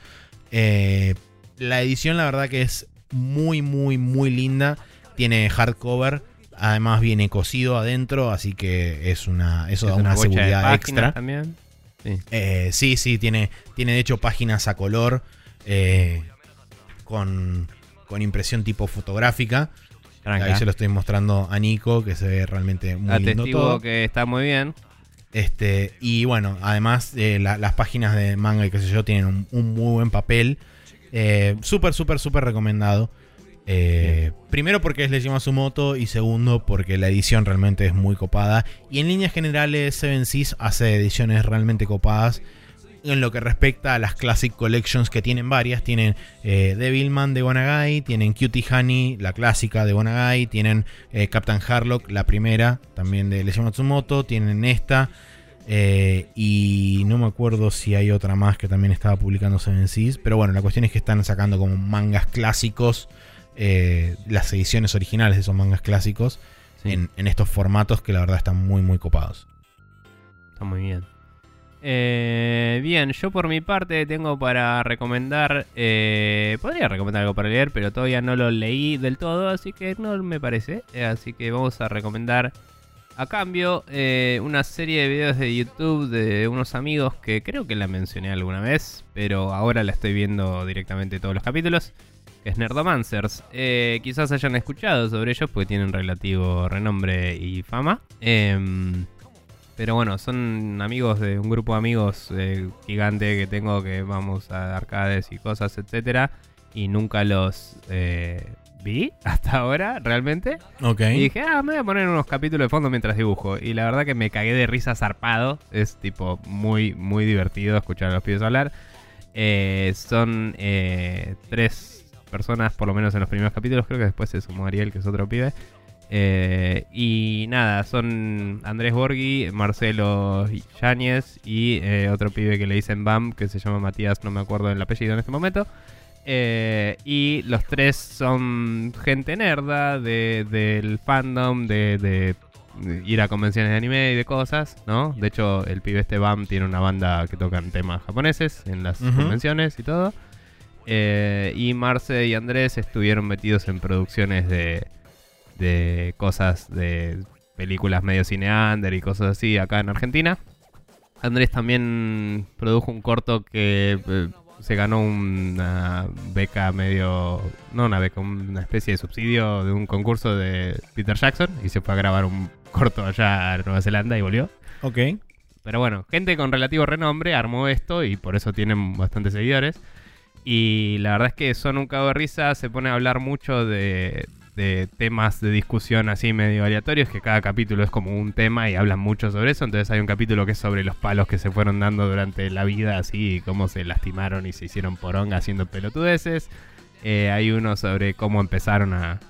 Eh, la edición, la verdad que es muy, muy, muy linda. Tiene hardcover, además viene cosido adentro, así que es una, eso Es da una, de seguridad extra. También. Sí. Eh, sí, sí, tiene, tiene de hecho páginas a color eh, con, con impresión tipo fotográfica. Tranca. Ahí se lo estoy mostrando a Nico, que se ve realmente muy lindo Atestigo todo. que está muy bien. Este, y bueno, además eh, la- las páginas de manga y qué sé yo tienen un, un muy buen papel. Eh, súper, súper, súper recomendado. Eh, primero porque es Leiji Sumoto y segundo porque la edición realmente es muy copada. Y en líneas generales Seven Seas hace ediciones realmente copadas. En lo que respecta a las Classic Collections que tienen varias, tienen eh, Devilman de Gonagai, tienen Cutie Honey, la clásica de Gonagai, tienen eh, Captain Harlock, la primera, también de Leiji Matsumoto, tienen esta, eh, y no me acuerdo si hay otra más que también estaba publicando Seven Seas, pero bueno, la cuestión es que están sacando como mangas clásicos, eh, las ediciones originales de esos mangas clásicos, Sí, en, en estos formatos que la verdad están muy, muy copados. está muy bien. Eh, bien, yo por mi parte tengo para recomendar. eh, podría recomendar algo para leer, pero todavía no lo leí del todo, así que no me parece. Así que vamos a recomendar a cambio eh, una serie de videos de YouTube de unos amigos que creo que la mencioné alguna vez, pero ahora la estoy viendo directamente todos los capítulos. Es Nerdomancers. Eh, quizás hayan escuchado sobre ellos porque tienen relativo renombre y fama. Em, pero bueno, son amigos de un grupo de amigos eh, gigante que tengo que vamos a arcades y cosas, etcétera. Y nunca los eh, vi hasta ahora, realmente. Ok. Y dije, ah, me voy a poner unos capítulos de fondo mientras dibujo. Y la verdad que me cagué de risa zarpado. Es tipo muy, muy divertido escuchar a los pibes hablar. Eh, son tres personas, por lo menos en los primeros capítulos. Creo que después se sumó Ariel, que es otro pibe. Eh, y nada, son Andrés Borghi, Marcelo Yáñez y eh, otro pibe que le dicen BAM, que se llama Matías, no me acuerdo del apellido en este momento. Eh, y los tres son gente nerda de- del fandom, de, de ir a convenciones de anime y de cosas, ¿no? De hecho, el pibe este BAM tiene una banda que tocan temas japoneses en las convenciones y todo. Eh, y Marce y Andrés estuvieron metidos en producciones de, de cosas de películas medio cineander y cosas así acá en Argentina. Andrés también produjo un corto que eh, se ganó una beca medio, no una beca, una especie de subsidio de un concurso de Peter Jackson y se fue a grabar un corto allá a Nueva Zelanda y volvió. Ok. Pero bueno, gente con relativo renombre armó esto y por eso tienen bastantes seguidores. Y la verdad es que son un cago de risa, se pone a hablar mucho de, de temas de discusión así medio aleatorios, que cada capítulo es como un tema y hablan mucho sobre eso. Entonces hay un capítulo que es sobre los palos que se fueron dando durante la vida, así, y cómo se lastimaron y se hicieron poronga haciendo pelotudeces. Eh, hay uno sobre cómo empezaron a,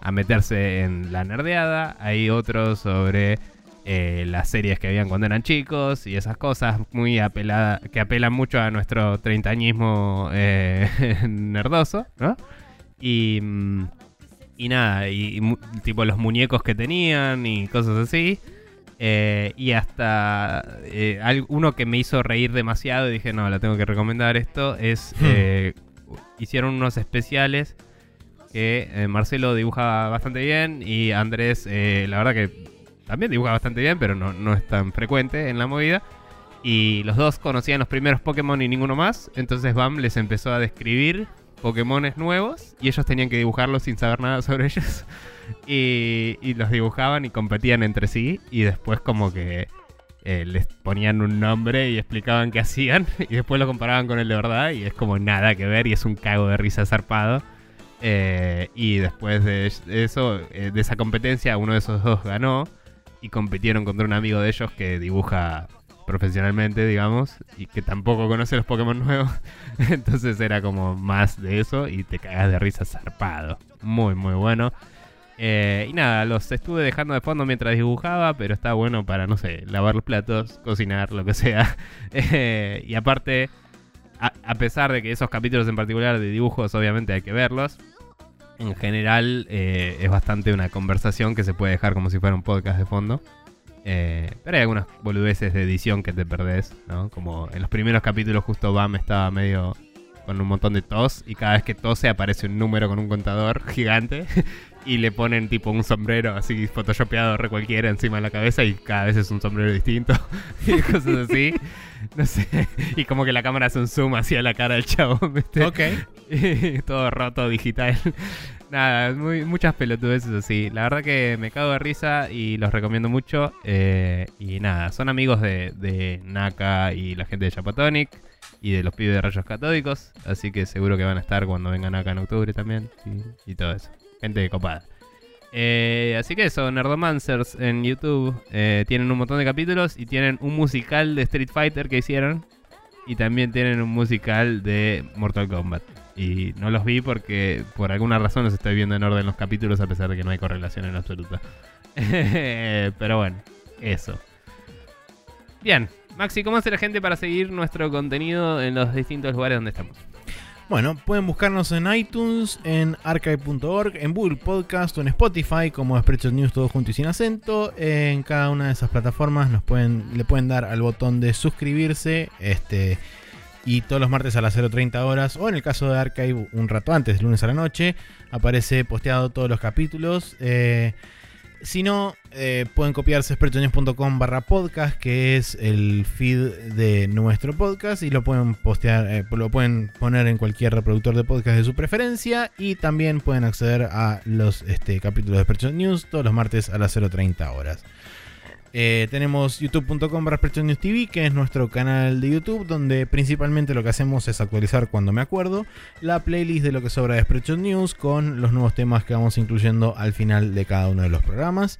a meterse en la nerdeada. Hay otro sobre eh, las series que habían cuando eran chicos y esas cosas muy apelada, que apelan mucho a nuestro treintañismo eh, nerdoso, ¿no? Y, mm, y nada, y, tipo los muñecos que tenían y cosas así. Eh, y hasta uno que me hizo reír demasiado y dije, no, la tengo que recomendar esto, es... Hmm. hicieron unos especiales que Marcelo dibuja bastante bien y Andrés, la verdad que también dibuja bastante bien, pero no, no es tan frecuente en la movida. Y los dos conocían los primeros Pokémon y ninguno más. Entonces Bam les empezó a describir Pokémones nuevos y ellos tenían que dibujarlos sin saber nada sobre ellos. Y, y los dibujaban y competían entre sí. Y después como que eh, les ponían un nombre y explicaban qué hacían. Y después lo comparaban con el de verdad. Y es como nada que ver y es un cago de risa zarpado. Eh, y después de eso, eh, de esa competencia, uno de esos dos ganó y compitieron contra un amigo de ellos que dibuja profesionalmente, digamos, y que tampoco conoce los Pokémon nuevos. Entonces era como más de eso y te cagas de risa zarpado. Muy, muy bueno. Eh, y nada, los estuve dejando de fondo mientras dibujaba, pero está bueno para, no sé, lavar los platos, cocinar, lo que sea. Eh, y aparte, a, a pesar de que esos capítulos en particular de dibujos obviamente hay que verlos, en general eh, es bastante una conversación que se puede dejar como si fuera un podcast de fondo. Eh, pero hay algunas boludeces de edición que te perdés, ¿no? Como en los primeros capítulos justo Bam estaba medio con un montón de tos y cada vez que tose aparece un número con un contador gigante y le ponen tipo un sombrero así photoshopeado re cualquiera encima de la cabeza y cada vez es un sombrero distinto y cosas así. No sé. Y como que la cámara hace un zoom hacia la cara del chavo. ¿viste? Ok. Todo roto digital. Nada, muy, muchas pelotudeces así. La verdad que me cago de risa y los recomiendo mucho. Eh, y nada, son amigos de, de Naka y la gente de Chapatonic y de los pibes de rayos catódicos. Así que seguro que van a estar cuando vengan acá en octubre también. Y, todo eso. Gente copada. Eh, así que eso, Nerdomancers en YouTube eh, tienen un montón de capítulos y tienen un musical de Street Fighter que hicieron. Y también tienen un musical de Mortal Kombat. Y no los vi porque por alguna razón los estoy viendo en orden los capítulos a pesar de que no hay correlación en absoluta. Pero bueno, eso. Bien, Maxi, ¿cómo hace la gente para seguir nuestro contenido en los distintos lugares donde estamos? Bueno, pueden buscarnos en iTunes, en archive.org, en Google Podcast o en Spotify como Spreadshot News todo junto y sin acento. En cada una de esas plataformas nos pueden, le pueden dar al botón de suscribirse. Este, y todos los martes a las 0.30 horas, o en el caso de Archive un rato antes, lunes a la noche, aparece posteado todos los capítulos. Eh, si no, eh, pueden copiarse expertonews.com barra podcast, que es el feed de nuestro podcast, y lo pueden postear, eh, lo pueden poner en cualquier reproductor de podcast de su preferencia, y también pueden acceder a los este, capítulos de Expertos News todos los martes a las 0.30 horas. Eh, tenemos youtube.com barra TV, que es nuestro canal de YouTube, donde principalmente lo que hacemos es actualizar cuando me acuerdo la playlist de lo que sobra de Spreadshot News con los nuevos temas que vamos incluyendo al final de cada uno de los programas.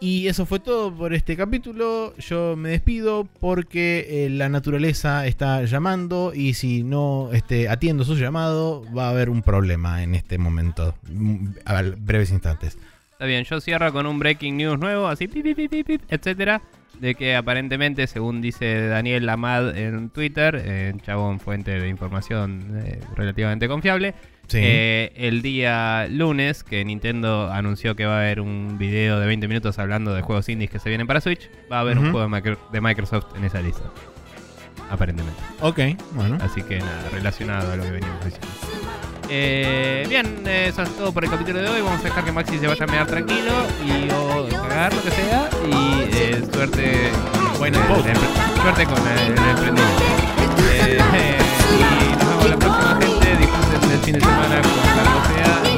Y eso fue todo por este capítulo. Yo me despido porque eh, la naturaleza está llamando y si no este, atiendo su llamado va a haber un problema en este momento. Mm, A ver, breves instantes. Está bien, yo cierro con un breaking news nuevo, así, pip, pip, pip, pip, etcétera. De que aparentemente, según dice Daniel Lamad en Twitter, eh, chabón fuente de información eh, relativamente confiable, Sí. eh, el día lunes que Nintendo anunció que va a haber un video de 20 minutos hablando de juegos indies que se vienen para Switch, va a haber un Ujú. juego de, Micro- de Microsoft en esa lista. Aparentemente. Ok, bueno. Así que nada, relacionado a lo que veníamos diciendo. Eh, bien, eh, eso es todo por el capítulo de hoy. Vamos a dejar que Maxi se vaya a mear tranquilo y o cagar lo que sea. Y eh, suerte. Bueno, el suerte con el, emprendimiento. Eh, y nos vemos la próxima, gente. Disfruten del fin de semana con